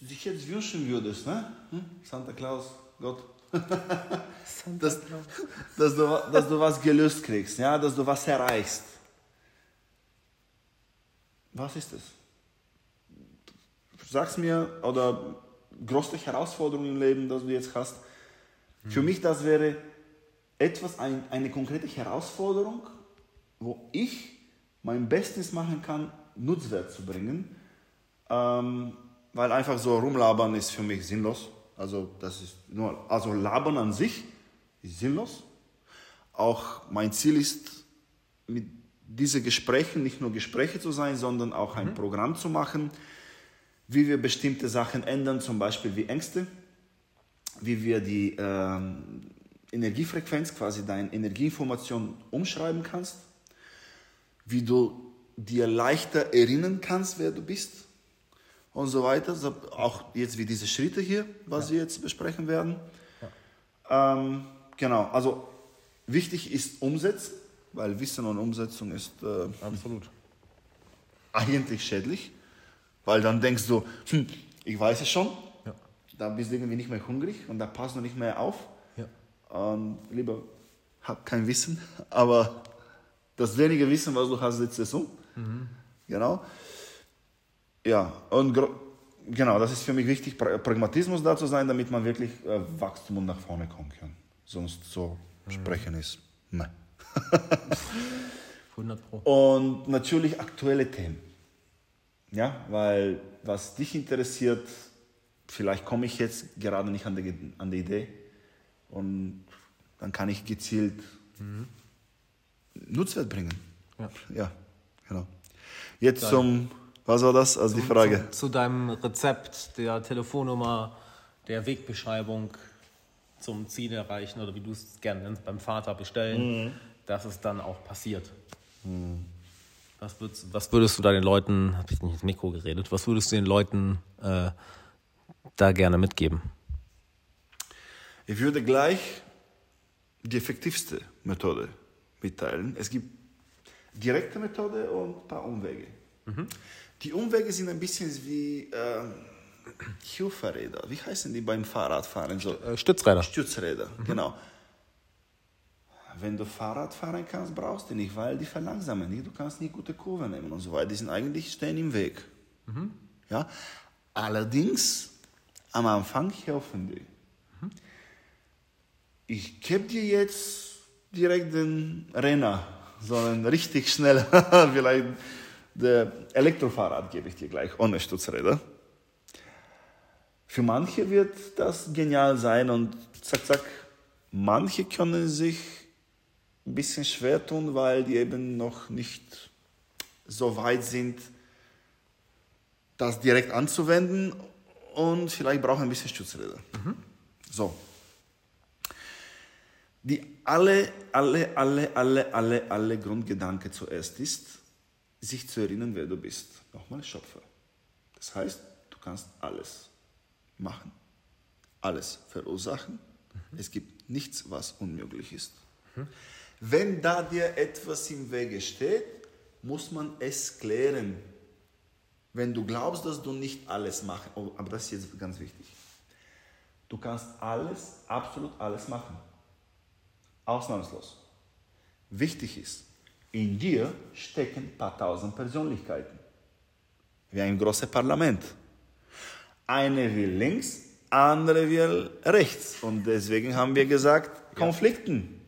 sich jetzt wünschen würdest, ne? Hm? Santa Claus, Gott, dass, dass, du, dass du was gelöst kriegst, ja? dass du was erreichst. Was ist es? sag's mir, oder größte Herausforderung im Leben, das du jetzt hast. Für mich, das wäre etwas, ein, eine konkrete Herausforderung, wo ich mein Bestes machen kann, Nutzwert zu bringen. Ähm, weil einfach so rumlabern ist für mich sinnlos. Also, das ist nur, also labern an sich ist sinnlos. Auch mein Ziel ist, mit diesen Gesprächen nicht nur Gespräche zu sein, sondern auch ein Programm zu machen, wie wir bestimmte Sachen ändern, zum Beispiel wie Ängste, wie wir die ähm, Energiefrequenz, quasi deine Energieinformation umschreiben kannst, wie du dir leichter erinnern kannst, wer du bist und so weiter. So, auch jetzt wie diese Schritte hier, was wir jetzt besprechen werden. Ähm, genau, also wichtig ist Umsetzen, weil Wissen und Umsetzung ist äh, Absolut. eigentlich schädlich, weil dann denkst du, hm, ich weiß es schon, Ja. da bist du irgendwie nicht mehr hungrig und da passt du nicht mehr auf. Und lieber hab kein Wissen, aber das wenige Wissen, was du hast, setzt es um. Genau. Ja, und genau, das ist für mich wichtig, pra Pragmatismus da zu sein, damit man wirklich äh, Wachstum und nach vorne kommen kann. Sonst so sprechen ist, ne. 100 Pro. Und natürlich aktuelle Themen. Ja, weil was dich interessiert, vielleicht komme ich jetzt gerade nicht an die, an die Idee und dann kann ich gezielt mhm. Nutzwert bringen. Ja. ja, genau. Jetzt Dann. zum, was war das? Also zum, die Frage. Zu, zu, deinem Rezept, der Telefonnummer, der Wegbeschreibung zum Ziel erreichen oder wie du es gerne nennst, beim Vater bestellen, mhm. dass es dann auch passiert. Mhm. Was, würdest, was würdest du da den Leuten, habe ich nicht ins Mikro geredet, was würdest du den Leuten äh, da gerne mitgeben? Ich würde gleich die effektivste Methode mitteilen. Es gibt direkte Methode und ein paar Umwege. Mhm. Die Umwege sind ein bisschen wie äh, Hilferräder. Wie heißen die beim Fahrradfahren? So, äh, Stützräder. Stützräder, mhm. genau. Wenn du Fahrrad fahren kannst, brauchst du nicht, weil die verlangsamen nicht. Du kannst nicht gute Kurven nehmen und so weiter. Die sind eigentlich stehen im Weg. Mhm. Ja? Allerdings, am Anfang helfen die. Ich gebe dir jetzt direkt den Renner, sondern richtig schnell, vielleicht der Elektrofahrrad gebe ich dir gleich, ohne Stützräder. Für manche wird das genial sein und zack, zack, manche können sich ein bisschen schwer tun, weil die eben noch nicht so weit sind, das direkt anzuwenden und vielleicht brauchen ein bisschen Stützräder. Mhm. So, die alle, alle, alle, alle, alle, alle Grundgedanke zuerst ist, sich zu erinnern, wer du bist. Nochmal Schöpfer. Das heißt, du kannst alles machen, alles verursachen. Mhm. Es gibt nichts, was unmöglich ist. Mhm. Wenn da dir etwas im Wege steht, muss man es klären. Wenn du glaubst, dass du nicht alles machen, oh, aber das ist jetzt ganz wichtig. Du kannst alles, absolut alles machen. Ausnahmslos. Wichtig ist, in dir stecken ein paar tausend Persönlichkeiten. Wie ein großes Parlament. Eine will links, andere will rechts. Und deswegen haben wir gesagt, Konflikten.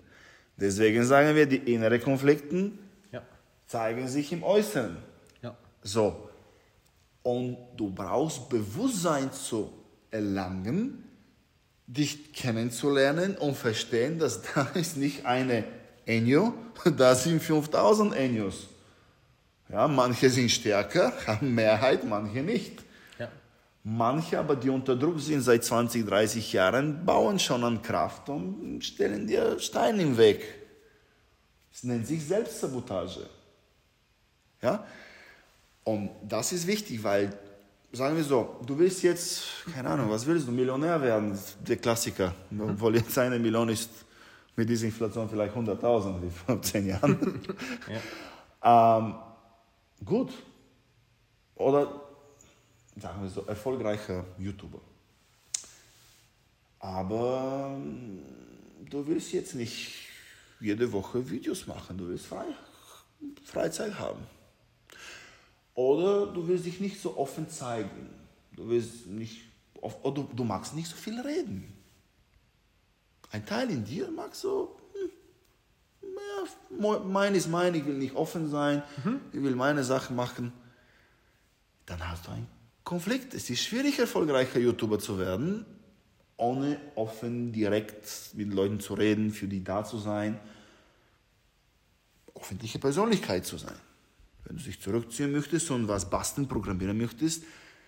Deswegen sagen wir, die inneren Konflikten ja. zeigen sich im Äußeren. Ja. So. Und du brauchst Bewusstsein zu erlangen, dich kennenzulernen und verstehen, dass da ist nicht eine Enyo, da sind 5000 Enyos. Ja, manche sind stärker, haben Mehrheit, manche nicht. Ja. Manche aber, die unter Druck sind seit 20, 30 Jahren, bauen schon an Kraft und stellen dir Steine im Weg. Das nennt sich Selbstsabotage. Ja? Und das ist wichtig, weil sagen wir so, du willst jetzt, keine Ahnung, was willst du, Millionär werden, der Klassiker. Mhm. Obwohl jetzt eine Million ist mit dieser Inflation vielleicht 100.000 wie vor zehn Jahren. ja. ähm, gut. Oder sagen wir so, erfolgreicher YouTuber. Aber du willst jetzt nicht jede Woche Videos machen, du willst Frei Freizeit haben. Oder du willst dich nicht so offen zeigen. Du willst nicht, oder du, du magst nicht so viel reden. Ein Teil in dir mag so, hm, ja, mein ist mein, ich will nicht offen sein, mhm. ich will meine Sachen machen. Dann hast du einen Konflikt. Es ist schwierig, erfolgreicher YouTuber zu werden, ohne offen, direkt mit Leuten zu reden, für die da zu sein, öffentliche Persönlichkeit zu sein wenn du dich zurückziehen möchtest und was basteln, programmieren möchtest,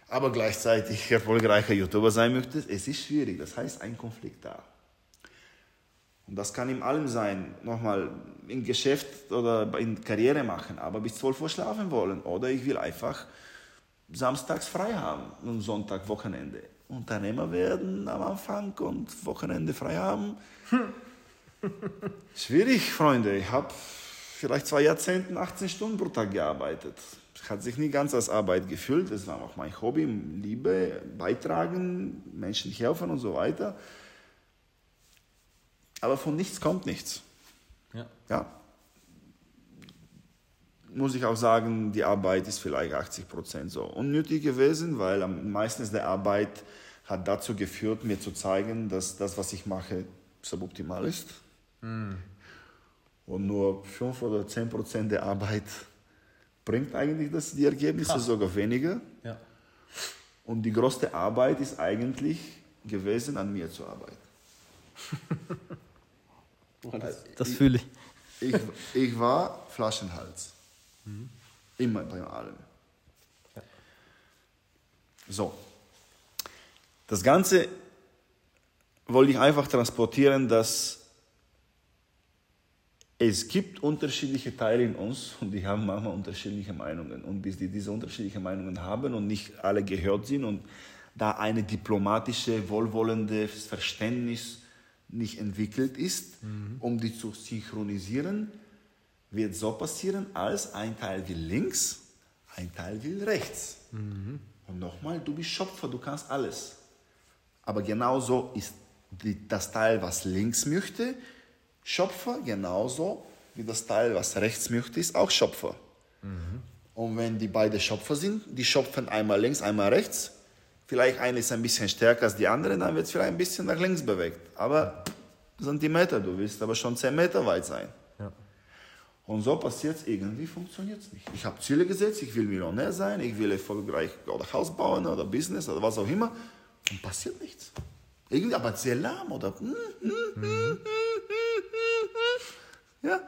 aber gleichzeitig erfolgreicher YouTuber sein möchtest, es ist schwierig. Das heißt, ein Konflikt da. Und das kann in allem sein. Nochmal, im Geschäft oder in Karriere machen, aber bis 12 Uhr schlafen wollen. Oder ich will einfach samstags frei haben und Sonntag, Wochenende. Unternehmer werden am Anfang und Wochenende frei haben. Schwierig, Freunde. Ich habe vielleicht zwei Jahrzehnten 18 Stunden pro Tag gearbeitet. Hat sich nie ganz als Arbeit gefühlt. Das war auch mein Hobby, Liebe, beitragen, Menschen helfen und so weiter. Aber von nichts kommt nichts. Ja. ja. Muss ich auch sagen, die Arbeit ist vielleicht 80 Prozent so unnötig gewesen, weil meistens der Arbeit hat dazu geführt, mir zu zeigen, dass das, was ich mache, suboptimal ist. Mm und nur 5 oder 10 Prozent der Arbeit bringt eigentlich das, die Ergebnisse Krass. sogar weniger. Ja. Und die größte Arbeit ist eigentlich gewesen, an mir zu arbeiten. Das fühle ich. Ich, ich war Flaschenhals. Immer bei allem. So. Das Ganze wollte ich einfach transportieren, dass es gibt unterschiedliche Teile in uns und die haben manchmal unterschiedliche Meinungen. Und bis die diese unterschiedlichen Meinungen haben und nicht alle gehört sind und da eine diplomatische, wohlwollende Verständnis nicht entwickelt ist, um die zu synchronisieren, wird so passieren, als ein Teil will links, ein Teil will rechts. Und nochmal, du bist Schöpfer, du kannst alles. Aber genauso ist die, das Teil, was links möchte, Schöpfer, genauso wie das Teil, was rechts möchte, ist auch Schöpfer. Und wenn die beide Schöpfer sind, die schöpfen einmal links, einmal rechts, vielleicht eine ist ein bisschen stärker als die andere, dann wird es vielleicht ein bisschen nach links bewegt. Aber Zentimeter, du willst aber schon 10 Meter weit sein. Ja. Und so passiert es irgendwie, funktioniert es nicht. Ich habe Ziele gesetzt, ich will Millionär sein, ich will erfolgreich oder Haus bauen oder Business oder was auch immer. Und passiert nichts. Irgendwie aber sehr lahm oder. Ja.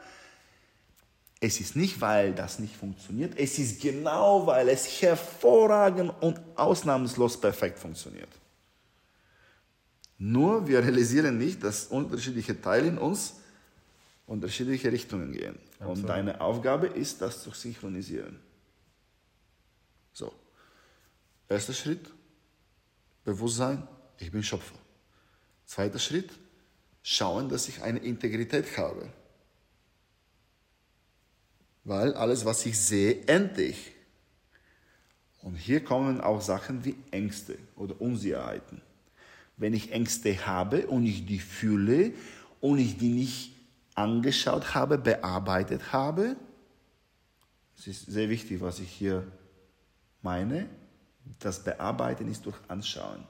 Es ist nicht, weil das nicht funktioniert, es ist genau, weil es hervorragend und ausnahmslos perfekt funktioniert. Nur wir realisieren nicht, dass unterschiedliche Teile in uns unterschiedliche Richtungen gehen. Und deine Aufgabe ist, das zu synchronisieren. So. Erster Schritt, Bewusstsein, ich bin Schöpfer. Zweiter Schritt, schauen, dass ich eine Integrität habe. Weil alles, was ich sehe, ende ich. Und hier kommen auch Sachen wie Ängste oder Unsicherheiten. Wenn ich Ängste habe und ich die fühle und ich die nicht angeschaut habe, bearbeitet habe, es ist sehr wichtig, was ich hier meine, das Bearbeiten ist durch Anschauen.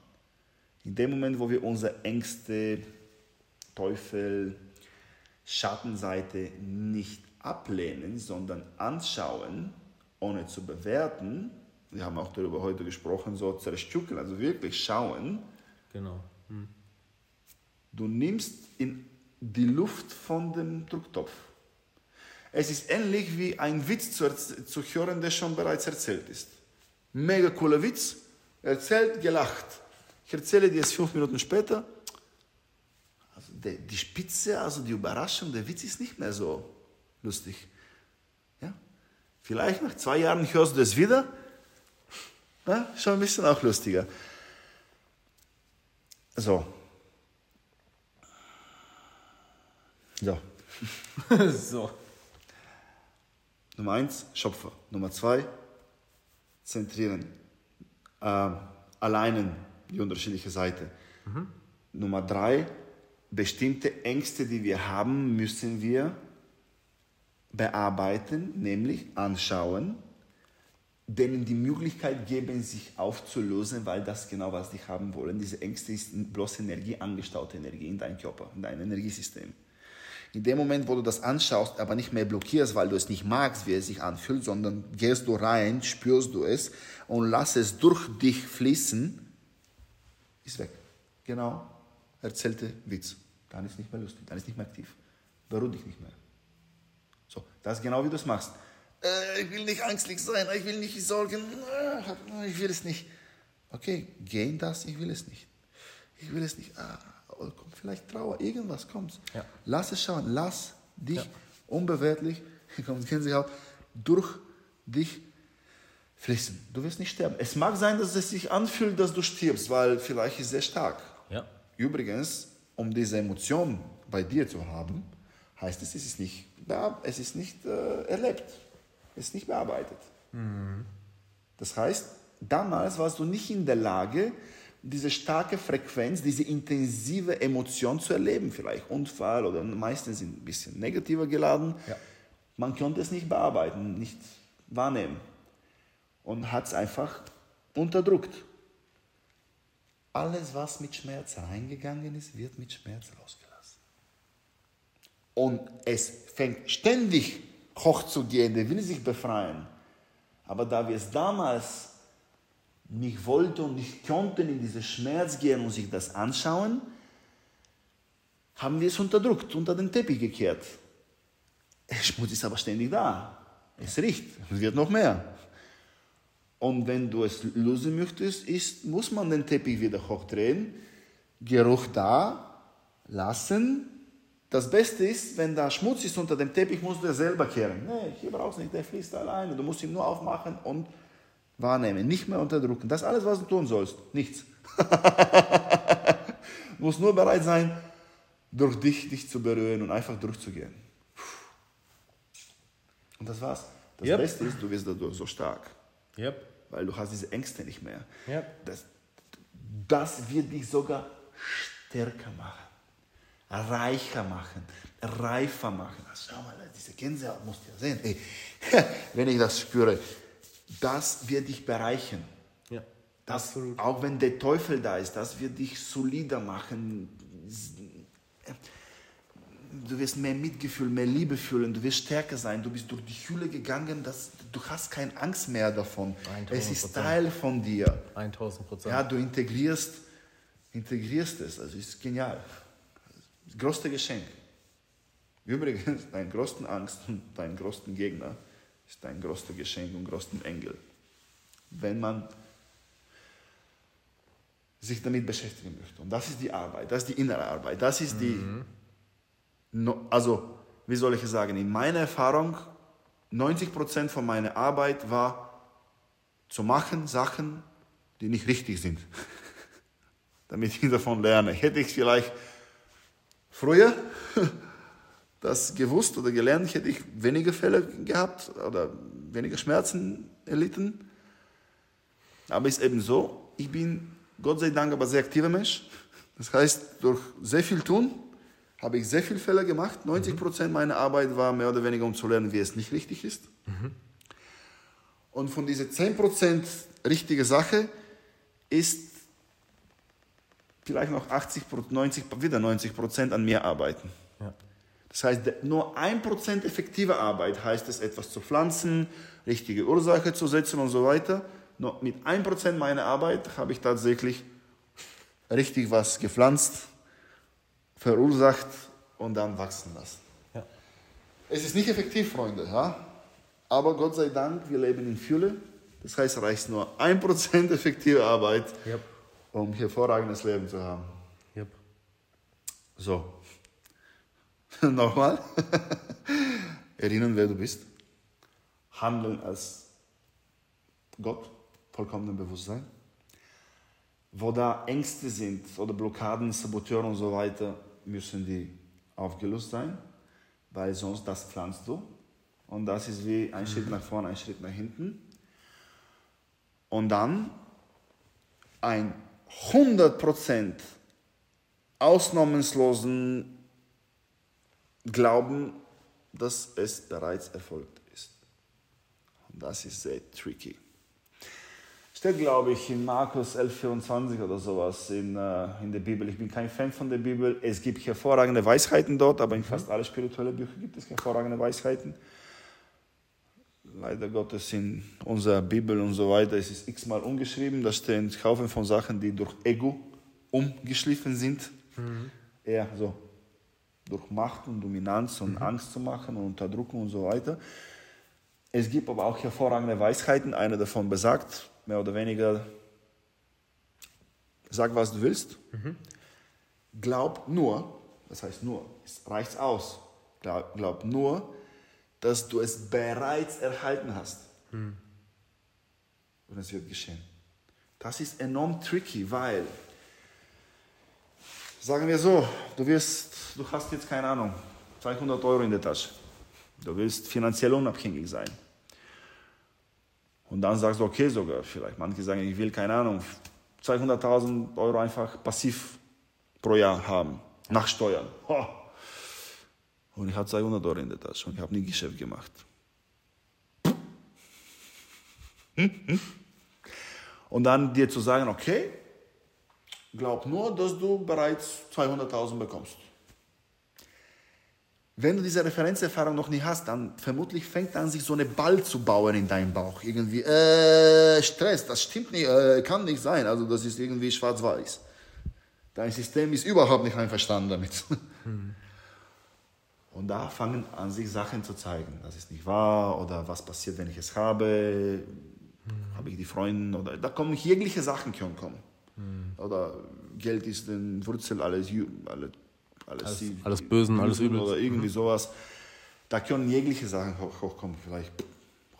In dem Moment, wo wir unsere Ängste, Teufel, Schattenseite nicht ablehnen, sondern anschauen, ohne zu bewerten, wir haben auch darüber heute gesprochen, so zerstückeln, also wirklich schauen, Genau. Du nimmst in die Luft von dem Drucktopf. Es ist ähnlich wie ein Witz zu, zu hören, der schon bereits erzählt ist. Mega cooler Witz, erzählt, gelacht. Ich erzähle dir es fünf Minuten später. Also der, die Spitze, also die Überraschung, der Witz ist nicht mehr so lustig. Ja? Vielleicht nach zwei Jahren hörst du es wieder. Ja? Schon ein bisschen auch lustiger. So. So. so. Nummer eins, Schöpfer. Nummer zwei, zentrieren. Ähm, alleinen die unterschiedliche Seite. Nummer drei, bestimmte Ängste, die wir haben, müssen wir bearbeiten, nämlich anschauen, denen die Möglichkeit geben, sich aufzulösen, weil das genau, was die haben wollen. Diese Ängste ist bloß Energie, angestaute Energie in deinem Körper, in deinem Energiesystem. In dem Moment, wo du das anschaust, aber nicht mehr blockierst, weil du es nicht magst, wie es sich anfühlt, sondern gehst du rein, spürst du es und lass es durch dich fließen, ist weg. Genau, erzählte Witz. Dann ist nicht mehr lustig, dann ist nicht mehr aktiv. Beruh dich nicht mehr. So, das ist genau wie du es machst. Äh, ich will nicht ängstlich sein, ich will nicht sorgen, äh, ich will es nicht. Okay, geh in das, ich will es nicht. Ich will es nicht. Ah, oh, kommt vielleicht Trauer, irgendwas kommt. Ja. Lass es schauen, lass dich Ja. unbewertlich, hier kommt Gänsehaut, durch dich fließen. Du wirst nicht sterben. Es mag sein, dass es sich anfühlt, dass du stirbst, weil vielleicht ist es sehr stark. Ja. Übrigens, um diese Emotion bei dir zu haben, heißt es, es ist nicht, es ist nicht äh, erlebt, es ist nicht bearbeitet. Das heißt, damals warst du nicht in der Lage, diese starke Frequenz, diese intensive Emotion zu erleben, vielleicht Unfall oder meistens sind ein bisschen negativer geladen. Ja. Man konnte es nicht bearbeiten, nicht wahrnehmen und hat es einfach unterdrückt. Alles, was mit Schmerz reingegangen ist, wird mit Schmerz rausgelassen. Und es fängt ständig hochzugehen, der will sich befreien. Aber da wir es damals nicht wollten und nicht konnten in diesen Schmerz gehen und sich das anschauen, haben wir es unterdrückt, unter den Teppich gekehrt. Der Schmutz ist aber ständig da. Es riecht, es wird noch mehr. Und wenn du es lösen möchtest, ist, muss man den Teppich wieder hochdrehen, Geruch da lassen. Das Beste ist, wenn da Schmutz ist unter dem Teppich, musst du es selber kehren. Nee, hier brauchst du nicht, der fließt alleine. Du musst ihn nur aufmachen und wahrnehmen, nicht mehr unterdrücken. Das ist alles, was du tun sollst. Nichts. du musst nur bereit sein, durch dich, dich zu berühren und einfach durchzugehen. Und das war's. Das Yep. Beste ist, du wirst dadurch so stark, Yep. weil du hast diese Ängste nicht mehr. Yep. Das, das wird dich sogar stärker machen, reicher machen, reifer machen. Also schau mal, diese Gänsehaut musst du ja sehen. Ey, wenn ich das spüre, das wird dich bereichern. Ja. Das, Absolut. Auch wenn der Teufel da ist, das wird dich solider machen. Du wirst mehr Mitgefühl, mehr Liebe fühlen, du wirst stärker sein, du bist durch die Hülle gegangen, das, du hast keine Angst mehr davon. 1000%. Es ist Teil von dir. 1000 Prozent. Ja, du integrierst, integrierst es, also ist genial. Größte Geschenk. Übrigens, dein größten Angst und dein größten Gegner ist dein größtes Geschenk und größten Engel. Wenn man sich damit beschäftigen möchte. Und das ist die Arbeit, das ist die innere Arbeit, das ist die, no, also wie soll ich es sagen, in meiner Erfahrung, 90% von meiner Arbeit war zu machen Sachen, die nicht richtig sind, damit ich davon lerne. Hätte ich vielleicht früher das gewusst oder gelernt, hätte ich weniger Fälle gehabt oder weniger Schmerzen erlitten. Aber ist eben so, ich bin Gott sei Dank aber sehr aktiver Mensch. Das heißt, durch sehr viel tun habe ich sehr viele Fälle gemacht. 90 Prozent meiner Arbeit war mehr oder weniger, um zu lernen, wie es nicht richtig ist. Und von diesen 10 Prozent richtige Sache ist vielleicht noch 80, 90, wieder 90 Prozent an mir arbeiten. Ja. Das heißt, nur 1% effektive Arbeit heißt es, etwas zu pflanzen, richtige Ursache zu setzen und so weiter. Nur mit 1% meiner Arbeit habe ich tatsächlich richtig was gepflanzt, verursacht und dann wachsen lassen. Ja. Es ist nicht effektiv, Freunde, ja? aber Gott sei Dank, wir leben in Fülle. Das heißt, reicht nur 1% effektive Arbeit, Yep. Um hervorragendes Leben zu haben. Yep. So. Nochmal. Erinnern, wer du bist. Handeln als Gott, vollkommenem Bewusstsein. Wo da Ängste sind oder Blockaden, Saboteure und so weiter, müssen die aufgelöst sein, weil sonst das pflanzt du. Und das ist wie ein Schritt nach vorne, ein Schritt nach hinten. Und dann ein 100% ausnahmslosen Glauben, dass es bereits erfolgt ist. Und das ist sehr tricky. Steht, glaube ich, in Markus 11,24 oder sowas in, äh, in der Bibel. Ich bin kein Fan von der Bibel. Es gibt hervorragende Weisheiten dort, aber in fast alle spirituellen Bücher gibt es hervorragende Weisheiten. Leider Gottes in unserer Bibel und so weiter ist es x-mal umgeschrieben. Da stehen Haufen von Sachen, die durch Ego umgeschliffen sind. Eher so durch Macht und Dominanz und Angst zu machen und Unterdrückung und so weiter. Es gibt aber auch hervorragende Weisheiten. Eine davon besagt, mehr oder weniger, sag, was du willst. Glaub nur, das heißt nur, es reicht aus. Glaub, glaub nur, dass du es bereits erhalten hast. Und es wird geschehen. Das ist enorm tricky, weil, sagen wir so, du wirst, du hast jetzt keine Ahnung, 200 Euro in der Tasche. Du willst finanziell unabhängig sein. Und dann sagst du, okay, sogar vielleicht. Manche sagen, ich will, keine Ahnung, 200.000 Euro einfach passiv pro Jahr haben, nach Steuern. Ho. Und ich habe 200 Euro in der Tasche und ich habe nie Geschäft gemacht. Und dann dir zu sagen, okay, glaub nur, dass du bereits 200.000 bekommst. Wenn du diese Referenzerfahrung noch nie hast, dann vermutlich fängt an, sich so eine Ball zu bauen in deinem Bauch. Irgendwie, äh, Stress, das stimmt nicht, äh, kann nicht sein. Also das ist irgendwie schwarz-weiß. Dein System ist überhaupt nicht einverstanden damit. Mhm. Und da fangen an, sich Sachen zu zeigen. Das ist nicht wahr oder was passiert, wenn ich es habe. Mhm. Habe ich die Freunde oder da kommen jegliche Sachen können kommen. Mhm. Oder Geld ist ein Wurzel alles, alles, alles, alles, Bösen, alles Übel. Oder irgendwie mhm. sowas. Da können jegliche Sachen hoch, hochkommen. Vielleicht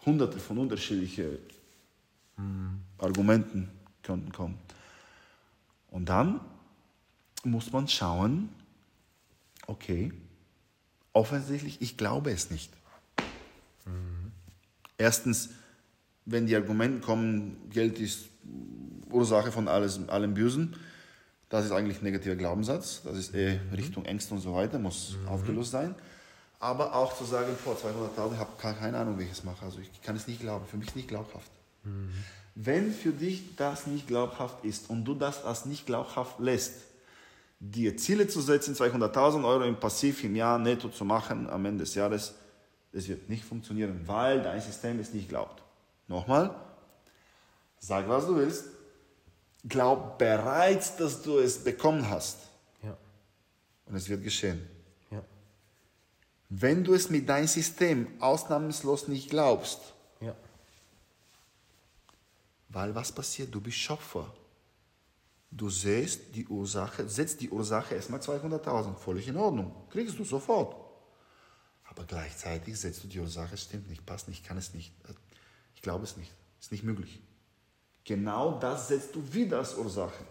hunderte von unterschiedlichen mhm. Argumenten könnten kommen. Und dann muss man schauen, okay, offensichtlich, ich glaube es nicht. Mhm. Erstens, wenn die Argumente kommen, Geld ist Ursache von alles, allem Bösen, das ist eigentlich ein negativer Glaubenssatz. Das ist eh Richtung Ängste und so weiter, muss mhm. aufgelöst sein. Aber auch zu sagen, vor 200.000, ich habe keine Ahnung, wie ich es mache. Also ich kann es nicht glauben, für mich ist nicht glaubhaft. Mhm. Wenn für dich das nicht glaubhaft ist und du das als nicht glaubhaft lässt, dir Ziele zu setzen, 200.000 Euro im Passiv im Jahr netto zu machen am Ende des Jahres, das wird nicht funktionieren, weil dein System es nicht glaubt. Nochmal, sag was du willst, glaub bereits, dass du es bekommen hast. Ja. Und es wird geschehen. Ja. Wenn du es mit deinem System ausnahmslos nicht glaubst, ja. weil was passiert? Du bist Schöpfer. Du siehst die Ursache, setzt die Ursache erstmal 200.000, völlig in Ordnung, kriegst du sofort. Aber gleichzeitig setzt du die Ursache, stimmt nicht, passt nicht, kann es nicht, ich glaube es nicht, ist nicht möglich. Genau das setzt du wieder als Ursache.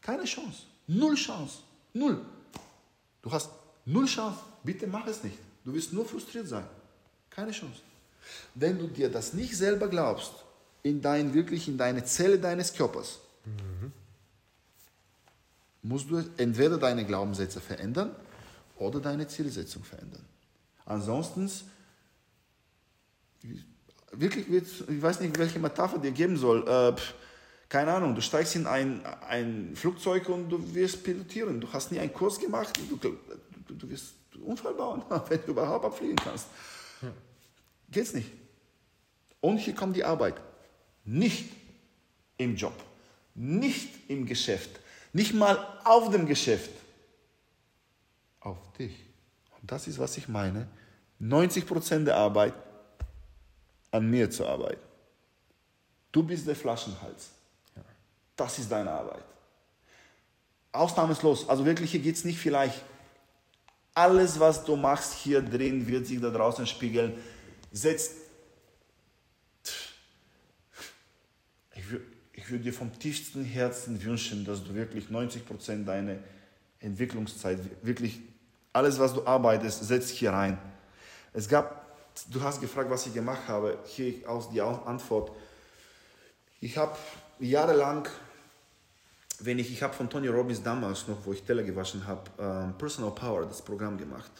Keine Chance, null Chance, null. Du hast null Chance, bitte mach es nicht. Du wirst nur frustriert sein, keine Chance. Wenn du dir das nicht selber glaubst, in dein, wirklich in deine Zelle deines Körpers, mhm musst du entweder deine Glaubenssätze verändern oder deine Zielsetzung verändern. Ansonsten, wirklich, ich weiß nicht, welche Metapher dir geben soll. Äh, keine Ahnung, du steigst in ein, ein Flugzeug und du wirst pilotieren. Du hast nie einen Kurs gemacht, du, du, du wirst Unfall bauen, wenn du überhaupt abfliegen kannst. Ja. Geht's nicht. Und hier kommt die Arbeit. Nicht im Job, nicht im Geschäft, nicht mal auf dem Geschäft. Auf dich. Und das ist, was ich meine. 90% der Arbeit an mir zu arbeiten. Du bist der Flaschenhals. Das ist deine Arbeit. Ausnahmslos. Also wirklich, hier geht es nicht vielleicht. Alles, was du machst hier drin, wird sich da draußen spiegeln. Setzt. Ich würde ich würde dir vom tiefsten Herzen wünschen, dass du wirklich 90 Prozent deiner Entwicklungszeit, wirklich alles, was du arbeitest, setzt hier rein. Es gab, du hast gefragt, was ich gemacht habe. Hier aus die Antwort. Ich habe jahrelang, wenn ich, ich habe von Tony Robbins damals noch, wo ich Teller gewaschen habe, ähm, Personal Power, das Programm gemacht.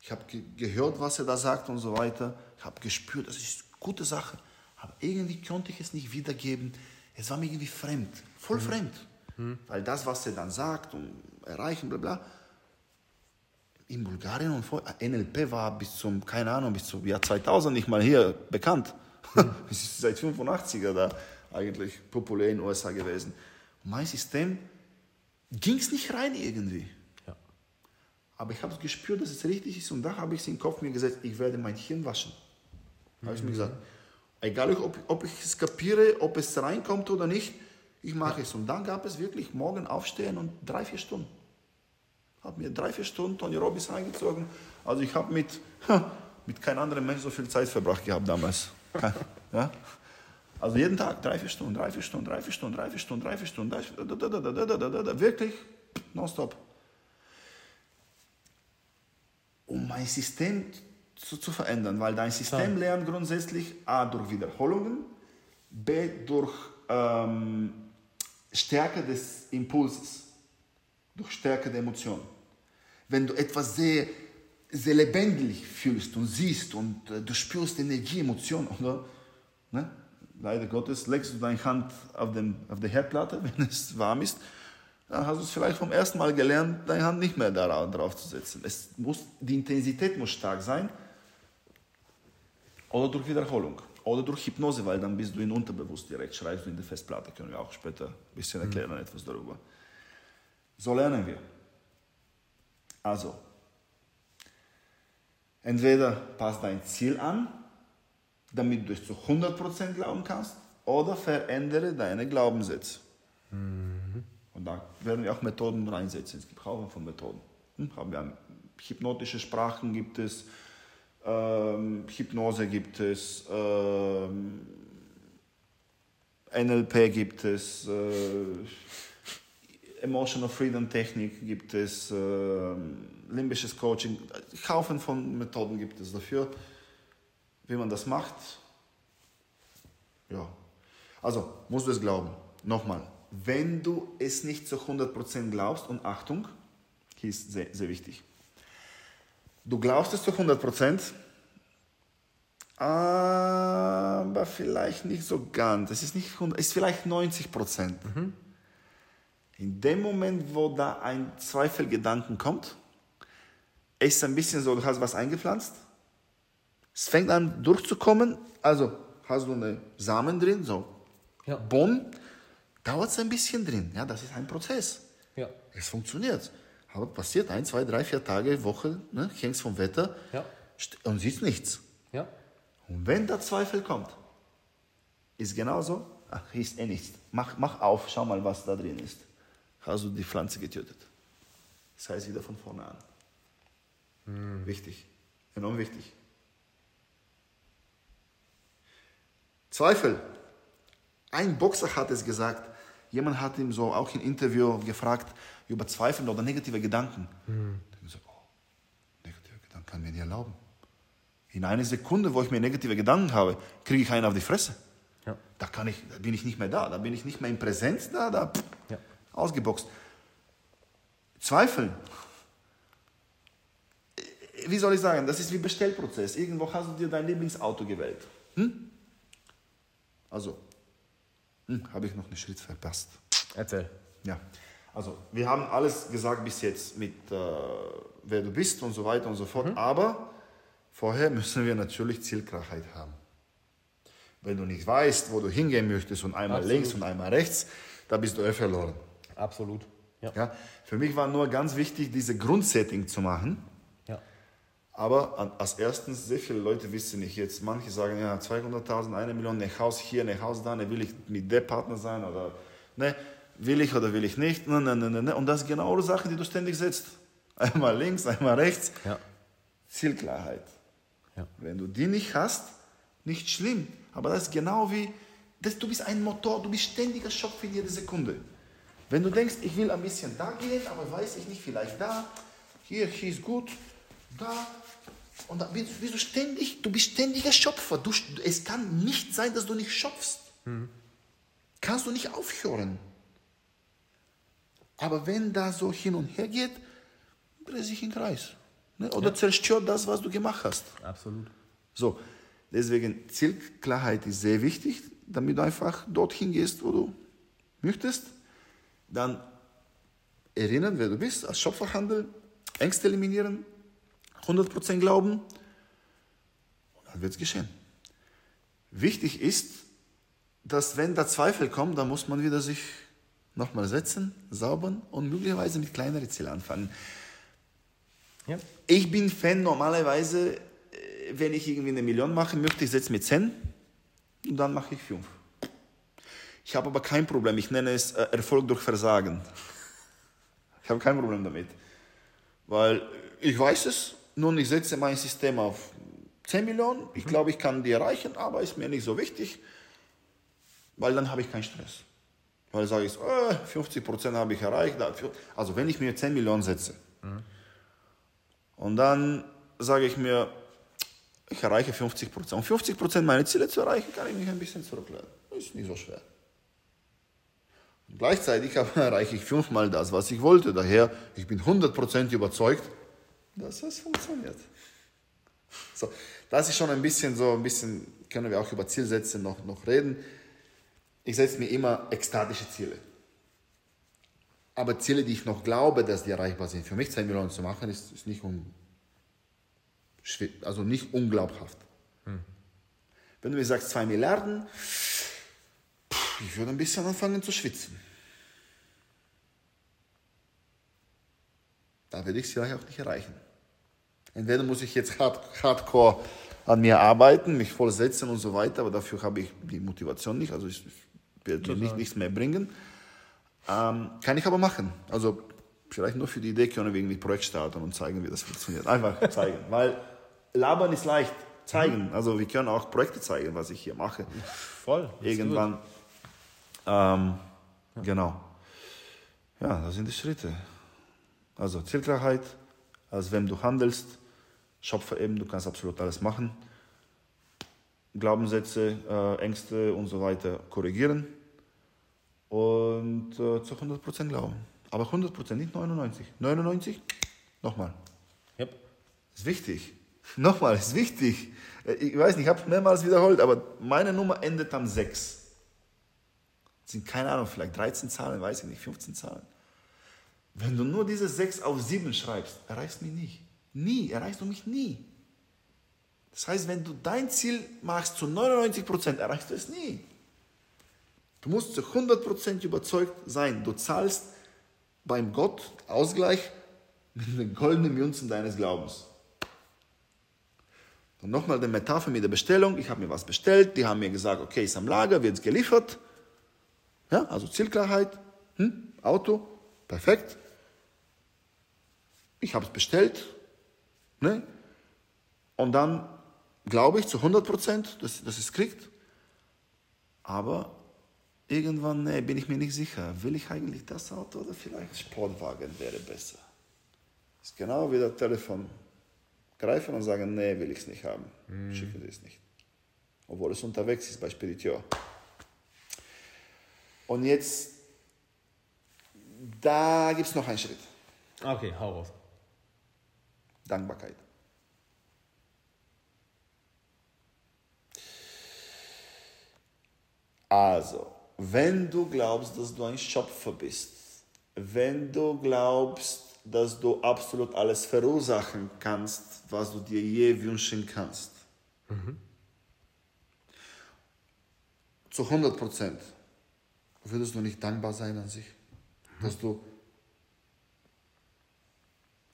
Ich habe ge gehört, was er da sagt und so weiter. Ich habe gespürt, das ist eine gute Sache. Aber irgendwie konnte ich es nicht wiedergeben es war mir irgendwie fremd, voll mhm. fremd. Mhm. Weil das, was er dann sagt und erreichen, bla bla, in Bulgarien und vor, NLP war bis zum, keine Ahnung, bis zum Jahr 2000 nicht mal hier bekannt. Mhm. es ist seit 85er da eigentlich populär in den USA gewesen. Und mein System ging es nicht rein irgendwie. Ja. Aber ich habe gespürt, dass es richtig ist und da habe ich es in den Kopf mir gesetzt, ich werde mein Hirn waschen. Mhm. Habe ich mir gesagt. Egal, ob, ob ich es kapiere, ob es reinkommt oder nicht, ich mache es. Und dann gab es wirklich morgen aufstehen und drei, vier Stunden. Habe mir drei, vier Stunden Tony Robbins reingezogen. Also ich habe mit, mit keinem anderen Mensch so viel Zeit verbracht gehabt damals. Ja? Also jeden Tag drei, vier Stunden, drei, vier Stunden, drei, vier Stunden, drei, vier Stunden, drei, vier Stunden, drei, vier Stunden, wirklich nonstop. Um mein System zu, zu verändern, weil dein System ja. lernt grundsätzlich A durch Wiederholungen, B durch ähm, Stärke des Impulses, durch Stärke der Emotionen. Wenn du etwas sehr, sehr lebendig fühlst und siehst und äh, du spürst Energie, Emotionen, oder? Ne? Leider Gottes legst du deine Hand auf, den, auf die Herdplatte, wenn es warm ist, dann hast du es vielleicht vom ersten Mal gelernt, deine Hand nicht mehr darauf zu setzen. Es muss, die Intensität muss stark sein. Oder durch Wiederholung. Oder durch Hypnose, weil dann bist du in Unterbewusst direkt, schreibst du in der Festplatte. Können wir auch später ein bisschen erklären, mhm. etwas darüber. So lernen wir. Also, entweder passt dein Ziel an, damit du es zu 100% glauben kannst, oder verändere deine Glaubenssätze. Mhm. Und da werden wir auch Methoden reinsetzen. Es gibt Haufen von Methoden. Hm? Haben wir hypnotische Sprachen gibt es, ähm, Hypnose gibt es, ähm, NLP gibt es, äh, Emotional Freedom Technik gibt es, äh, limbisches Coaching, Haufen von Methoden gibt es dafür, wie man das macht. Ja, also musst du es glauben. Nochmal, wenn du es nicht zu 100% glaubst, und Achtung, hier ist sehr, sehr wichtig, du glaubst es zu 100%, aber vielleicht nicht so ganz. Es ist, nicht 100, ist vielleicht 90%. Mhm. In dem Moment, wo da ein Zweifelgedanken kommt, ist es ein bisschen so, du hast was eingepflanzt, es fängt an durchzukommen, also hast du eine Samen drin, so ja. Bohnen, dauert es ein bisschen drin. Ja, das ist ein Prozess. Ja. Es funktioniert. Aber passiert ein, zwei, drei, vier Tage, Woche, ne, hängst vom Wetter ja. und siehst nichts. Ja. Und wenn der Zweifel kommt, ist genauso, ach, hier ist eh nichts. Mach, mach auf, schau mal, was da drin ist. Hast du die Pflanze getötet. Das heißt wieder von vorne an. Hm. Wichtig, enorm wichtig. Zweifel. Ein Boxer hat es gesagt, Jemand hat ihm so auch im Interview gefragt über Zweifel oder negative Gedanken. Mhm. Ich so, oh, negative Gedanken kann mir nicht erlauben. In einer Sekunde, wo ich mir negative Gedanken habe, kriege ich einen auf die Fresse. Ja. Da, kann ich, da bin ich nicht mehr da, da bin ich nicht mehr in Präsenz da, da pff, ja. ausgeboxt. Zweifeln. Wie soll ich sagen, das ist wie Bestellprozess. Irgendwo hast du dir dein Lieblingsauto gewählt. Hm? Also, hm, habe ich noch einen Schritt verpasst. Erzähl. Ja. Also, wir haben alles gesagt bis jetzt mit, äh, wer du bist und so weiter und so fort. Mhm. Aber vorher müssen wir natürlich Zielklarheit haben. Wenn du nicht weißt, wo du hingehen möchtest und einmal Absolut. links und einmal rechts, da bist du eh verloren. Absolut. Ja. ja. Für mich war nur ganz wichtig, diese Grundsetting zu machen. Aber als erstens, sehr viele Leute wissen nicht jetzt, manche sagen, ja, 200.000, eine Million, ein Haus hier, ein Haus da, ne, will ich mit dem Partner sein oder ne, will ich oder will ich nicht. Ne, ne, ne, ne. Und das ist genau die Sache, die du ständig setzt. Einmal links, einmal rechts. Ja. Zielklarheit. Ja. Wenn du die nicht hast, nicht schlimm. Aber das ist genau wie, das, du bist ein Motor, du bist ständiger Schock für jede Sekunde. Wenn du denkst, ich will ein bisschen da gehen, aber weiß ich nicht, vielleicht da, hier, hier ist gut, da, und dann bist, bist, du ständig, du bist ständiger Schöpfer. Du, es kann nicht sein, dass du nicht schöpfst. Mhm. Kannst du nicht aufhören. Aber wenn da so hin und her geht, dreht sich im Kreis. Ne? Oder ja. zerstört das, was du gemacht hast. Absolut. So, deswegen Zielklarheit ist sehr wichtig, damit du einfach dorthin gehst, wo du möchtest. Dann erinnern, wer du bist, als Schöpferhandel, Ängste eliminieren, 100% glauben, und dann wird es geschehen. Wichtig ist, dass wenn da Zweifel kommen, dann muss man wieder sich nochmal setzen, saubern und möglicherweise mit kleineren Zielen anfangen. Ja. Ich bin Fan normalerweise, äh, wenn ich irgendwie eine Million machen möchte, ich setze mir 10 und dann mache ich 5. Ich habe aber kein Problem, ich nenne es äh, Erfolg durch Versagen. Ich habe kein Problem damit, weil ich weiß es nun, ich setze mein System auf 10 Millionen. Ich mhm. glaube, ich kann die erreichen, aber ist mir nicht so wichtig, weil dann habe ich keinen Stress. Weil sage ich, oh, 50 Prozent habe ich erreicht. Also wenn ich mir 10 Millionen setze mhm. und dann sage ich mir, ich erreiche 50 Prozent. Um 50 Prozent meine Ziele zu erreichen, kann ich mich ein bisschen zurückladen. Ist nicht so schwer. Und gleichzeitig erreiche ich fünfmal das, was ich wollte. Daher, ich bin 100 Prozent überzeugt, dass es funktioniert. So, das ist schon ein bisschen so, ein bisschen können wir auch über Zielsätze noch, noch reden. Ich setze mir immer ekstatische Ziele. Aber Ziele, die ich noch glaube, dass die erreichbar sind, für mich 2 Millionen zu machen, ist, ist nicht, un, also nicht unglaubhaft. Hm. Wenn du mir sagst 2 Milliarden, ich würde ein bisschen anfangen zu schwitzen. Da werde ich es vielleicht auch nicht erreichen. Entweder muss ich jetzt hard, hardcore an mir arbeiten, mich voll setzen und so weiter, aber dafür habe ich die Motivation nicht, also es wird mir nicht, nichts mehr bringen. Ähm, kann ich aber machen. Also vielleicht nur für die Idee können wir irgendwie Projekt starten und zeigen, wie das funktioniert. Einfach zeigen, weil labern ist leicht. Zeigen. Also wir können auch Projekte zeigen, was ich hier mache. Voll. Irgendwann. Ähm, ja. Genau. Ja, das sind die Schritte. Also Zielklarheit, als wem du handelst, Schöpfer eben, du kannst absolut alles machen. Glaubenssätze, äh, Ängste und so weiter korrigieren und äh, zu 100% glauben. Aber 100%, nicht 99. 99, nochmal. Yep. Ist wichtig. Nochmal, ist wichtig. Äh, ich weiß nicht, ich habe es mehrmals wiederholt, aber meine Nummer endet am 6. Das sind keine Ahnung, vielleicht 13 Zahlen, weiß ich nicht, 15 Zahlen. Wenn du nur diese 6 auf 7 schreibst, erreichst du mich nicht. Nie, erreichst du mich nie. Das heißt, wenn du dein Ziel machst zu 99%, erreichst du es nie. Du musst zu 100% überzeugt sein. Du zahlst beim Gott Ausgleich mit den goldenen Münzen deines Glaubens. Und nochmal die Metapher mit der Bestellung. Ich habe mir was bestellt, die haben mir gesagt, okay, ist am Lager, wird es geliefert. Ja, also Zielklarheit, hm, Auto, perfekt. Ich habe es bestellt. Ne? Und dann glaube ich zu 100 Prozent, dass, dass es kriegt. Aber irgendwann nee, bin ich mir nicht sicher. Will ich eigentlich das Auto oder vielleicht Sportwagen wäre besser? Ist genau wie das Telefon. Greifen und sagen, nee, will ich es nicht haben. Mm. Schicke es nicht. Obwohl es unterwegs ist bei Spediteur. Und jetzt, da gibt es noch einen Schritt. Okay, hau raus. Dankbarkeit. Also, wenn du glaubst, dass du ein Schöpfer bist, wenn du glaubst, dass du absolut alles verursachen kannst, was du dir je wünschen kannst, mhm. zu 100 Prozent, würdest du nicht dankbar sein an sich, mhm. dass du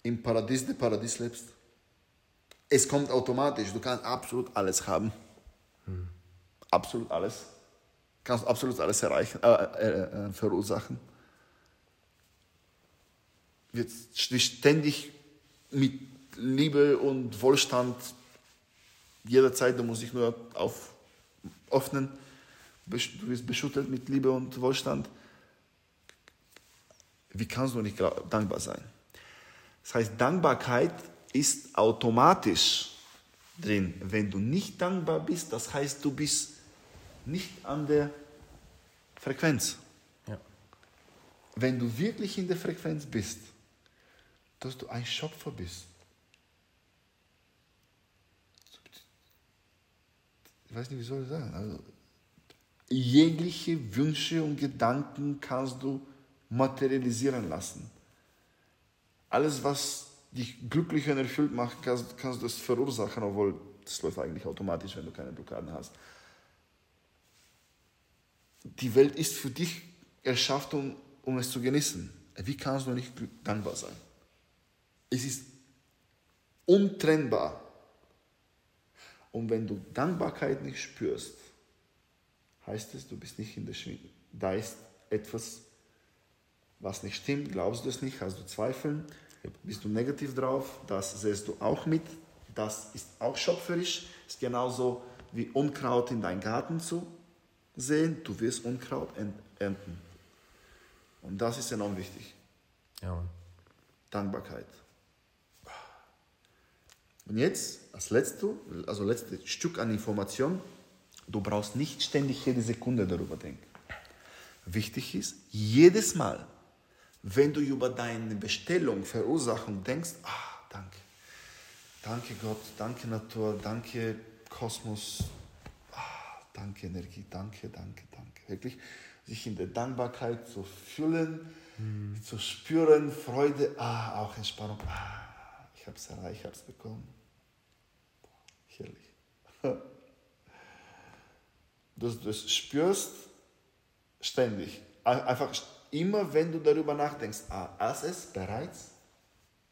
im Paradies des Paradies lebst? Es kommt automatisch, du kannst absolut alles haben. Mhm. Absolut alles kannst absolut alles erreichen, äh, äh, äh, verursachen. Wird ständig mit Liebe und Wohlstand jederzeit, da muss ich nur auf, öffnen. Du wirst beschüttet mit Liebe und Wohlstand. Wie kannst du nicht dankbar sein? Das heißt, Dankbarkeit ist automatisch drin. Wenn du nicht dankbar bist, das heißt, du bist nicht an der Frequenz. Ja. Wenn du wirklich in der Frequenz bist, dass du ein Schöpfer bist. Ich weiß nicht, wie soll ich sagen. Also, jegliche Wünsche und Gedanken kannst du materialisieren lassen. Alles, was dich glücklich und erfüllt macht, kannst, kannst du es verursachen, obwohl das läuft eigentlich automatisch, wenn du keine Blockaden hast die Welt ist für dich erschaffen, um, um es zu genießen. Wie kannst du nicht dankbar sein? Es ist untrennbar. Und wenn du Dankbarkeit nicht spürst, heißt es, du bist nicht in der Schwingung. Da ist etwas, was nicht stimmt. Glaubst du es nicht? Hast du Zweifel? Bist du negativ drauf? Das siehst du auch mit. Das ist auch schöpferisch. Ist genauso wie Unkraut in deinen Garten zu sehen, du wirst Unkraut ernten. Und das ist enorm wichtig. Ja. Dankbarkeit. Und jetzt, als letztes, also letztes Stück an Information, du brauchst nicht ständig jede Sekunde darüber denken. Wichtig ist, jedes Mal, wenn du über deine Bestellung, Verursachung denkst, ah, danke. Danke Gott, danke Natur, danke Kosmos, Danke Energie, danke, danke, danke. Wirklich sich in der Dankbarkeit zu fühlen, hm. zu spüren, Freude, ah, auch Entspannung, ah, ich habe es erreicht, ich habe es bekommen. Herrlich. Du das spürst ständig. Einfach immer, wenn du darüber nachdenkst, ah, als es bereits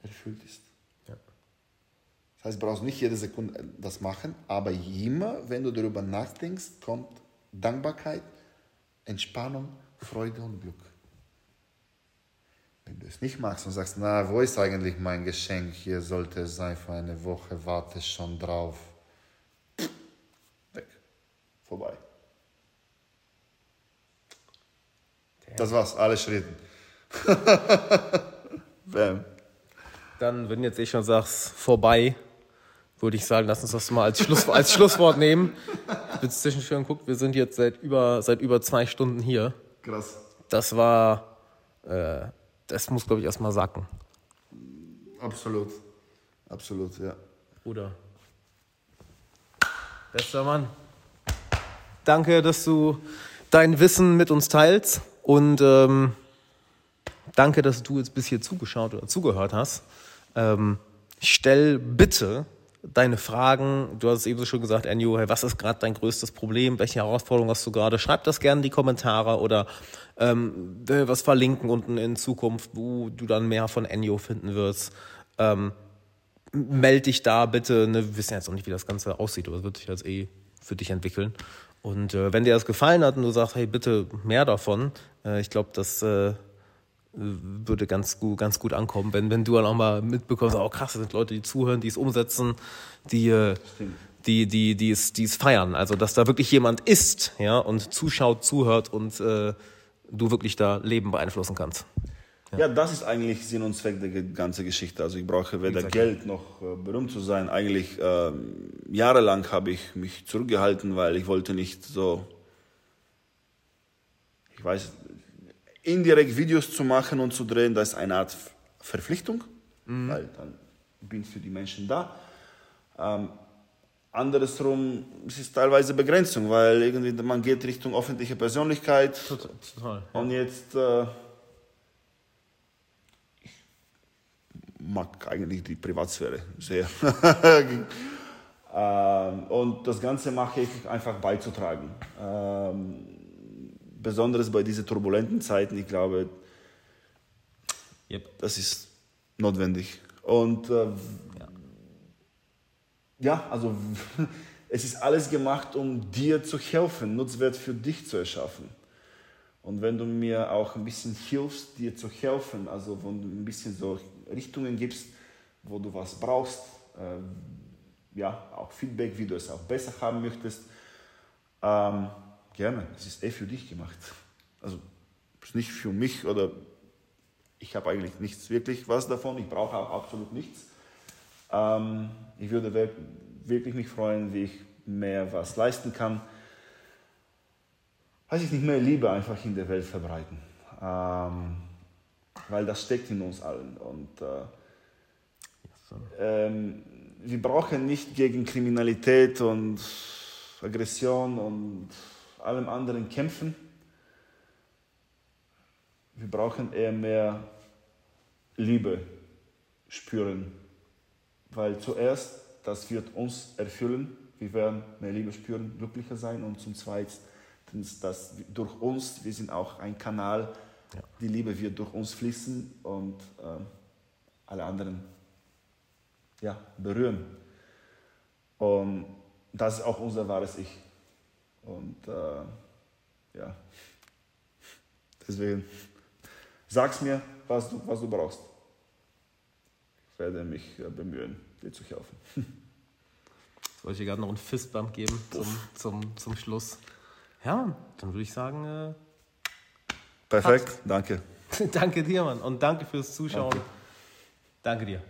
erfüllt ist. Das heißt, du brauchst nicht jede Sekunde das machen, aber immer, wenn du darüber nachdenkst, kommt Dankbarkeit, Entspannung, Freude und Glück. Wenn du es nicht machst und sagst, na, wo ist eigentlich mein Geschenk? Hier sollte es sein für eine Woche, warte schon drauf. Weg. Vorbei. Das war's, alle Schritte. Bam. Dann, wenn du jetzt eh schon sagst, vorbei, würde ich sagen, lass uns das mal als, Schluss, als Schlusswort nehmen. Ich bin zwischendurch guckt, wir sind jetzt seit über, seit über zwei Stunden hier. Krass. Das war, äh, das muss, glaube ich, erstmal sacken. Absolut. Absolut, ja. Bruder. Bester Mann. Danke, dass du dein Wissen mit uns teilst. Und ähm, danke, dass du jetzt bis hier zugeschaut oder zugehört hast. Ähm, stell bitte deine Fragen. Du hast es eben schon gesagt, Enyo, hey, was ist gerade dein größtes Problem? Welche Herausforderung hast du gerade? Schreib das gerne in die Kommentare oder ähm, was verlinken unten in Zukunft, wo du dann mehr von Enyo finden wirst. Ähm, meld dich da bitte. Ne, wir wissen jetzt auch nicht, wie das Ganze aussieht, aber es wird sich jetzt eh für dich entwickeln. Und äh, wenn dir das gefallen hat und du sagst, hey, bitte mehr davon, äh, ich glaube, das äh, würde ganz gut, ganz gut ankommen, wenn, wenn du dann auch mal mitbekommst, oh krass, das sind Leute, die zuhören, die es umsetzen, die, äh, die, die, die, es, die es feiern. Also, dass da wirklich jemand ist, ja, und zuschaut, zuhört und äh, du wirklich da Leben beeinflussen kannst. Ja. ja. das ist eigentlich Sinn und Zweck der ganzen Geschichte. Also ich brauche weder exactly. Geld noch äh, berühmt zu sein. Eigentlich äh, jahrelang habe ich mich zurückgehalten, weil ich wollte nicht so, ich weiß, indirekt Videos zu machen und zu drehen. Das ist eine Art Verpflichtung, mhm. weil dann bin ich für die Menschen da. Ähm, andersrum es ist teilweise Begrenzung, weil irgendwie man geht Richtung öffentliche Persönlichkeit. Total. total ja. Und jetzt äh, mag eigentlich die Privatsphäre sehr. ähm, und das Ganze mache ich einfach beizutragen. Ähm, besonders bei diesen turbulenten Zeiten, ich glaube, yep. das ist notwendig. Und äh, ja. ja, also es ist alles gemacht, um dir zu helfen, Nutzwert für dich zu erschaffen. Und wenn du mir auch ein bisschen hilfst, dir zu helfen, also wenn du ein bisschen so Richtungen gibst, wo du was brauchst, äh, ja, auch Feedback, wie du es auch besser haben möchtest, ähm, gerne. Es ist eh für dich gemacht. Also ist nicht für mich oder ich habe eigentlich nichts wirklich was davon. Ich brauche auch absolut nichts. Ähm, ich würde wirklich mich freuen, wie ich mehr was leisten kann. Weiß ich nicht mehr Liebe einfach in der Welt verbreiten. Ähm, weil das steckt in uns allen. Und äh, ähm, wir brauchen nicht gegen Kriminalität und Aggression und allem anderen kämpfen. Wir brauchen eher mehr Liebe spüren, weil zuerst das wird uns erfüllen. Wir werden mehr Liebe spüren, glücklicher sein und zum Zweiten, dass durch uns, wir sind auch ein Kanal, ja. die Liebe wird durch uns fließen und äh, alle anderen ja, berühren. Und das ist auch unser wahres Ich. Und äh, ja, deswegen sag's mir, was du, was du brauchst. Ich werde mich äh, bemühen, dir zu helfen. Soll ich dir gerade noch einen Fistbump geben zum, zum, zum Schluss? Ja, dann würde ich sagen. Äh, Perfekt, passt. danke. danke dir, Mann. Und danke fürs Zuschauen. Danke, danke dir.